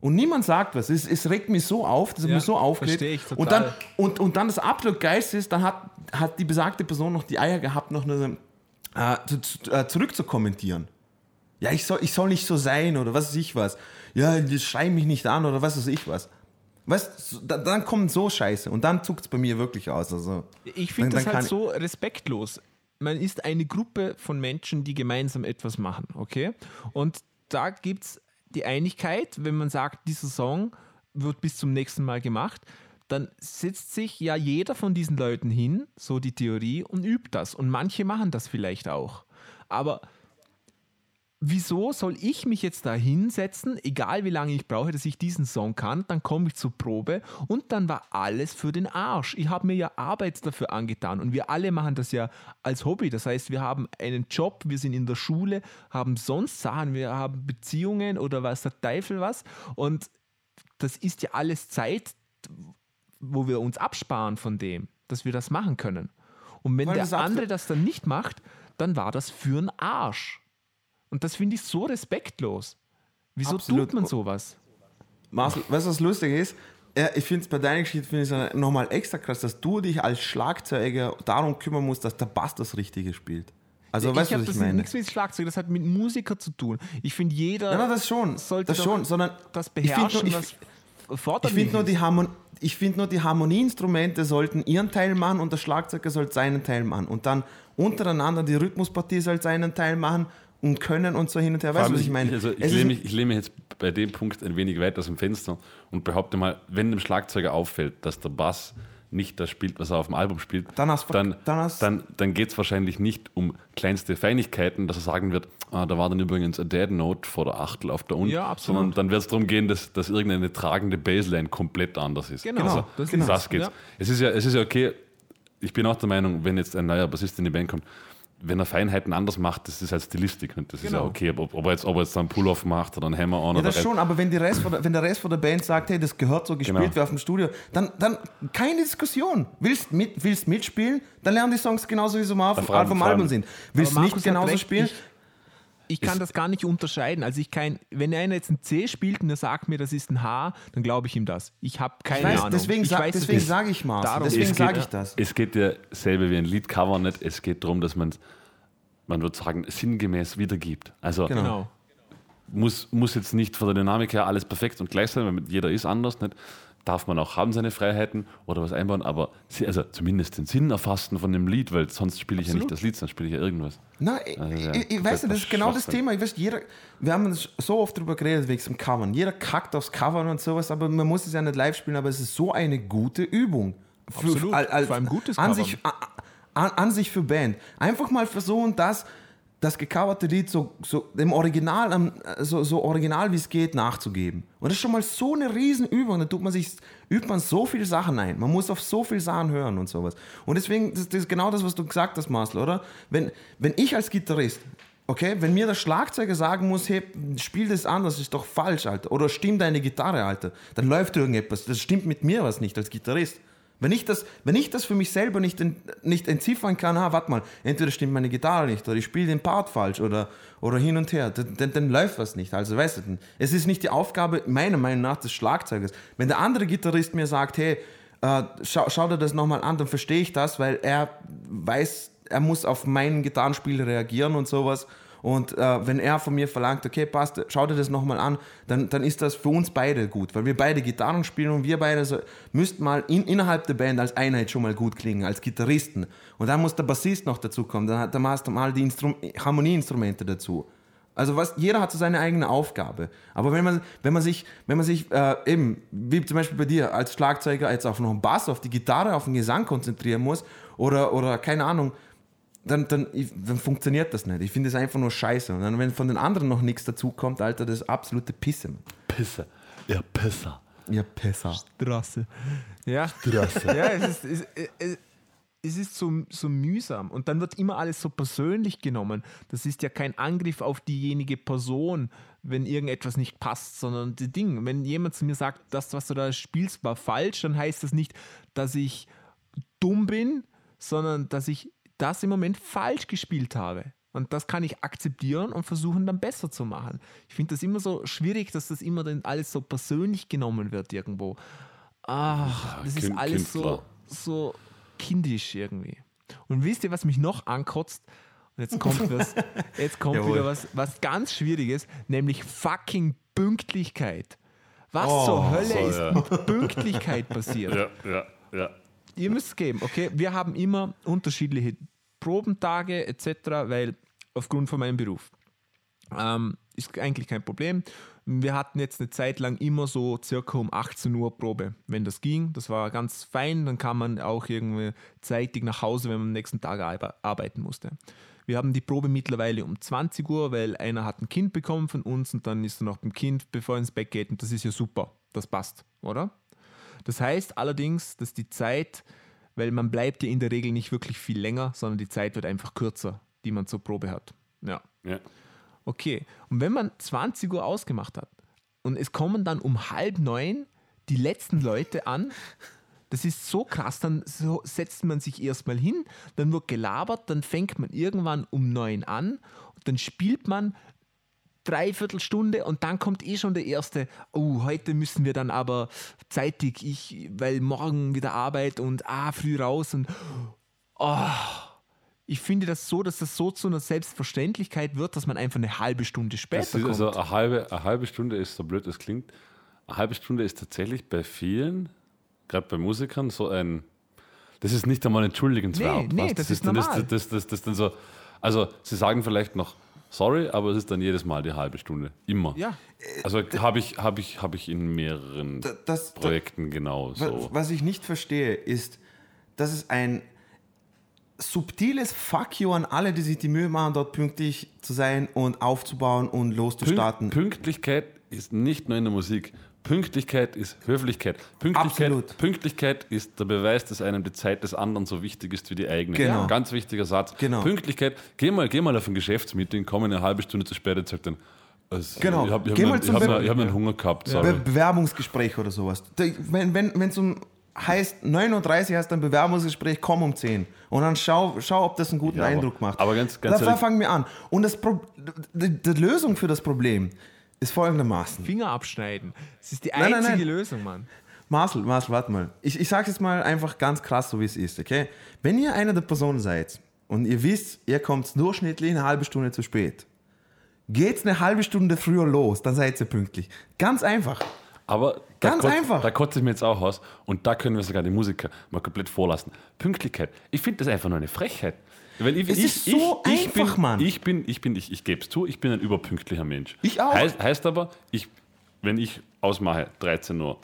Speaker 1: Und niemand sagt was. Es, es regt mich so auf, dass es
Speaker 3: Ja,
Speaker 1: mich so aufregt.
Speaker 3: ich
Speaker 1: Und dann,
Speaker 3: total.
Speaker 1: und, und dann das absolut Geilste ist, dann hat, hat die besagte Person noch die Eier gehabt, noch eine, äh, zu, äh, zurück zu kommentieren. Ja, ich soll, ich soll nicht so sein oder was weiß ich was. Ja, das schrei mich nicht an oder was weiß ich was. Weißt, da, dann kommt so Scheiße und dann zuckt es bei mir wirklich aus. Also,
Speaker 3: Ich finde
Speaker 1: Dann-
Speaker 3: das
Speaker 1: dann
Speaker 3: halt so respektlos. Man ist eine Gruppe von Menschen, die gemeinsam etwas machen, okay? Und da gibt es die Einigkeit, wenn man sagt, dieser Song wird bis zum nächsten Mal gemacht, dann setzt sich ja jeder von diesen Leuten hin, so die Theorie, und übt das. Und manche machen das vielleicht auch. Aber wieso soll ich mich jetzt da hinsetzen, egal wie lange ich brauche, dass ich diesen Song kann, dann komme ich zur Probe und dann war alles für den Arsch. Ich habe mir ja Arbeit dafür angetan und wir alle machen das ja als Hobby. Das heißt, wir haben einen Job, wir sind in der Schule, haben sonst Sachen, wir haben Beziehungen oder was der Teufel was und das ist ja alles Zeit, wo wir uns absparen von dem, dass wir das machen können. Und wenn
Speaker 1: Weil
Speaker 3: der andere das dann nicht macht, dann war das für einen Arsch. Und das finde ich so respektlos. Wieso
Speaker 1: Absolut.
Speaker 3: tut man sowas?
Speaker 1: Marcel, weißt du, was lustig ist? Ja, ich finde es bei deiner Geschichte finde ich nochmal extra krass, dass du dich als Schlagzeuger darum kümmern musst, dass der Bass das Richtige spielt. Also, weißt
Speaker 3: ich
Speaker 1: du,
Speaker 3: habe
Speaker 1: was ich
Speaker 3: das
Speaker 1: meine?
Speaker 3: nichts mit Schlagzeug, das hat mit Musiker zu tun. Ich finde, jeder
Speaker 1: na, das schon,
Speaker 3: sollte
Speaker 1: das schon, sondern
Speaker 3: das
Speaker 1: ich find nur-
Speaker 3: beherrschen,
Speaker 1: ich-
Speaker 3: was
Speaker 1: Ich
Speaker 3: forderlich
Speaker 1: finde nur, die Harmon ich find nur, die Harmonieinstrumente sollten ihren Teil machen und der Schlagzeuger soll seinen Teil machen. Und dann untereinander die Rhythmuspartie soll seinen Teil machen und können und so hin und her. Weißt du, was ich meine?
Speaker 2: Also ich, lehne mich, ich lehne mich jetzt bei dem Punkt ein wenig weit aus dem Fenster und behaupte mal, wenn dem Schlagzeuger auffällt, dass der Bass nicht das spielt, was er auf dem Album spielt,
Speaker 1: Dann
Speaker 2: dann,
Speaker 1: dann
Speaker 2: dann, dann geht es wahrscheinlich nicht um kleinste Feinigkeiten, dass er sagen wird, ah, da war dann übrigens ein Dead Note vor der Achtel auf der Un,
Speaker 3: Ja,
Speaker 2: sondern dann wird es darum gehen, dass, dass irgendeine tragende Bassline komplett anders ist.
Speaker 3: Genau,
Speaker 2: also,
Speaker 3: das
Speaker 2: das,
Speaker 3: ist es,
Speaker 2: geht's.
Speaker 3: ja.
Speaker 2: Es ist ja, es ist ja okay, ich bin auch der Meinung, wenn jetzt ein neuer Bassist in die Band kommt, wenn er Feinheiten anders macht, das ist halt Stilistik und das ist ja
Speaker 3: Genau.
Speaker 2: okay, ob, ob, er jetzt, ob er jetzt dann Pull-Off macht oder einen Hammer on
Speaker 1: Ja,
Speaker 2: oder
Speaker 1: das schon, aber wenn, die Rest von der, wenn der Rest von der Band sagt, hey, das gehört so gespielt
Speaker 2: Genau.
Speaker 1: wie auf dem Studio, dann, dann keine Diskussion. Willst, mit, willst mitspielen, dann lernen die Songs genauso, wie sie mal auf, dem Album sind. Willst
Speaker 3: Aber
Speaker 1: nicht genauso
Speaker 3: recht,
Speaker 1: spielen,
Speaker 3: Ich, kann das gar nicht unterscheiden. Also ich kann, wenn einer jetzt ein C spielt und er sagt mir, das ist ein H, dann glaube ich ihm das. Ich habe keine
Speaker 1: ich weiß,
Speaker 3: Ahnung.
Speaker 1: deswegen, sa
Speaker 3: es
Speaker 1: deswegen sage ich
Speaker 3: Darum-
Speaker 1: deswegen
Speaker 2: Es geht-
Speaker 1: sage ich das.
Speaker 2: Es geht ja selber wie ein Liedcover nicht. Es geht darum, dass man man würde sagen, sinngemäß wiedergibt. Also
Speaker 1: Genau.
Speaker 3: Genau.
Speaker 2: muss, muss jetzt nicht von der Dynamik her alles perfekt und gleich sein, weil jeder ist anders. Nicht? Darf man auch haben seine Freiheiten oder was einbauen, aber sie- also zumindest den Sinn erfassen von dem Lied, weil sonst spiele ich ja nicht
Speaker 3: Absolut.
Speaker 2: das Lied, sonst spiele ich ja irgendwas.
Speaker 1: Nein, ich,
Speaker 2: Also, ja,
Speaker 1: ich, ich weiß nicht, das ist genau das. Thema. Ich weiß, jeder, wir haben uns so oft darüber geredet, wegen dem Covern. Jeder kackt aufs Covern und sowas, aber man muss es ja nicht live spielen, aber es ist so eine gute Übung. Für,
Speaker 3: Absolut, vor allem gutes
Speaker 1: an
Speaker 3: Covern.
Speaker 1: sich, an, an sich für Band. Einfach mal versuchen, das, das gecoverte Lied so, so dem Original, am- so, so original wie es geht, nachzugeben. Und das ist schon mal so eine Riesenübung. Da tut man sich, übt man so viele Sachen ein. Man muss auf so viele Sachen hören und sowas. Und deswegen, das, das ist genau das, was du gesagt hast, Marcel, oder? Wenn, wenn ich als Gitarrist, okay, wenn mir der Schlagzeuger sagen muss, hey, spiel das anders, ist doch falsch, Alter. Oder stimmt deine Gitarre, Alter. Dann läuft irgendetwas. Das stimmt mit mir was nicht als Gitarrist. Wenn ich das, wenn ich das für mich selber nicht, nicht entziffern kann, ah, warte mal, entweder stimmt meine Gitarre nicht oder ich spiele den Part falsch oder, oder hin und her, dann, dann, dann läuft was nicht. Also weißt du, es ist nicht die Aufgabe, meiner Meinung nach, des Schlagzeugers. Wenn der andere Gitarrist mir sagt, hey, äh, schau, schau dir das nochmal an, dann verstehe ich das, weil er weiß, er muss auf mein Gitarrenspiel reagieren und sowas. Und äh, wenn er von mir verlangt, okay, passt, schau dir das nochmal an, dann, dann ist das für uns beide gut, weil wir beide Gitarren spielen und wir beide so, müssten mal in, innerhalb der Band als Einheit schon mal gut klingen, als Gitarristen. Und dann muss der Bassist noch dazu kommen, dann, dann hast du mal die Instrum Harmonieinstrumente dazu. Also was, jeder hat so seine eigene Aufgabe. Aber wenn man, wenn man sich, wenn man sich äh, eben, wie zum Beispiel bei dir, als Schlagzeuger jetzt auf noch einen Bass, auf die Gitarre, auf den Gesang konzentrieren muss oder, oder keine Ahnung, dann, dann, dann funktioniert das nicht. Ich finde es einfach nur scheiße. Und dann, wenn von den anderen noch nichts dazu kommt, Alter, das ist absolute Pisse.
Speaker 2: Pisse. Ja, Pisser.
Speaker 1: Ja, Pisser.
Speaker 3: Straße. Ja.
Speaker 2: Straße.
Speaker 3: ja, es ist, es, es, es ist so, so mühsam. Und dann wird immer alles so persönlich genommen. Das ist ja kein Angriff auf diejenige Person, wenn irgendetwas nicht passt, sondern die Ding. Wenn jemand zu mir sagt, das, was du da spielst, war falsch, dann heißt das nicht, dass ich dumm bin, sondern dass ich das im Moment falsch gespielt habe. Und das kann ich akzeptieren und versuchen dann besser zu machen. Ich finde das immer so schwierig, dass das immer dann alles so persönlich genommen wird irgendwo. Ach, das ist
Speaker 2: kind-
Speaker 3: alles so, so kindisch irgendwie. Und wisst ihr, was mich noch ankotzt? Und jetzt kommt was, [laughs] jetzt kommt
Speaker 1: Jawohl.
Speaker 3: wieder was, was ganz Schwieriges, nämlich fucking Pünktlichkeit. Was
Speaker 1: Oh,
Speaker 3: zur Hölle
Speaker 2: so,
Speaker 3: ist
Speaker 2: ja.
Speaker 3: mit Pünktlichkeit passiert?
Speaker 2: Ja, ja, ja.
Speaker 3: Ihr müsst es geben, okay? Wir haben immer unterschiedliche Probentage etc., weil aufgrund von meinem Beruf. Ähm, ist eigentlich kein Problem. Wir hatten jetzt eine Zeit lang immer so circa um 18 Uhr Probe, wenn das ging. Das war ganz fein. Dann kam man auch irgendwie zeitig nach Hause, wenn man am nächsten Tag arbe- arbeiten musste. Wir haben die Probe mittlerweile um 20 Uhr, weil einer hat ein Kind bekommen von uns und dann ist er noch beim Kind, bevor er ins Bett geht. Und das ist ja super. Das passt, oder? Das heißt allerdings, dass die Zeit, weil man bleibt ja in der Regel nicht wirklich viel länger, sondern die Zeit wird einfach kürzer, die man zur Probe hat. Ja.
Speaker 2: ja.
Speaker 3: Okay. Und wenn man 20 Uhr ausgemacht hat und es kommen dann um halb neun die letzten Leute an, das ist so krass, dann so setzt man sich erstmal hin, dann wird gelabert, dann fängt man irgendwann um neun an und dann spielt man dreiviertel Stunde und dann kommt eh schon der erste, oh, heute müssen wir dann aber zeitig, ich, weil morgen wieder Arbeit und ah, früh raus und oh, ich finde das so, dass das so zu einer Selbstverständlichkeit wird, dass man einfach eine halbe Stunde später
Speaker 2: Das ist,
Speaker 3: kommt.
Speaker 2: also eine halbe, eine halbe Stunde ist, so blöd es klingt, eine halbe Stunde ist tatsächlich bei vielen, gerade bei Musikern, so ein, das ist nicht einmal entschuldigenswert.
Speaker 3: Nee, nee,
Speaker 2: weißt?
Speaker 3: das ist
Speaker 2: dann,
Speaker 3: normal.
Speaker 2: Das, das, das, das dann so, also sie sagen vielleicht noch sorry, aber es ist dann jedes Mal die halbe Stunde. Immer.
Speaker 3: ja,
Speaker 2: Also habe ich, hab ich, hab ich in mehreren
Speaker 1: Da- das-
Speaker 2: Projekten genau so.
Speaker 1: was ich nicht verstehe, ist, dass es ein subtiles Fuck you an alle, die sich die Mühe machen, dort pünktlich zu sein und aufzubauen und
Speaker 2: Pünkt,
Speaker 1: loszustarten.
Speaker 2: Pünktlichkeit ist nicht nur in der Musik. Pünktlichkeit ist Höflichkeit. Pünktlichkeit,
Speaker 1: Absolut.
Speaker 2: Pünktlichkeit ist der Beweis, dass einem die Zeit des anderen so wichtig ist wie die eigene.
Speaker 1: Genau.
Speaker 2: Ganz wichtiger Satz.
Speaker 1: Genau.
Speaker 2: Pünktlichkeit, geh mal, geh mal auf ein Geschäftsmeeting, komm eine halbe Stunde zu spät und sag dann, also,
Speaker 1: Genau.
Speaker 2: ich habe ich
Speaker 1: Geh
Speaker 2: hab,
Speaker 1: mal
Speaker 2: einen- ich hab, einen- ich hab einen Hunger gehabt.
Speaker 1: Be
Speaker 2: Sorry.
Speaker 1: Bewerbungsgespräch oder sowas. Wenn es wenn, um heißt 9.30 Uhr hast du ein Bewerbungsgespräch, komm um 10. Und dann schau, schau ob das einen guten
Speaker 2: Ja,
Speaker 1: Eindruck macht.
Speaker 2: aber ganz- ganz
Speaker 1: da fangen wir an. Und das Pro die, die Lösung für das Problem ist folgendermaßen.
Speaker 3: Finger abschneiden. Das ist die
Speaker 1: Nein,
Speaker 3: einzige
Speaker 1: nein, nein.
Speaker 3: Lösung, Mann.
Speaker 1: Marcel, Marcel, warte mal. Ich, ich sage jetzt mal einfach ganz krass, so wie es ist, okay? Wenn ihr eine der Personen seid und ihr wisst, ihr kommt durchschnittlich eine halbe Stunde zu spät, geht's eine halbe Stunde früher los, dann seid ihr pünktlich. Ganz einfach.
Speaker 2: Aber
Speaker 1: Ganz
Speaker 2: kotzt-
Speaker 1: einfach.
Speaker 2: Da kotze ich mir jetzt auch aus. Und da können wir sogar die Musiker mal komplett vorlassen. Pünktlichkeit. Ich finde das einfach nur eine Frechheit. Weil ich,
Speaker 1: Es
Speaker 2: ich,
Speaker 1: ist so
Speaker 2: ich, ich
Speaker 1: einfach,
Speaker 2: bin,
Speaker 1: Mann.
Speaker 2: Ich bin, ich bin, ich, ich gebe es zu, ich bin ein überpünktlicher Mensch.
Speaker 1: Ich auch.
Speaker 2: Heißt, heißt aber, ich, wenn ich ausmache 13 Uhr,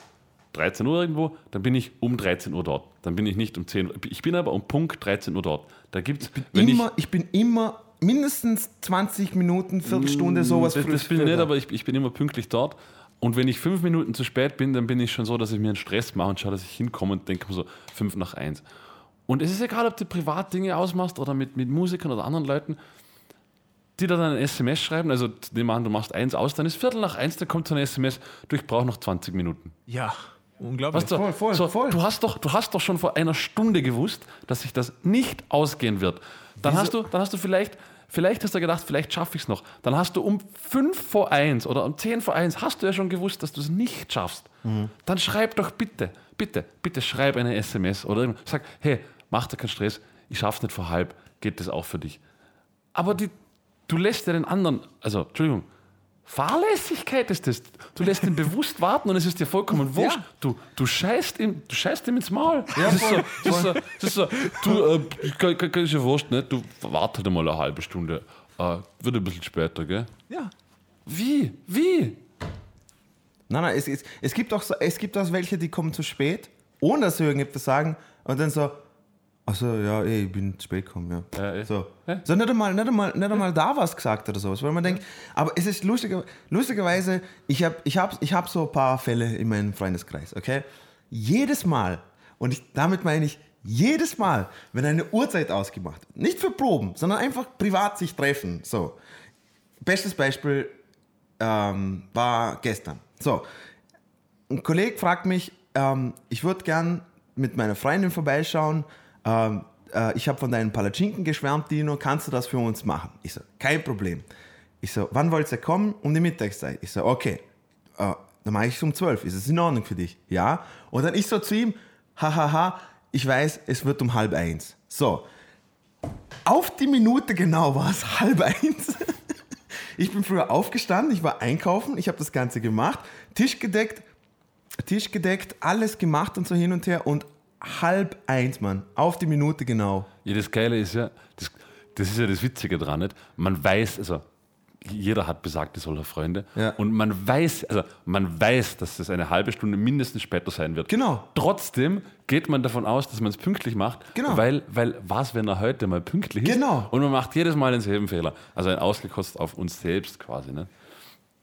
Speaker 2: 13 Uhr irgendwo, dann bin ich um 13 Uhr dort. Dann bin ich nicht um 10 Uhr. Ich bin aber um Punkt 13 Uhr dort. Da gibt's, wenn
Speaker 1: Immer, ich, bin immer mindestens 20 Minuten, Viertelstunde, sowas
Speaker 2: das, das bin ich nicht, aber ich, ich bin immer pünktlich dort. Und wenn ich fünf Minuten zu spät bin, dann bin ich schon so, dass ich mir einen Stress mache und schaue, dass ich hinkomme und denke mir so fünf nach eins. Und es ist egal, ob du Privatdinge ausmachst oder mit, mit Musikern oder anderen Leuten, die da dann ein SMS schreiben. Also, nehmen an, du machst eins aus, dann ist Viertel nach eins, dann kommt so eine SMS, du, ich brauche noch 20 Minuten.
Speaker 3: Ja. Unglaublich.
Speaker 2: Weißt du,
Speaker 1: Voll, voll,
Speaker 2: so,
Speaker 1: voll.
Speaker 2: Du, hast doch, du hast doch schon vor einer Stunde gewusst, dass sich das nicht ausgehen wird. Dann hast du, dann hast du vielleicht, vielleicht hast du gedacht, vielleicht schaffe ich es noch. Dann hast du um 5 vor 1 oder um 10 vor 1 hast du ja schon gewusst, dass du es nicht schaffst.
Speaker 1: Mhm.
Speaker 2: Dann schreib doch bitte, bitte, bitte schreib eine SMS oder sag, hey, mach dir keinen Stress, ich schaff's nicht vor halb, geht das auch für dich. Aber die, du lässt ja den anderen, also Entschuldigung, Fahrlässigkeit ist das. Du lässt ihn [laughs] bewusst warten und es ist dir vollkommen wurscht.
Speaker 3: Ja.
Speaker 2: Du, du, scheißt ihm, du scheißt ihm ins Maul. das, ist so, das, ist so, das ist so, du, äh, kann, ist ja wurscht, ne? du warte halt mal eine halbe Stunde. Äh, wird ein bisschen später, gell?
Speaker 3: Ja.
Speaker 2: Wie? Wie?
Speaker 1: Nein, nein, es, es, es gibt auch so, es gibt auch welche, die kommen zu spät, ohne dass sie irgendetwas sagen und dann so, achso, ja, ey, ich bin zu spät gekommen, ja.
Speaker 2: Ja, eh.
Speaker 1: so.
Speaker 2: Ja.
Speaker 1: so nicht einmal, nicht, einmal, nicht einmal da was gesagt oder sowas, weil man denkt, aber es ist lustiger, lustigerweise, ich habe ich hab, ich hab so ein paar Fälle in meinem Freundeskreis, okay? Jedes Mal, und ich, damit meine ich, jedes Mal, wenn eine Uhrzeit ausgemacht nicht für Proben, sondern einfach privat sich treffen, so. Bestes Beispiel ähm, war gestern. So, ein Kollege fragt mich, ähm, ich würde gern mit meiner Freundin vorbeischauen. Ähm, äh, ich habe von deinen Palatschinken geschwärmt, Dino. Kannst du das für uns machen? Ich so, kein Problem. Ich so, wann wollt ihr kommen? Um die Mittagszeit. Ich so, okay. Äh, dann mache ich es um 12. Ist es in Ordnung für dich? Ja. Und dann ich so zu ihm, hahaha, ich weiß, es wird um halb eins. So. Auf die Minute genau war es [laughs] halb eins. Ich bin früher aufgestanden, ich war einkaufen, ich habe das Ganze gemacht, Tisch gedeckt, Tisch gedeckt, alles gemacht und so hin und her und halb eins, Mann, auf die Minute genau.
Speaker 2: Ja, das Geile ist ja, das, das ist ja das Witzige dran, nicht? Man weiß, also jeder hat besagte solcher Freunde
Speaker 1: Ja.
Speaker 2: und man weiß, also man weiß, dass es eine halbe Stunde mindestens später sein wird.
Speaker 1: Genau.
Speaker 2: Trotzdem geht man davon aus, dass man es pünktlich macht,
Speaker 1: Genau.
Speaker 2: weil, weil was, wenn er heute mal pünktlich ist?
Speaker 1: Genau.
Speaker 2: Und man macht jedes Mal denselben Fehler. Also ein ausgekostet auf uns selbst quasi, ne?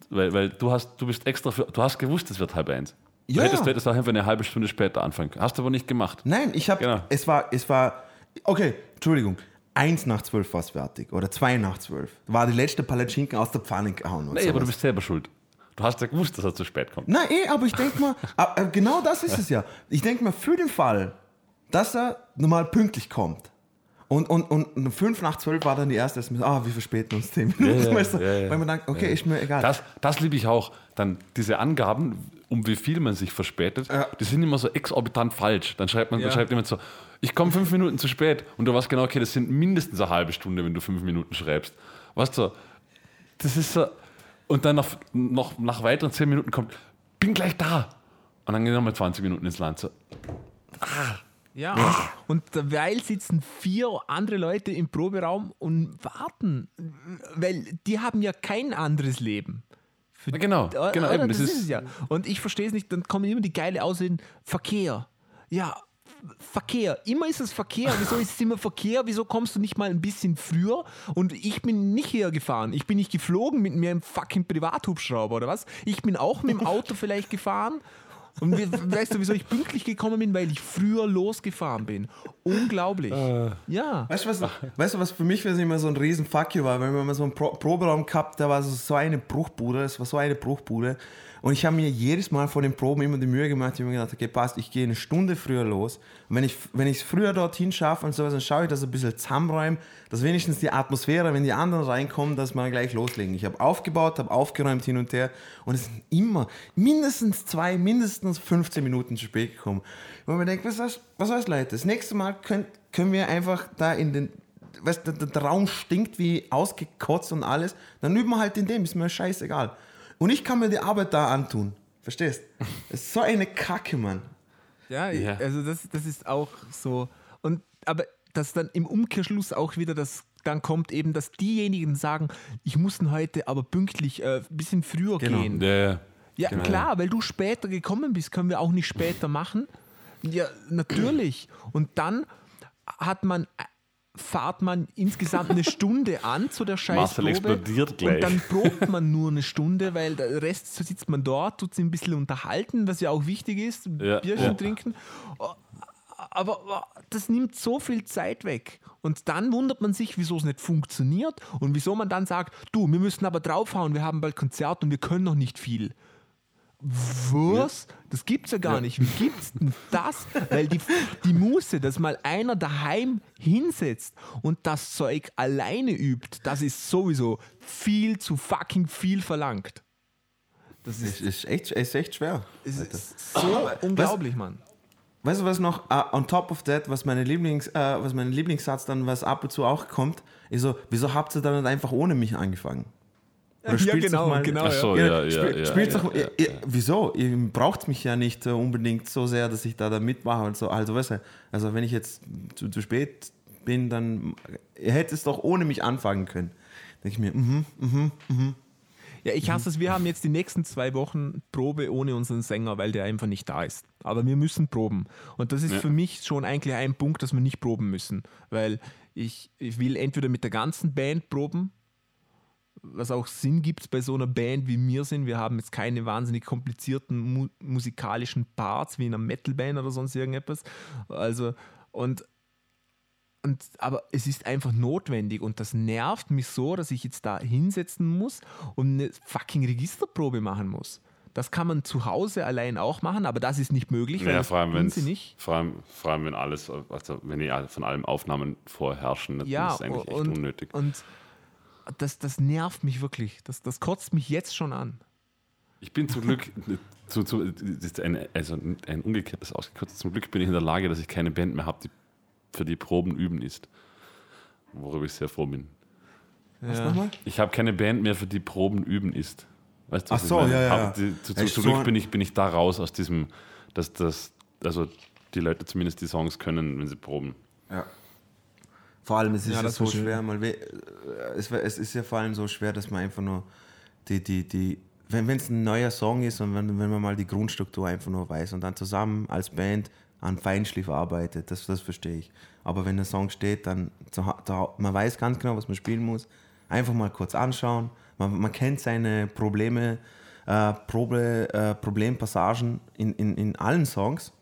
Speaker 2: Weil, weil du hast, du bist extra für, du hast gewusst, es wird halb eins. Du
Speaker 1: Ja.
Speaker 2: hättest, du hättest auch einfach eine halbe Stunde später anfangen können. Hast du aber nicht gemacht.
Speaker 1: Nein, ich habe,
Speaker 2: Genau.
Speaker 1: es war, es war, okay, Entschuldigung, eins nach zwölf war es fertig oder zwei nach zwölf. War die letzte Palatschinken aus der Pfanne gehauen.
Speaker 2: Nee, aber du
Speaker 1: sowas.
Speaker 2: bist selber schuld. Du hast ja gewusst, dass er zu spät kommt.
Speaker 1: Nein, eh, aber ich denke mal, [laughs] ah, äh, genau das ist es ja. Ich denke mal, für den Fall, dass er normal pünktlich kommt. Und, und, und fünf nach zwölf war dann die erste, dass ah, wir verspäten uns zehn Minuten.
Speaker 2: Ja, ja, [laughs]
Speaker 1: weißt du?
Speaker 2: ja.
Speaker 1: Weil man denkt, okay, ist mir egal.
Speaker 2: Das, das liebe ich auch. Dann diese Angaben, um wie viel man sich verspätet,
Speaker 1: Ja.
Speaker 2: die sind immer so exorbitant falsch. Dann schreibt man,
Speaker 3: Ja.
Speaker 2: dann schreibt jemand so, ich komme fünf Minuten zu spät und du weißt genau, okay, das sind mindestens eine halbe Stunde, wenn du fünf Minuten schreibst. Weißt du, das ist so. Und dann noch, noch nach weiteren zehn Minuten kommt, bin gleich da. Und dann gehen nochmal 20 Minuten ins Land. So,
Speaker 3: Ja, und derweil sitzen vier andere Leute im Proberaum und warten, weil die haben ja kein anderes Leben.
Speaker 2: Genau,
Speaker 3: Oder?
Speaker 2: genau,
Speaker 3: Oder?
Speaker 2: eben,
Speaker 3: das,
Speaker 2: das
Speaker 3: ist
Speaker 2: ist-
Speaker 3: es ja. Und ich verstehe es nicht, dann kommen immer die geile Ausreden, Verkehr. Ja, Verkehr. Immer ist es Verkehr. [laughs] Wieso ist es immer Verkehr? Wieso kommst du nicht mal ein bisschen früher? Und ich bin nicht hier gefahren. Ich bin nicht geflogen mit mir im fucking Privathubschrauber oder was? Ich bin auch mit dem Auto [laughs] vielleicht gefahren. Und we- weißt du, wieso ich pünktlich gekommen bin? Weil ich früher losgefahren bin. Unglaublich. Ja.
Speaker 1: Weißt du, was, weißt du, was für mich immer so ein riesen Fuck you war, wenn wir mal so einen Pro Proberaum gehabt, da war so, so eine Bruchbude, es war so eine Bruchbude. Und ich habe mir jedes Mal vor den Proben immer die Mühe gemacht, ich habe mir gedacht, okay, passt, ich gehe eine Stunde früher los. Und wenn ich wenn ich es früher dorthin schaffe und sowas, dann schaue ich, dass ein bisschen zusammenräume, dass wenigstens die Atmosphäre, wenn die anderen reinkommen, dass wir gleich loslegen. Ich habe aufgebaut, habe aufgeräumt hin und her und es sind immer mindestens zwei, mindestens 15 Minuten zu spät gekommen. Wo man denkt, was heißt, was heißt Leute, das nächste Mal könnt, können wir einfach da in den, weißt, du, der, der Raum stinkt wie ausgekotzt und alles, dann üben wir halt in dem, ist mir scheißegal. Und ich kann mir die Arbeit da antun. Verstehst? [laughs] Das ist so eine Kacke, Mann.
Speaker 3: Ja,
Speaker 2: Ja.
Speaker 3: also das, das ist auch so. Und aber dass dann im Umkehrschluss auch wieder das dann kommt eben, dass diejenigen sagen, ich muss denn heute aber pünktlich äh, ein bisschen früher
Speaker 1: Genau.
Speaker 3: gehen.
Speaker 2: ja, ja.
Speaker 3: Ja,
Speaker 2: Genau.
Speaker 3: klar, weil du später gekommen bist, können wir auch nicht später machen. Ja, natürlich. Und dann hat man, fahrt man insgesamt eine Stunde an zu der Scheißprobe.
Speaker 2: explodiert gleich.
Speaker 3: Und dann probt man nur eine Stunde, weil der Rest so sitzt man dort, tut sich ein bisschen unterhalten, was ja auch wichtig ist,
Speaker 2: Ja,
Speaker 3: Bierchen
Speaker 2: ja.
Speaker 3: trinken. Aber aber das nimmt so viel Zeit weg. Und dann wundert man sich, wieso es nicht funktioniert und wieso man dann sagt, du, wir müssen aber draufhauen, wir haben bald Konzert und wir können noch nicht viel. Was? Das gibt's ja gar nicht. Wie gibt's denn das? Weil die, die Muße, dass mal einer daheim hinsetzt und das Zeug alleine übt, das ist sowieso viel zu fucking viel verlangt. Das
Speaker 1: Es
Speaker 3: ist,
Speaker 1: ist echt, ist echt schwer.
Speaker 3: es ist so unglaublich, Mann.
Speaker 1: Weißt du was noch? Uh, on top of that, was meine Lieblings, uh, was mein Lieblingssatz dann, was ab und zu auch kommt, ist so, wieso habt ihr dann einfach ohne mich angefangen? Oder
Speaker 3: Ja, genau,
Speaker 1: doch mal-
Speaker 3: genau.
Speaker 2: Ach so,
Speaker 1: Ja,
Speaker 2: ja, ja,
Speaker 1: spiel,
Speaker 2: ja.
Speaker 1: spielt's
Speaker 2: ja,
Speaker 1: doch,
Speaker 2: ja,
Speaker 1: wieso? Ihr braucht mich ja nicht unbedingt so sehr, dass ich da, da mitmache und so. Also, weißt du, also wenn ich jetzt zu, zu spät bin, dann ihr hättet es doch ohne mich anfangen können. Denke ich mir, mhm, mhm.
Speaker 3: Ja, ich hasse es. Wir haben jetzt die nächsten zwei Wochen Probe ohne unseren Sänger, weil der einfach nicht da ist. Aber wir müssen proben. Und das ist
Speaker 2: Ja.
Speaker 3: für mich schon eigentlich ein Punkt, dass wir nicht proben müssen. Weil ich, ich will entweder mit der ganzen Band proben, was auch Sinn gibt bei so einer Band wie wir sind. Wir haben jetzt keine wahnsinnig komplizierten mu musikalischen Parts wie in einer Metalband oder sonst irgendetwas. Also, und und, aber es ist einfach notwendig und das nervt mich so, dass ich jetzt da hinsetzen muss und eine fucking Registerprobe machen muss. Das kann man zu Hause allein auch machen, aber das ist nicht möglich, weil
Speaker 2: Ja,
Speaker 3: das
Speaker 2: vor allem, wenn's,
Speaker 3: sie nicht.
Speaker 2: vor, allem, vor allem, wenn alles, also wenn die von allem Aufnahmen vorherrschen, dann
Speaker 3: Ja,
Speaker 2: ist es eigentlich echt
Speaker 3: und,
Speaker 2: unnötig.
Speaker 3: und das, das nervt mich wirklich. Das, das kotzt mich jetzt schon an.
Speaker 2: Ich bin zum Glück, [laughs] zu, zu, das ist ein, also ein umgekehrtes ausgekürzt, zum Glück bin ich in der Lage, dass ich keine Band mehr habe, die für die Proben üben ist. Worüber ich sehr froh bin.
Speaker 1: Was
Speaker 3: Ja.
Speaker 1: nochmal?
Speaker 2: Ich habe keine Band mehr, für die Proben üben ist. Weißt du, was
Speaker 1: Ach
Speaker 2: ich
Speaker 1: so,
Speaker 2: meine?
Speaker 1: ja, ja.
Speaker 2: Die, zu, zu, zum Glück bin ich, bin ich da raus aus diesem, dass das, also die Leute zumindest die Songs können, wenn sie proben.
Speaker 1: Ja. Vor allem, es ist
Speaker 3: Ja,
Speaker 1: ja, so schwer, mal es, es ist ja vor allem so schwer, dass man einfach nur die, die, die, wenn es ein neuer Song ist und wenn, wenn man mal die Grundstruktur einfach nur weiß und dann zusammen als Band an Feinschliff arbeitet, das, das verstehe ich. Aber wenn der Song steht, dann da, man weiß ganz genau, was man spielen muss. Einfach mal kurz anschauen. Man, man kennt seine Probleme, äh, Probe, äh, Problempassagen in, in, in allen Songs.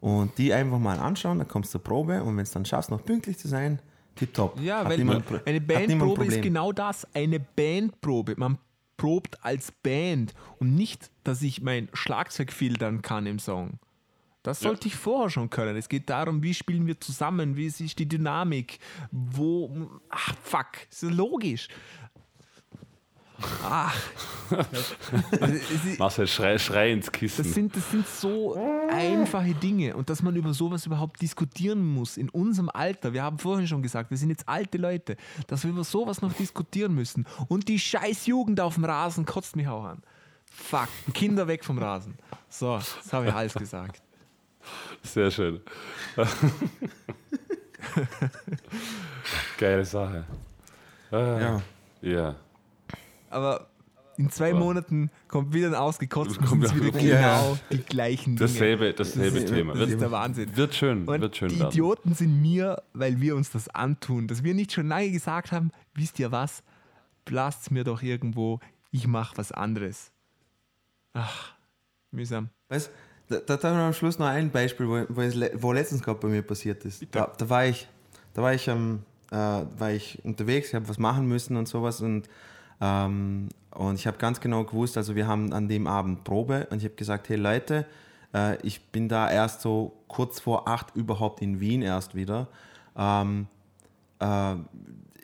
Speaker 1: Und die einfach mal anschauen, dann kommst du zur Probe und wenn es dann schaffst, noch pünktlich zu sein, tipptopp.
Speaker 3: Ja,
Speaker 1: Hat
Speaker 3: weil
Speaker 1: niemand
Speaker 3: eine Bandprobe ist
Speaker 1: Problem.
Speaker 3: genau das, eine Bandprobe. Man probt als Band und nicht, dass ich mein Schlagzeug filtern kann im Song. Das sollte ich vorher schon können. Es geht darum, wie spielen wir zusammen, wie ist die Dynamik, wo. Ach, fuck, ist ja logisch. Ach. [laughs]
Speaker 2: Marcel, schrei, schrei ins Kissen.
Speaker 3: das sind, das sind so einfache Dinge und dass man über sowas überhaupt diskutieren muss in unserem Alter. Wir haben vorhin schon gesagt, wir sind jetzt alte Leute, dass wir über sowas noch diskutieren müssen. Und die scheiß Jugend auf dem Rasen kotzt mich auch an. Fuck, Kinder weg vom Rasen. So, das habe ich alles gesagt.
Speaker 2: Sehr schön. [laughs] Geile Sache. Ah,
Speaker 1: Ja.
Speaker 2: ja.
Speaker 3: Aber in zwei Monaten kommt wieder ein ausgekotzt [laughs] und wieder genau
Speaker 1: Ja.
Speaker 3: die gleichen Dinge.
Speaker 2: Dasselbe, dasselbe
Speaker 1: Das-
Speaker 2: Thema.
Speaker 3: Das ist
Speaker 2: Wird,
Speaker 3: der Wahnsinn.
Speaker 2: wird schön,
Speaker 3: Und
Speaker 2: wird schön
Speaker 3: die
Speaker 2: werden.
Speaker 3: Idioten sind mir, weil wir uns das antun. Dass wir nicht schon lange gesagt haben, wisst ihr was, lasst mir doch irgendwo, ich mache was anderes. Ach, mühsam.
Speaker 1: Weißt, da, da, da haben wir am Schluss noch ein Beispiel, wo, wo letztens gerade bei mir passiert ist. Da, da war ich, da war ich, ähm, äh, war ich unterwegs, ich habe was machen müssen und sowas und, ähm, und ich habe ganz genau gewusst, also wir haben an dem Abend Probe und ich habe gesagt, hey Leute, äh, ich bin da erst so kurz vor acht überhaupt in Wien erst wieder. Ähm, äh,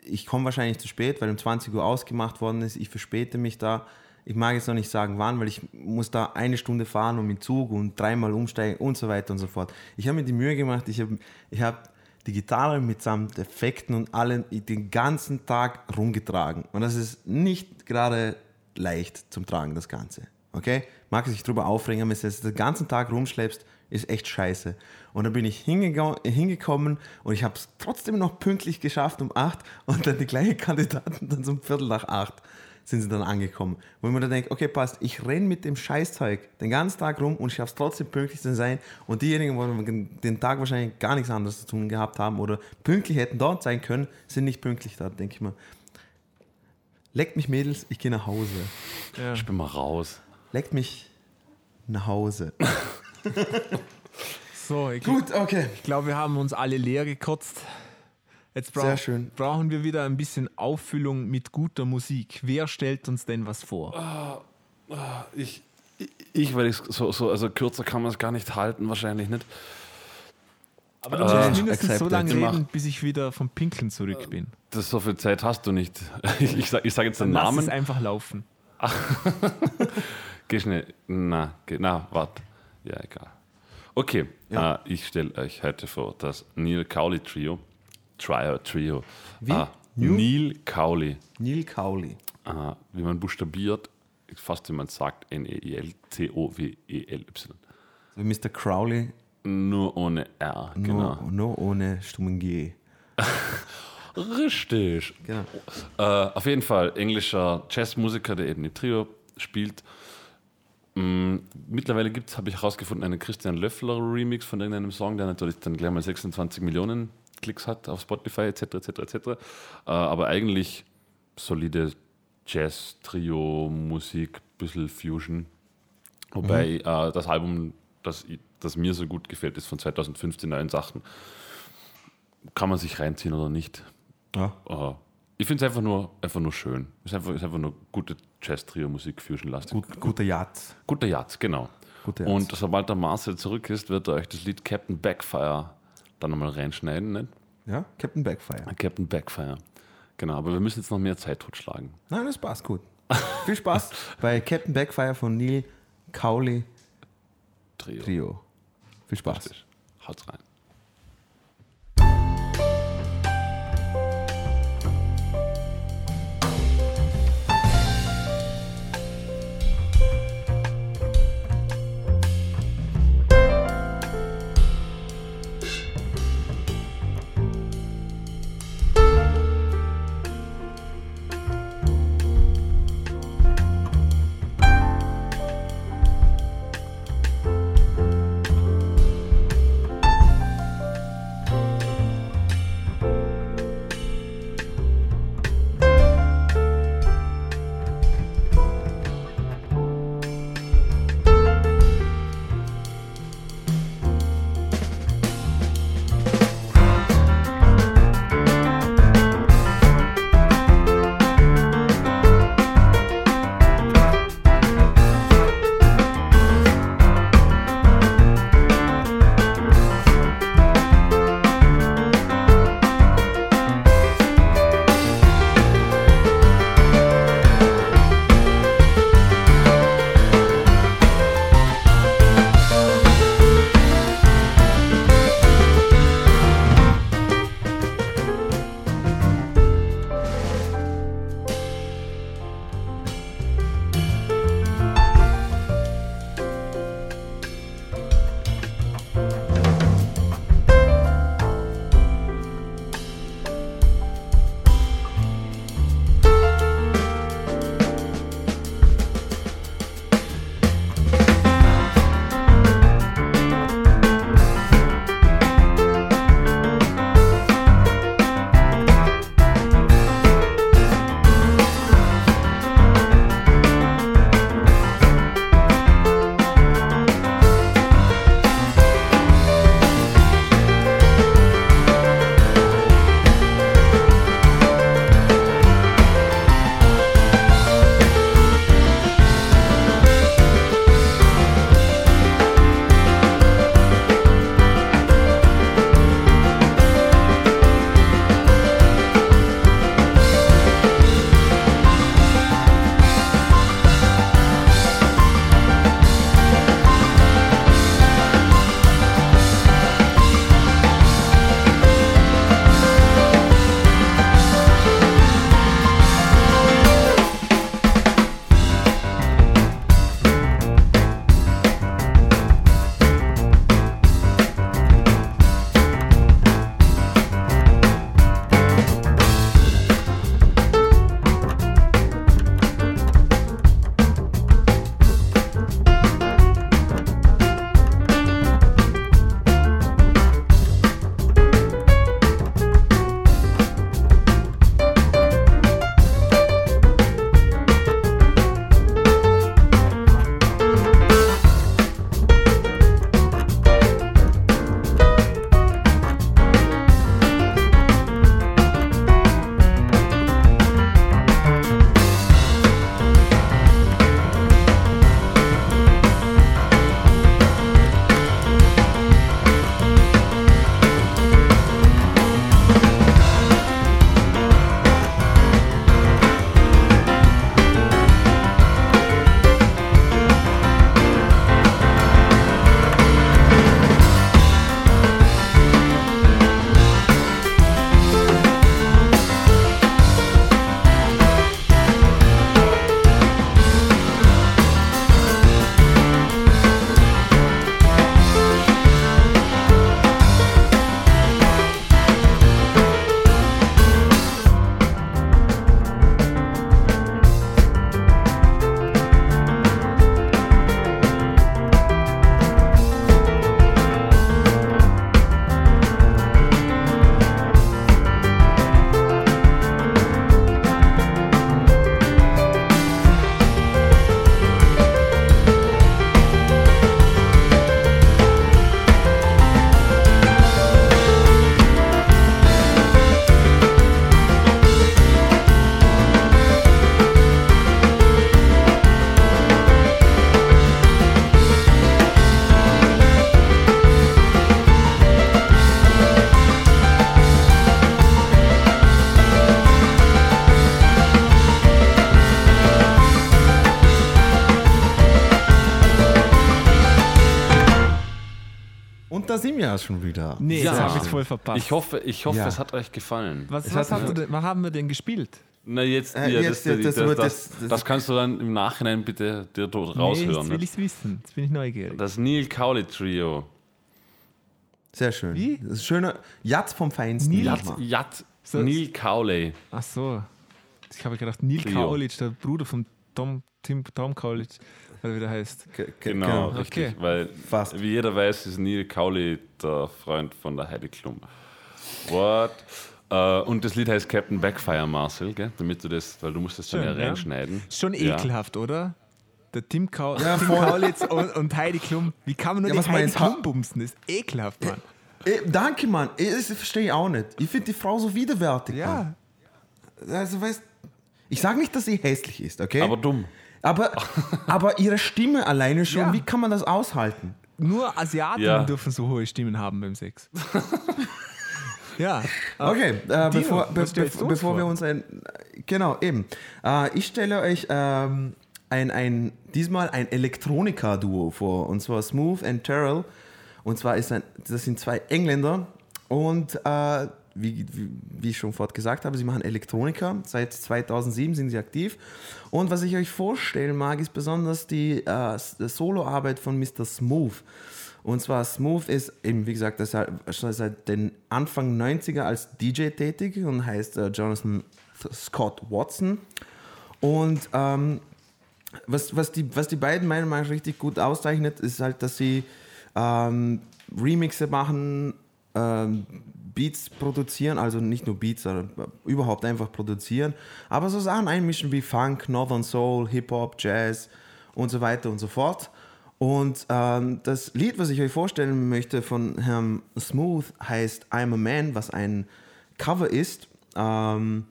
Speaker 1: ich komme wahrscheinlich zu spät, weil um 20 Uhr ausgemacht worden ist. Ich verspäte mich da. Ich mag jetzt noch nicht sagen, wann, weil ich muss da eine Stunde fahren und mit Zug und dreimal umsteigen und so weiter und so fort. Ich habe mir die Mühe gemacht, ich habe ich hab die Gitarre mitsamt Effekten und allen den ganzen Tag rumgetragen. Und das ist nicht gerade leicht zum Tragen, das Ganze. Okay? Mag sich drüber aufregen, wenn du es den ganzen Tag rumschleppst, ist echt scheiße. Und dann bin ich hingekommen und ich habe es trotzdem noch pünktlich geschafft um 8 und dann die gleichen [laughs] Kandidaten dann um Viertel nach 8 sind sie dann angekommen. Wo ich mir dann denke, okay, passt, ich renne mit dem Scheißzeug den ganzen Tag rum und ich schaffe es trotzdem pünktlich zu sein. Und diejenigen, die den Tag wahrscheinlich gar nichts anderes zu tun gehabt haben oder pünktlich hätten dort sein können, sind nicht pünktlich da, denke ich mir. Leckt mich Mädels, ich gehe nach Hause.
Speaker 3: Ja.
Speaker 2: Ich bin mal raus.
Speaker 1: Leckt mich nach Hause. [laughs]
Speaker 3: So, ich,
Speaker 1: Gut, okay.
Speaker 3: ich glaube, wir haben uns alle leer gekotzt. Jetzt
Speaker 1: Sehr schön.
Speaker 3: brauchen wir wieder ein bisschen Auffüllung mit guter Musik. Wer stellt uns denn was vor?
Speaker 2: Ich, Ich, weil ich so, so, also kürzer kann man es gar nicht halten, wahrscheinlich nicht.
Speaker 3: Aber du
Speaker 2: Äh,
Speaker 3: musst mindestens so lange reden, bis ich wieder vom Pinkeln zurück bin.
Speaker 2: Das, so viel Zeit hast du nicht. [laughs] Ich, ich sage ich sag jetzt den
Speaker 3: Lass
Speaker 2: Namen.
Speaker 3: es einfach laufen. [laughs]
Speaker 2: Geh schnell. Na, geh, na, warte. Ja, egal. Okay,
Speaker 1: Ja.
Speaker 2: äh, ich stelle euch heute vor das Neil Cowley Trio. Trio, Trio.
Speaker 1: Wie?
Speaker 2: Ah? Neil Cowley.
Speaker 1: Neil Cowley.
Speaker 2: Äh, wie man buchstabiert, fast wie man sagt, E N-E-I-L-C-O-W-E-L-Y.
Speaker 1: So wie Mr. Crowley,
Speaker 2: Nur ohne R, genau.
Speaker 1: nur, ohne stummen G. [laughs]
Speaker 2: Richtig.
Speaker 1: Genau.
Speaker 2: Äh, auf jeden Fall englischer Jazzmusiker, der eben im Trio spielt. Mm, mittlerweile gibt es, habe ich herausgefunden, einen Christian Löffler Remix von irgendeinem Song, der natürlich dann gleich mal 26 Millionen Klicks hat auf Spotify etc. etc. etc. Aber eigentlich solide Jazz, Trio, Musik, bisschen Fusion. Wobei äh, das Album, das, das mir so gut gefällt, ist von 2015, neun Sachen. Kann man sich reinziehen oder nicht?
Speaker 1: Ja.
Speaker 2: Äh, ich finde es einfach nur, einfach nur schön. Es ist einfach, ist einfach nur gute Jazz-Trio-Musik, Fusion-lastig.
Speaker 1: Gut, guter Jazz.
Speaker 2: Guter Jazz, genau.
Speaker 1: Guter Jazz.
Speaker 2: Und sobald der Marcel zurück ist, wird er euch das Lied Captain Backfire dann nochmal reinschneiden. Nicht?
Speaker 1: Ja, Captain Backfire.
Speaker 2: Captain Backfire. Genau, aber wir müssen jetzt noch mehr Zeit totschlagen.
Speaker 1: Nein, das passt gut. Viel Spaß [laughs] bei Captain Backfire von Neil Cowley
Speaker 2: Trio.
Speaker 1: Trio. Viel Spaß.
Speaker 2: Richtig. Haut's rein.
Speaker 1: Da sind wir ja schon wieder.
Speaker 3: Nee,
Speaker 2: Ja.
Speaker 3: das habe ich voll verpasst.
Speaker 2: Ich hoffe, ich hoffe
Speaker 1: Ja.
Speaker 2: es hat euch gefallen.
Speaker 3: was, was,
Speaker 1: hat-
Speaker 3: denn, was haben wir denn gespielt?
Speaker 2: Na, jetzt,
Speaker 1: Äh,
Speaker 2: ja,
Speaker 1: jetzt,
Speaker 2: das,
Speaker 1: das
Speaker 2: das, das,
Speaker 1: wird-
Speaker 2: das,
Speaker 1: das-
Speaker 2: das kannst du dann im Nachhinein bitte dir dort
Speaker 3: nee,
Speaker 2: raushören.
Speaker 3: jetzt will ich es wissen. Jetzt bin ich neugierig.
Speaker 2: Das Neil Cowley Trio.
Speaker 1: Sehr schön.
Speaker 3: Wie?
Speaker 1: Das ist schöner Jatz vom Feinsten.
Speaker 3: Neil-
Speaker 1: sag
Speaker 2: Jat,
Speaker 1: mal.
Speaker 2: Jat,
Speaker 3: So-
Speaker 2: Neil Cowley.
Speaker 3: Ach so. Ich habe gedacht, Neil
Speaker 2: Trio.
Speaker 3: Kaolitsch, der Bruder von Tom, Tim, Tom Kaolitsch, oder wie der heißt.
Speaker 1: Ge-
Speaker 2: Genau,
Speaker 3: Okay.
Speaker 2: richtig. Weil,
Speaker 1: Fast.
Speaker 2: wie jeder weiß, ist Neil Cowley der Freund von der Heidi Klum. What? Äh, und das Lied heißt Captain Backfire, Marcel, gell? damit du das, weil du musst das schon
Speaker 3: Schön,
Speaker 2: ja
Speaker 3: ja.
Speaker 2: reinschneiden.
Speaker 3: Ist schon
Speaker 2: Ja.
Speaker 3: ekelhaft, oder? Der Tim, Kau
Speaker 1: Ja,
Speaker 3: Tim. Kaulitz und, und Heidi Klum. Wie kann man nur
Speaker 1: Ja,
Speaker 3: die
Speaker 1: was
Speaker 3: Heidi? Klum bumsen? Das ist ekelhaft, Mann.
Speaker 1: Äh, danke, Mann. Äh, Das verstehe ich auch nicht. Ich finde die Frau so widerwärtig.
Speaker 3: Ja.
Speaker 1: Mann. Also, weißt ich sage nicht, dass sie hässlich ist, okay?
Speaker 2: Aber dumm.
Speaker 1: Aber, [laughs] aber ihre Stimme alleine schon,
Speaker 3: Ja.
Speaker 1: wie kann man das aushalten?
Speaker 3: Nur Asiaten
Speaker 2: Ja.
Speaker 3: dürfen so hohe Stimmen haben beim Sex. [laughs] ja.
Speaker 1: Okay, äh, bevor, be, be,
Speaker 3: uns
Speaker 1: bevor
Speaker 3: vor?
Speaker 1: wir uns ein. Genau, eben. Äh, ich stelle euch ähm, ein, ein, diesmal ein Elektronika-Duo vor, und zwar Smooth and Terrell. Und zwar ist ein, das sind zwei Engländer und äh, wie, wie, ich schon vorhin gesagt habe, sie machen Elektronika. Seit 2007 sind sie aktiv. Und was ich euch vorstellen mag, ist besonders die äh, Soloarbeit von Mr. Smooth. Und zwar Smooth ist eben, wie gesagt, das schon seit den Anfang 90er als DJ tätig und heißt äh, Jonathan Scott Watson. Und ähm, was, was, die, was die beiden meiner Meinung nach richtig gut auszeichnet, ist halt, dass sie ähm, Remixe machen, ähm, Beats produzieren, also nicht nur Beats, sondern überhaupt einfach produzieren, aber so Sachen einmischen wie Funk, Northern Soul, Hip-Hop, Jazz und so weiter und so fort. Und ähm, das Lied, was ich euch vorstellen möchte von Herrn Smooth, heißt I'm a Man, was ein Cover ist. Ähm,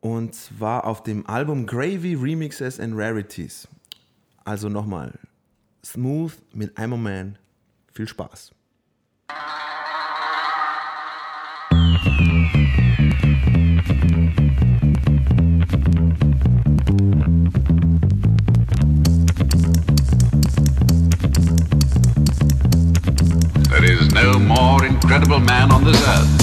Speaker 1: und zwar auf dem Album Gravy Remixes and Rarities. Also nochmal, Smooth mit I'm a Man. Viel Spaß.
Speaker 4: Incredible man on this earth.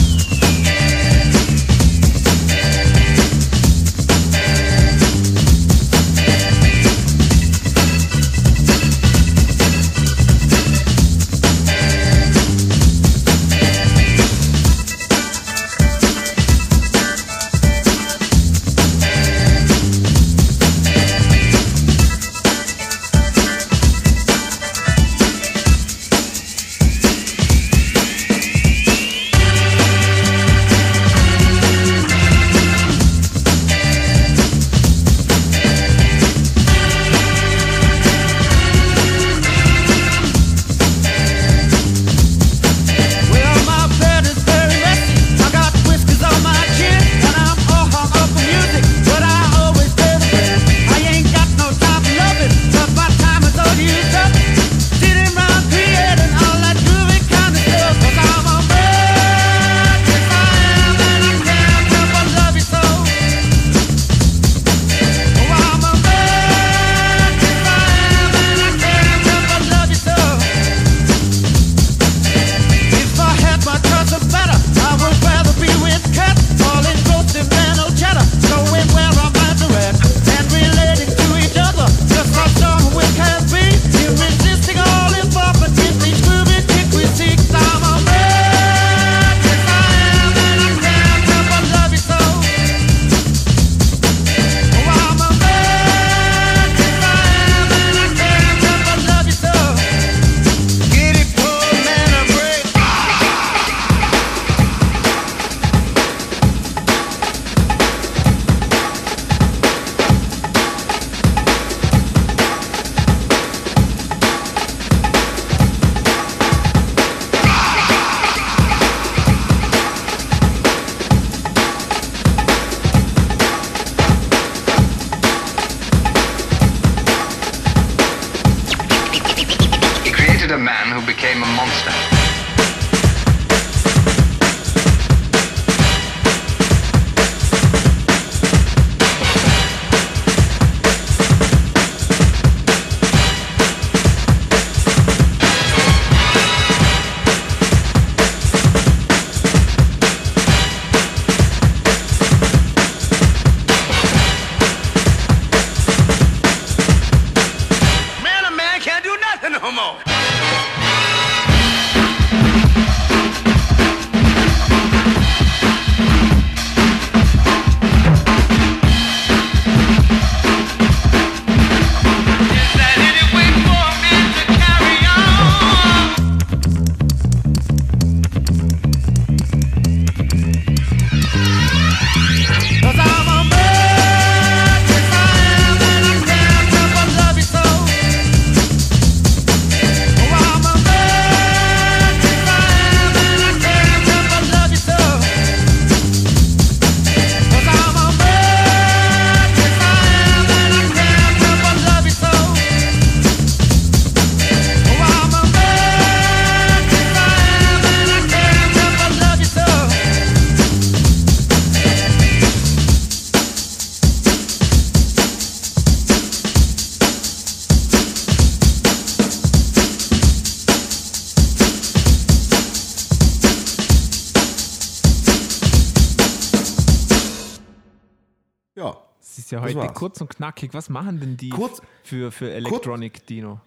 Speaker 1: War's.
Speaker 3: kurz und knackig. Was machen denn die
Speaker 1: Kurz-
Speaker 3: für, für Electronic Dino?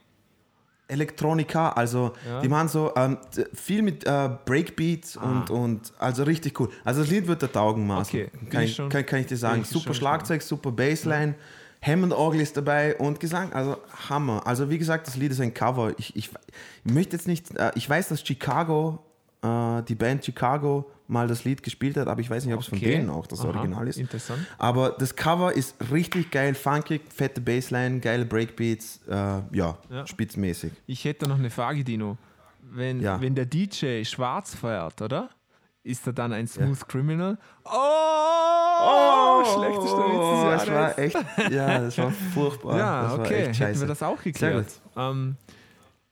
Speaker 1: Elektronika, also die machen so ähm, viel mit äh, Breakbeats und, und also richtig cool. Also das Lied wird der taugen, Marcel.
Speaker 3: Okay,
Speaker 1: kann,
Speaker 3: ich schon-
Speaker 1: kann, kann ich dir sagen.
Speaker 3: ich schon
Speaker 1: Super Schlagzeug, super Bassline, Hammond-Orgel ist dabei und Gesang, also Hammer. Also wie gesagt, das Lied ist ein Cover. Ich, ich, ich möchte jetzt nicht, äh, ich weiß, dass Chicago, äh, die Band Chicago mal das Lied gespielt hat, aber ich weiß nicht, ob es von
Speaker 3: Okay.
Speaker 1: denen auch das
Speaker 3: Aha,
Speaker 1: Original ist.
Speaker 3: interessant.
Speaker 1: Aber das Cover ist richtig geil, funkig, fette Bassline, geile Breakbeats, äh, ja,
Speaker 3: Ja.
Speaker 1: spitzmäßig.
Speaker 3: Ich hätte noch eine Frage, Dino. Wenn,
Speaker 1: Ja.
Speaker 3: wenn der DJ schwarz feiert, oder? Ist er dann ein Smooth Criminal? Oh, schlechtester Witz des
Speaker 1: das war echt, ja, das war furchtbar. [laughs]
Speaker 3: Ja,
Speaker 1: das
Speaker 3: okay, hätten wir das auch
Speaker 1: Sehr
Speaker 3: geklärt.
Speaker 1: gut.
Speaker 3: Ähm,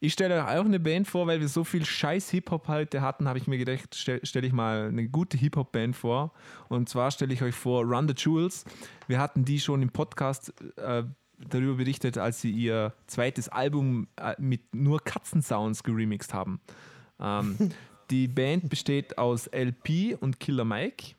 Speaker 3: ich stelle euch auch eine Band vor, weil wir so viel scheiß Hip-Hop heute hatten, habe ich mir gedacht, stelle stell ich mal eine gute Hip-Hop-Band vor. Und zwar stelle ich euch vor Run the Jewels. Wir hatten die schon im Podcast äh, darüber berichtet, als sie ihr zweites Album äh, mit nur Katzensounds geremixed haben. Ähm, [laughs] die Band besteht aus LP und Killer Mike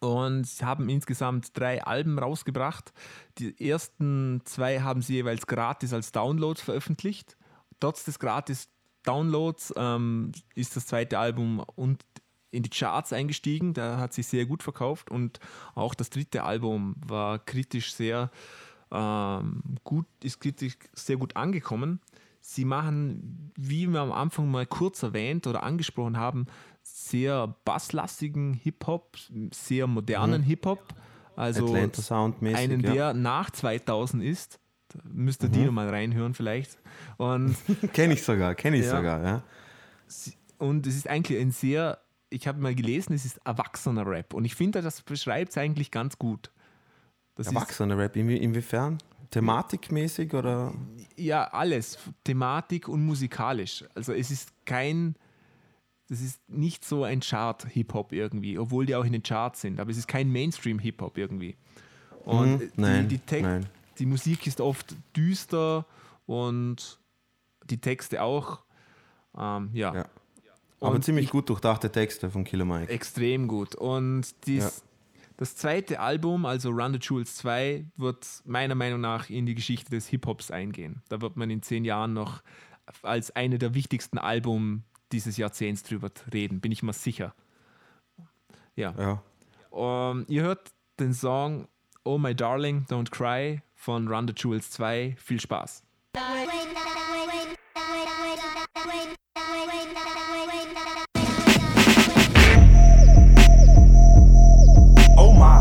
Speaker 3: und sie haben insgesamt drei Alben rausgebracht. Die ersten zwei haben sie jeweils gratis als Downloads veröffentlicht. Trotz des gratis Downloads ähm, ist das zweite Album und in die Charts eingestiegen. Da hat sich sehr gut verkauft und auch das dritte Album war kritisch sehr ähm, gut, ist kritisch sehr gut angekommen. Sie machen, wie wir am Anfang mal kurz erwähnt oder angesprochen haben, sehr basslastigen Hip-Hop, sehr modernen Hip-Hop. Also einen,
Speaker 1: ja.
Speaker 3: der nach 2000 ist. Müsst ihr Dino mal reinhören vielleicht. Und [laughs]
Speaker 1: Kenne ich sogar, kenne ich
Speaker 3: Ja.
Speaker 1: sogar, ja.
Speaker 3: und es ist eigentlich ein sehr, ich habe mal gelesen, es ist erwachsener Rap. Und ich finde, das beschreibt es eigentlich ganz gut. Das
Speaker 1: Erwachsener Rap, inwie, inwiefern? Thematikmäßig oder?
Speaker 3: ja alles, Thematik und musikalisch. Also es ist kein, das ist nicht so ein Chart-Hip-Hop irgendwie, obwohl die auch in den Charts sind, aber es ist kein Mainstream-Hip-Hop irgendwie. Und
Speaker 1: Mhm, nein,
Speaker 3: die, die, Text-
Speaker 1: nein.
Speaker 3: Die Musik ist oft düster und die Texte auch. Ähm, ja.
Speaker 1: Ja. Aber
Speaker 3: Und
Speaker 1: ziemlich
Speaker 3: ich-
Speaker 1: gut durchdachte Texte von Killer Mike.
Speaker 3: Extrem gut. Und dies, das zweite Album, also Run the Jewels 2, wird meiner Meinung nach in die Geschichte des Hip-Hops eingehen. Da wird man in zehn Jahren noch als eine der wichtigsten Alben dieses Jahrzehnts drüber reden, bin ich mal sicher. Ja.
Speaker 1: Ja.
Speaker 3: Ähm, ihr hört den Song Oh My Darling, Don't Cry von Run the Jewels 2. Viel Spaß.
Speaker 5: Oh my.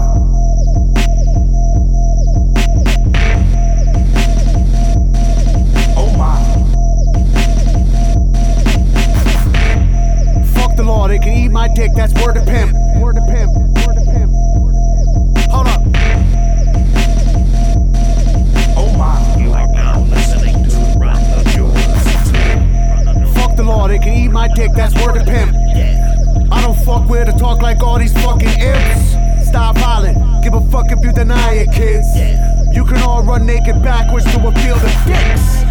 Speaker 5: Oh my.
Speaker 6: Fuck the law, they can eat my dick, that's word to pimp. Word to pimp. They can eat my dick, that's word to pimp. I don't fuck with or talk like all these fucking imps. Stop hollering, give a fuck if you deny it, kids. You can all run naked backwards to a field of dicks.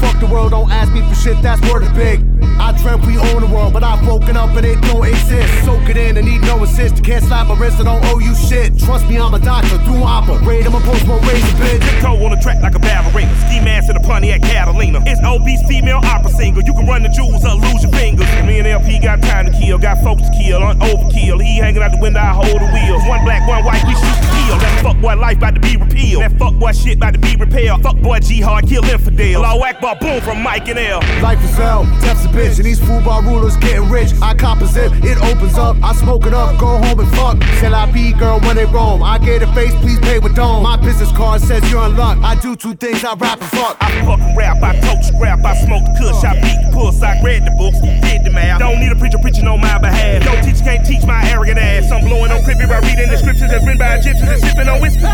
Speaker 6: Fuck the world, don't ask me for shit, that's word is big. I dreamt we own the world, but I've woken up and it don't exist. Soak it in and need no assist. Can't slap my wrist, I don't owe you shit. Trust me, I'm a doctor, do operate, I'm a post-war razor bitch.
Speaker 7: Toe on the track like a racer. Ski mask in the punch Pontiac Catalina. It's obese female opera singer. You can run the jewels or lose your fingers. Me and LP got time to kill, got folks to kill on overkill. He hanging out the window, I hold the wheels. One black, one white, we shoot to kill. That fuck boy life about to be repealed. That fuck boy shit about to be repaired. Fuck boy G hard, kill infidel. Law Akbar, boom from Mike and L.
Speaker 6: Life is hell, death's a bitch, and these football rulers getting rich. I cop a zip, it opens up. I smoke it up, go home and fuck. Shall I be girl when they roam? I get a face, please pay with dome. My business card says you're in luck. I do two things, I rap and fuck.
Speaker 7: I fucking rap, I coach scrap, I smoke the kush, I beat the puss, I read the books, did the math. Don't need a preacher preaching on my behalf. No teacher can't teach my arrogant ass. I'm blowing on crippy by reading the scriptures that's written by Egyptians and sipping on whiskey.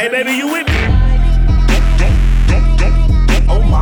Speaker 7: hey baby, you with me?
Speaker 8: Oh my.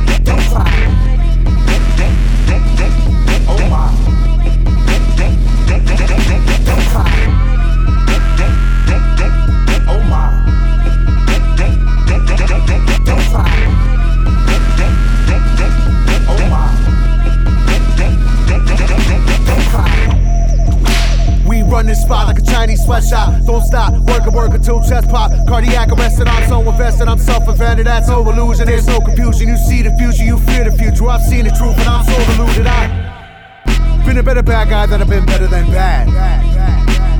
Speaker 6: Run this spot like a Chinese sweatshop. Don't stop, work and work until chest pop. Cardiac arrested, I'm so invested, I'm self-invented. That's no illusion, there's no confusion. You see the future, you fear the future. I've seen the truth, and I'm so deluded. I've been a better bad guy than I've been better than bad.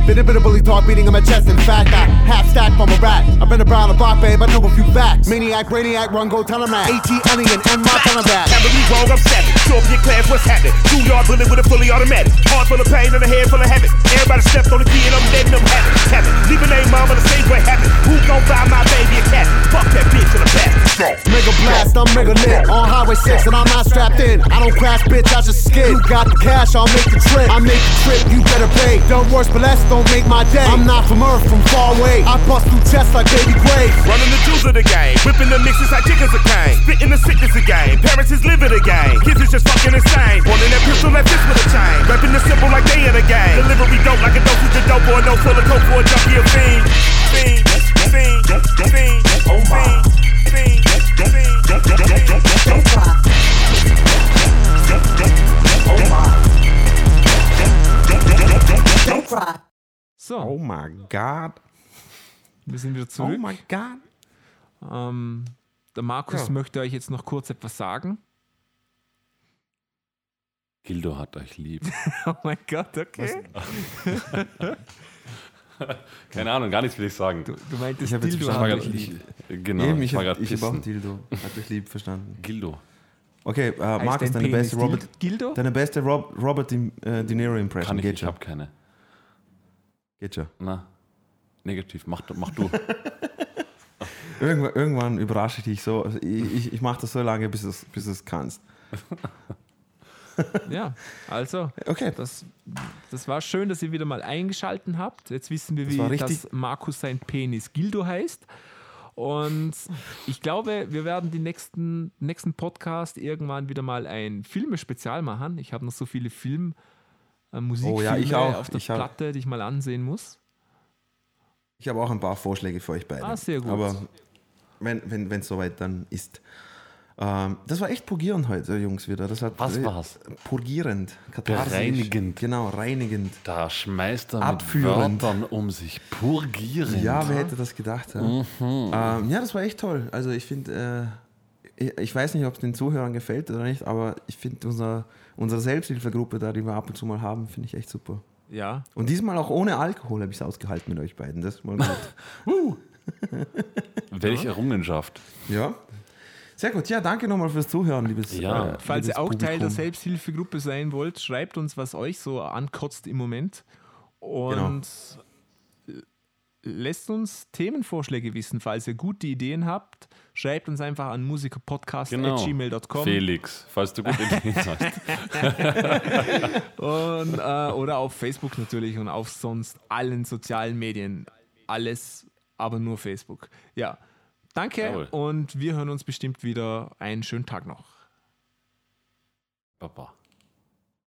Speaker 6: Been a bit of bully talk beating on my chest. In fact, I half stack from a rat. I've been around the block, babe. I know a few facts. Maniac, radiac, run, go, tell tell 'em that. AT, alien, and my ton of that.
Speaker 7: Never be wrong, I'm savage. Show up your class, what's happening? Two yard bullet with a fully automatic. Heart full of pain and a head full of habit. Everybody stepped on the key and I'm dead and I'm happy. Happy. Leave a name, mama, the stage way happy. Who gon' buy my baby a cat? Fuck that bitch in the back.
Speaker 6: Mega blast, I'm mega lit. On Highway 6 and I'm not strapped in. I don't crash, bitch, I just skid. You got the cash, I'll make the trip. I make the trip, you better pay. Don't worse, but less don't make my day. I'm not from Earth, from far away. I bust through chests like baby grave.
Speaker 7: Running the jewels of the game. Whipping the mixes like chickens a cane. Spitting the sickness of game. Parents is living the game. Kids is just fucking insane. Holding that pistol like this with a chain. Rapping the simple like they in a game. Delivery dope like a dosage of dope or a no of coke for a junkie or fiend. Fiend, fiend, fiend,
Speaker 8: Oh my.
Speaker 7: fiend, fiend, fiend.
Speaker 8: Don't cry. Oh my. Don't cry.
Speaker 3: So,
Speaker 1: Oh my God.
Speaker 3: wir sind wieder
Speaker 1: Oh
Speaker 3: zurück.
Speaker 1: my God.
Speaker 3: Ähm, der Markus
Speaker 1: Ja.
Speaker 3: möchte euch jetzt noch kurz etwas sagen.
Speaker 2: Gildo hat euch lieb. [laughs]
Speaker 3: Oh mein Gott, okay. [laughs]
Speaker 2: Keine Ahnung, gar nichts will ich sagen.
Speaker 3: Du, du meintest
Speaker 1: Ich hab jetzt
Speaker 3: Dildo hat euch lieb.
Speaker 2: ich, genau,
Speaker 1: Eben,
Speaker 2: ich,
Speaker 1: ich habe hab. Dildo. Hat dich lieb verstanden.
Speaker 2: Gildo.
Speaker 1: Okay, äh, Markus,
Speaker 3: dein
Speaker 1: deine beste Robert, deine beste Rob, Robert De, äh, De Niro Impression.
Speaker 2: Kann ich,
Speaker 1: Geht
Speaker 2: ich habe keine.
Speaker 1: Geht schon.
Speaker 2: Na, negativ. Mach, du- mach du. [laughs]
Speaker 1: Irgendwann, irgendwann überrasche ich dich so. Also ich ich, ich mache das so lange, bis du es bis du's kannst. [laughs]
Speaker 3: Ja, also,
Speaker 1: Okay.
Speaker 3: das, das war schön, dass ihr wieder mal eingeschalten habt. Jetzt wissen wir,
Speaker 1: Das
Speaker 3: wie das Markus sein Penis Gildo heißt. Und ich glaube, wir werden die nächsten, nächsten Podcast irgendwann wieder mal ein Filmespezial machen. Ich habe noch so viele Film, äh, Musikfilme
Speaker 1: Oh ja, ich auch.
Speaker 3: auf der
Speaker 1: Ich hab-
Speaker 3: Platte, die ich mal ansehen muss.
Speaker 1: Ich habe auch ein paar Vorschläge für euch beide.
Speaker 3: Ah, sehr gut.
Speaker 1: Aber wenn es wenn, soweit dann ist. Ähm, das war echt purgierend heute, Jungs, wieder. Das hat,
Speaker 2: Was
Speaker 1: äh,
Speaker 2: war's?
Speaker 1: Purgierend.
Speaker 2: Bereinigend.
Speaker 1: Genau, reinigend.
Speaker 2: Da schmeißt er mit
Speaker 1: Abführend.
Speaker 2: Wörtern um sich. Purgieren.
Speaker 1: Ja, wer hätte das gedacht? Ja,
Speaker 2: Mhm.
Speaker 1: ähm, ja das war echt toll. Also ich finde, äh, ich, ich weiß nicht, ob es den Zuhörern gefällt oder nicht, aber ich finde unser, unsere Selbsthilfegruppe da, die wir ab und zu mal haben, finde ich echt super.
Speaker 3: Ja,
Speaker 1: Und diesmal auch ohne Alkohol habe ich es ausgehalten mit euch beiden. Das ist mal gut. [laughs]
Speaker 2: Welche Errungenschaft.
Speaker 1: ja. Sehr gut. Ja, danke nochmal fürs Zuhören, liebes
Speaker 2: Ja.
Speaker 1: äh,
Speaker 3: Falls ihr
Speaker 1: liebes
Speaker 3: auch Teil der
Speaker 1: Publikum.
Speaker 3: Selbsthilfegruppe sein wollt, schreibt uns, was euch so ankotzt im Moment. Und lässt uns Themenvorschläge wissen. Falls ihr gute Ideen habt, schreibt uns einfach an
Speaker 2: Genau.
Speaker 3: musikerpodcast.gmail.com
Speaker 2: Felix, falls du gute Ideen hast.
Speaker 3: und, äh, oder auf Facebook natürlich und auf sonst allen sozialen Medien. Alles, aber nur Facebook. Ja, danke
Speaker 2: Jawohl.
Speaker 3: und wir hören uns bestimmt wieder. Einen schönen Tag noch.
Speaker 2: Papa.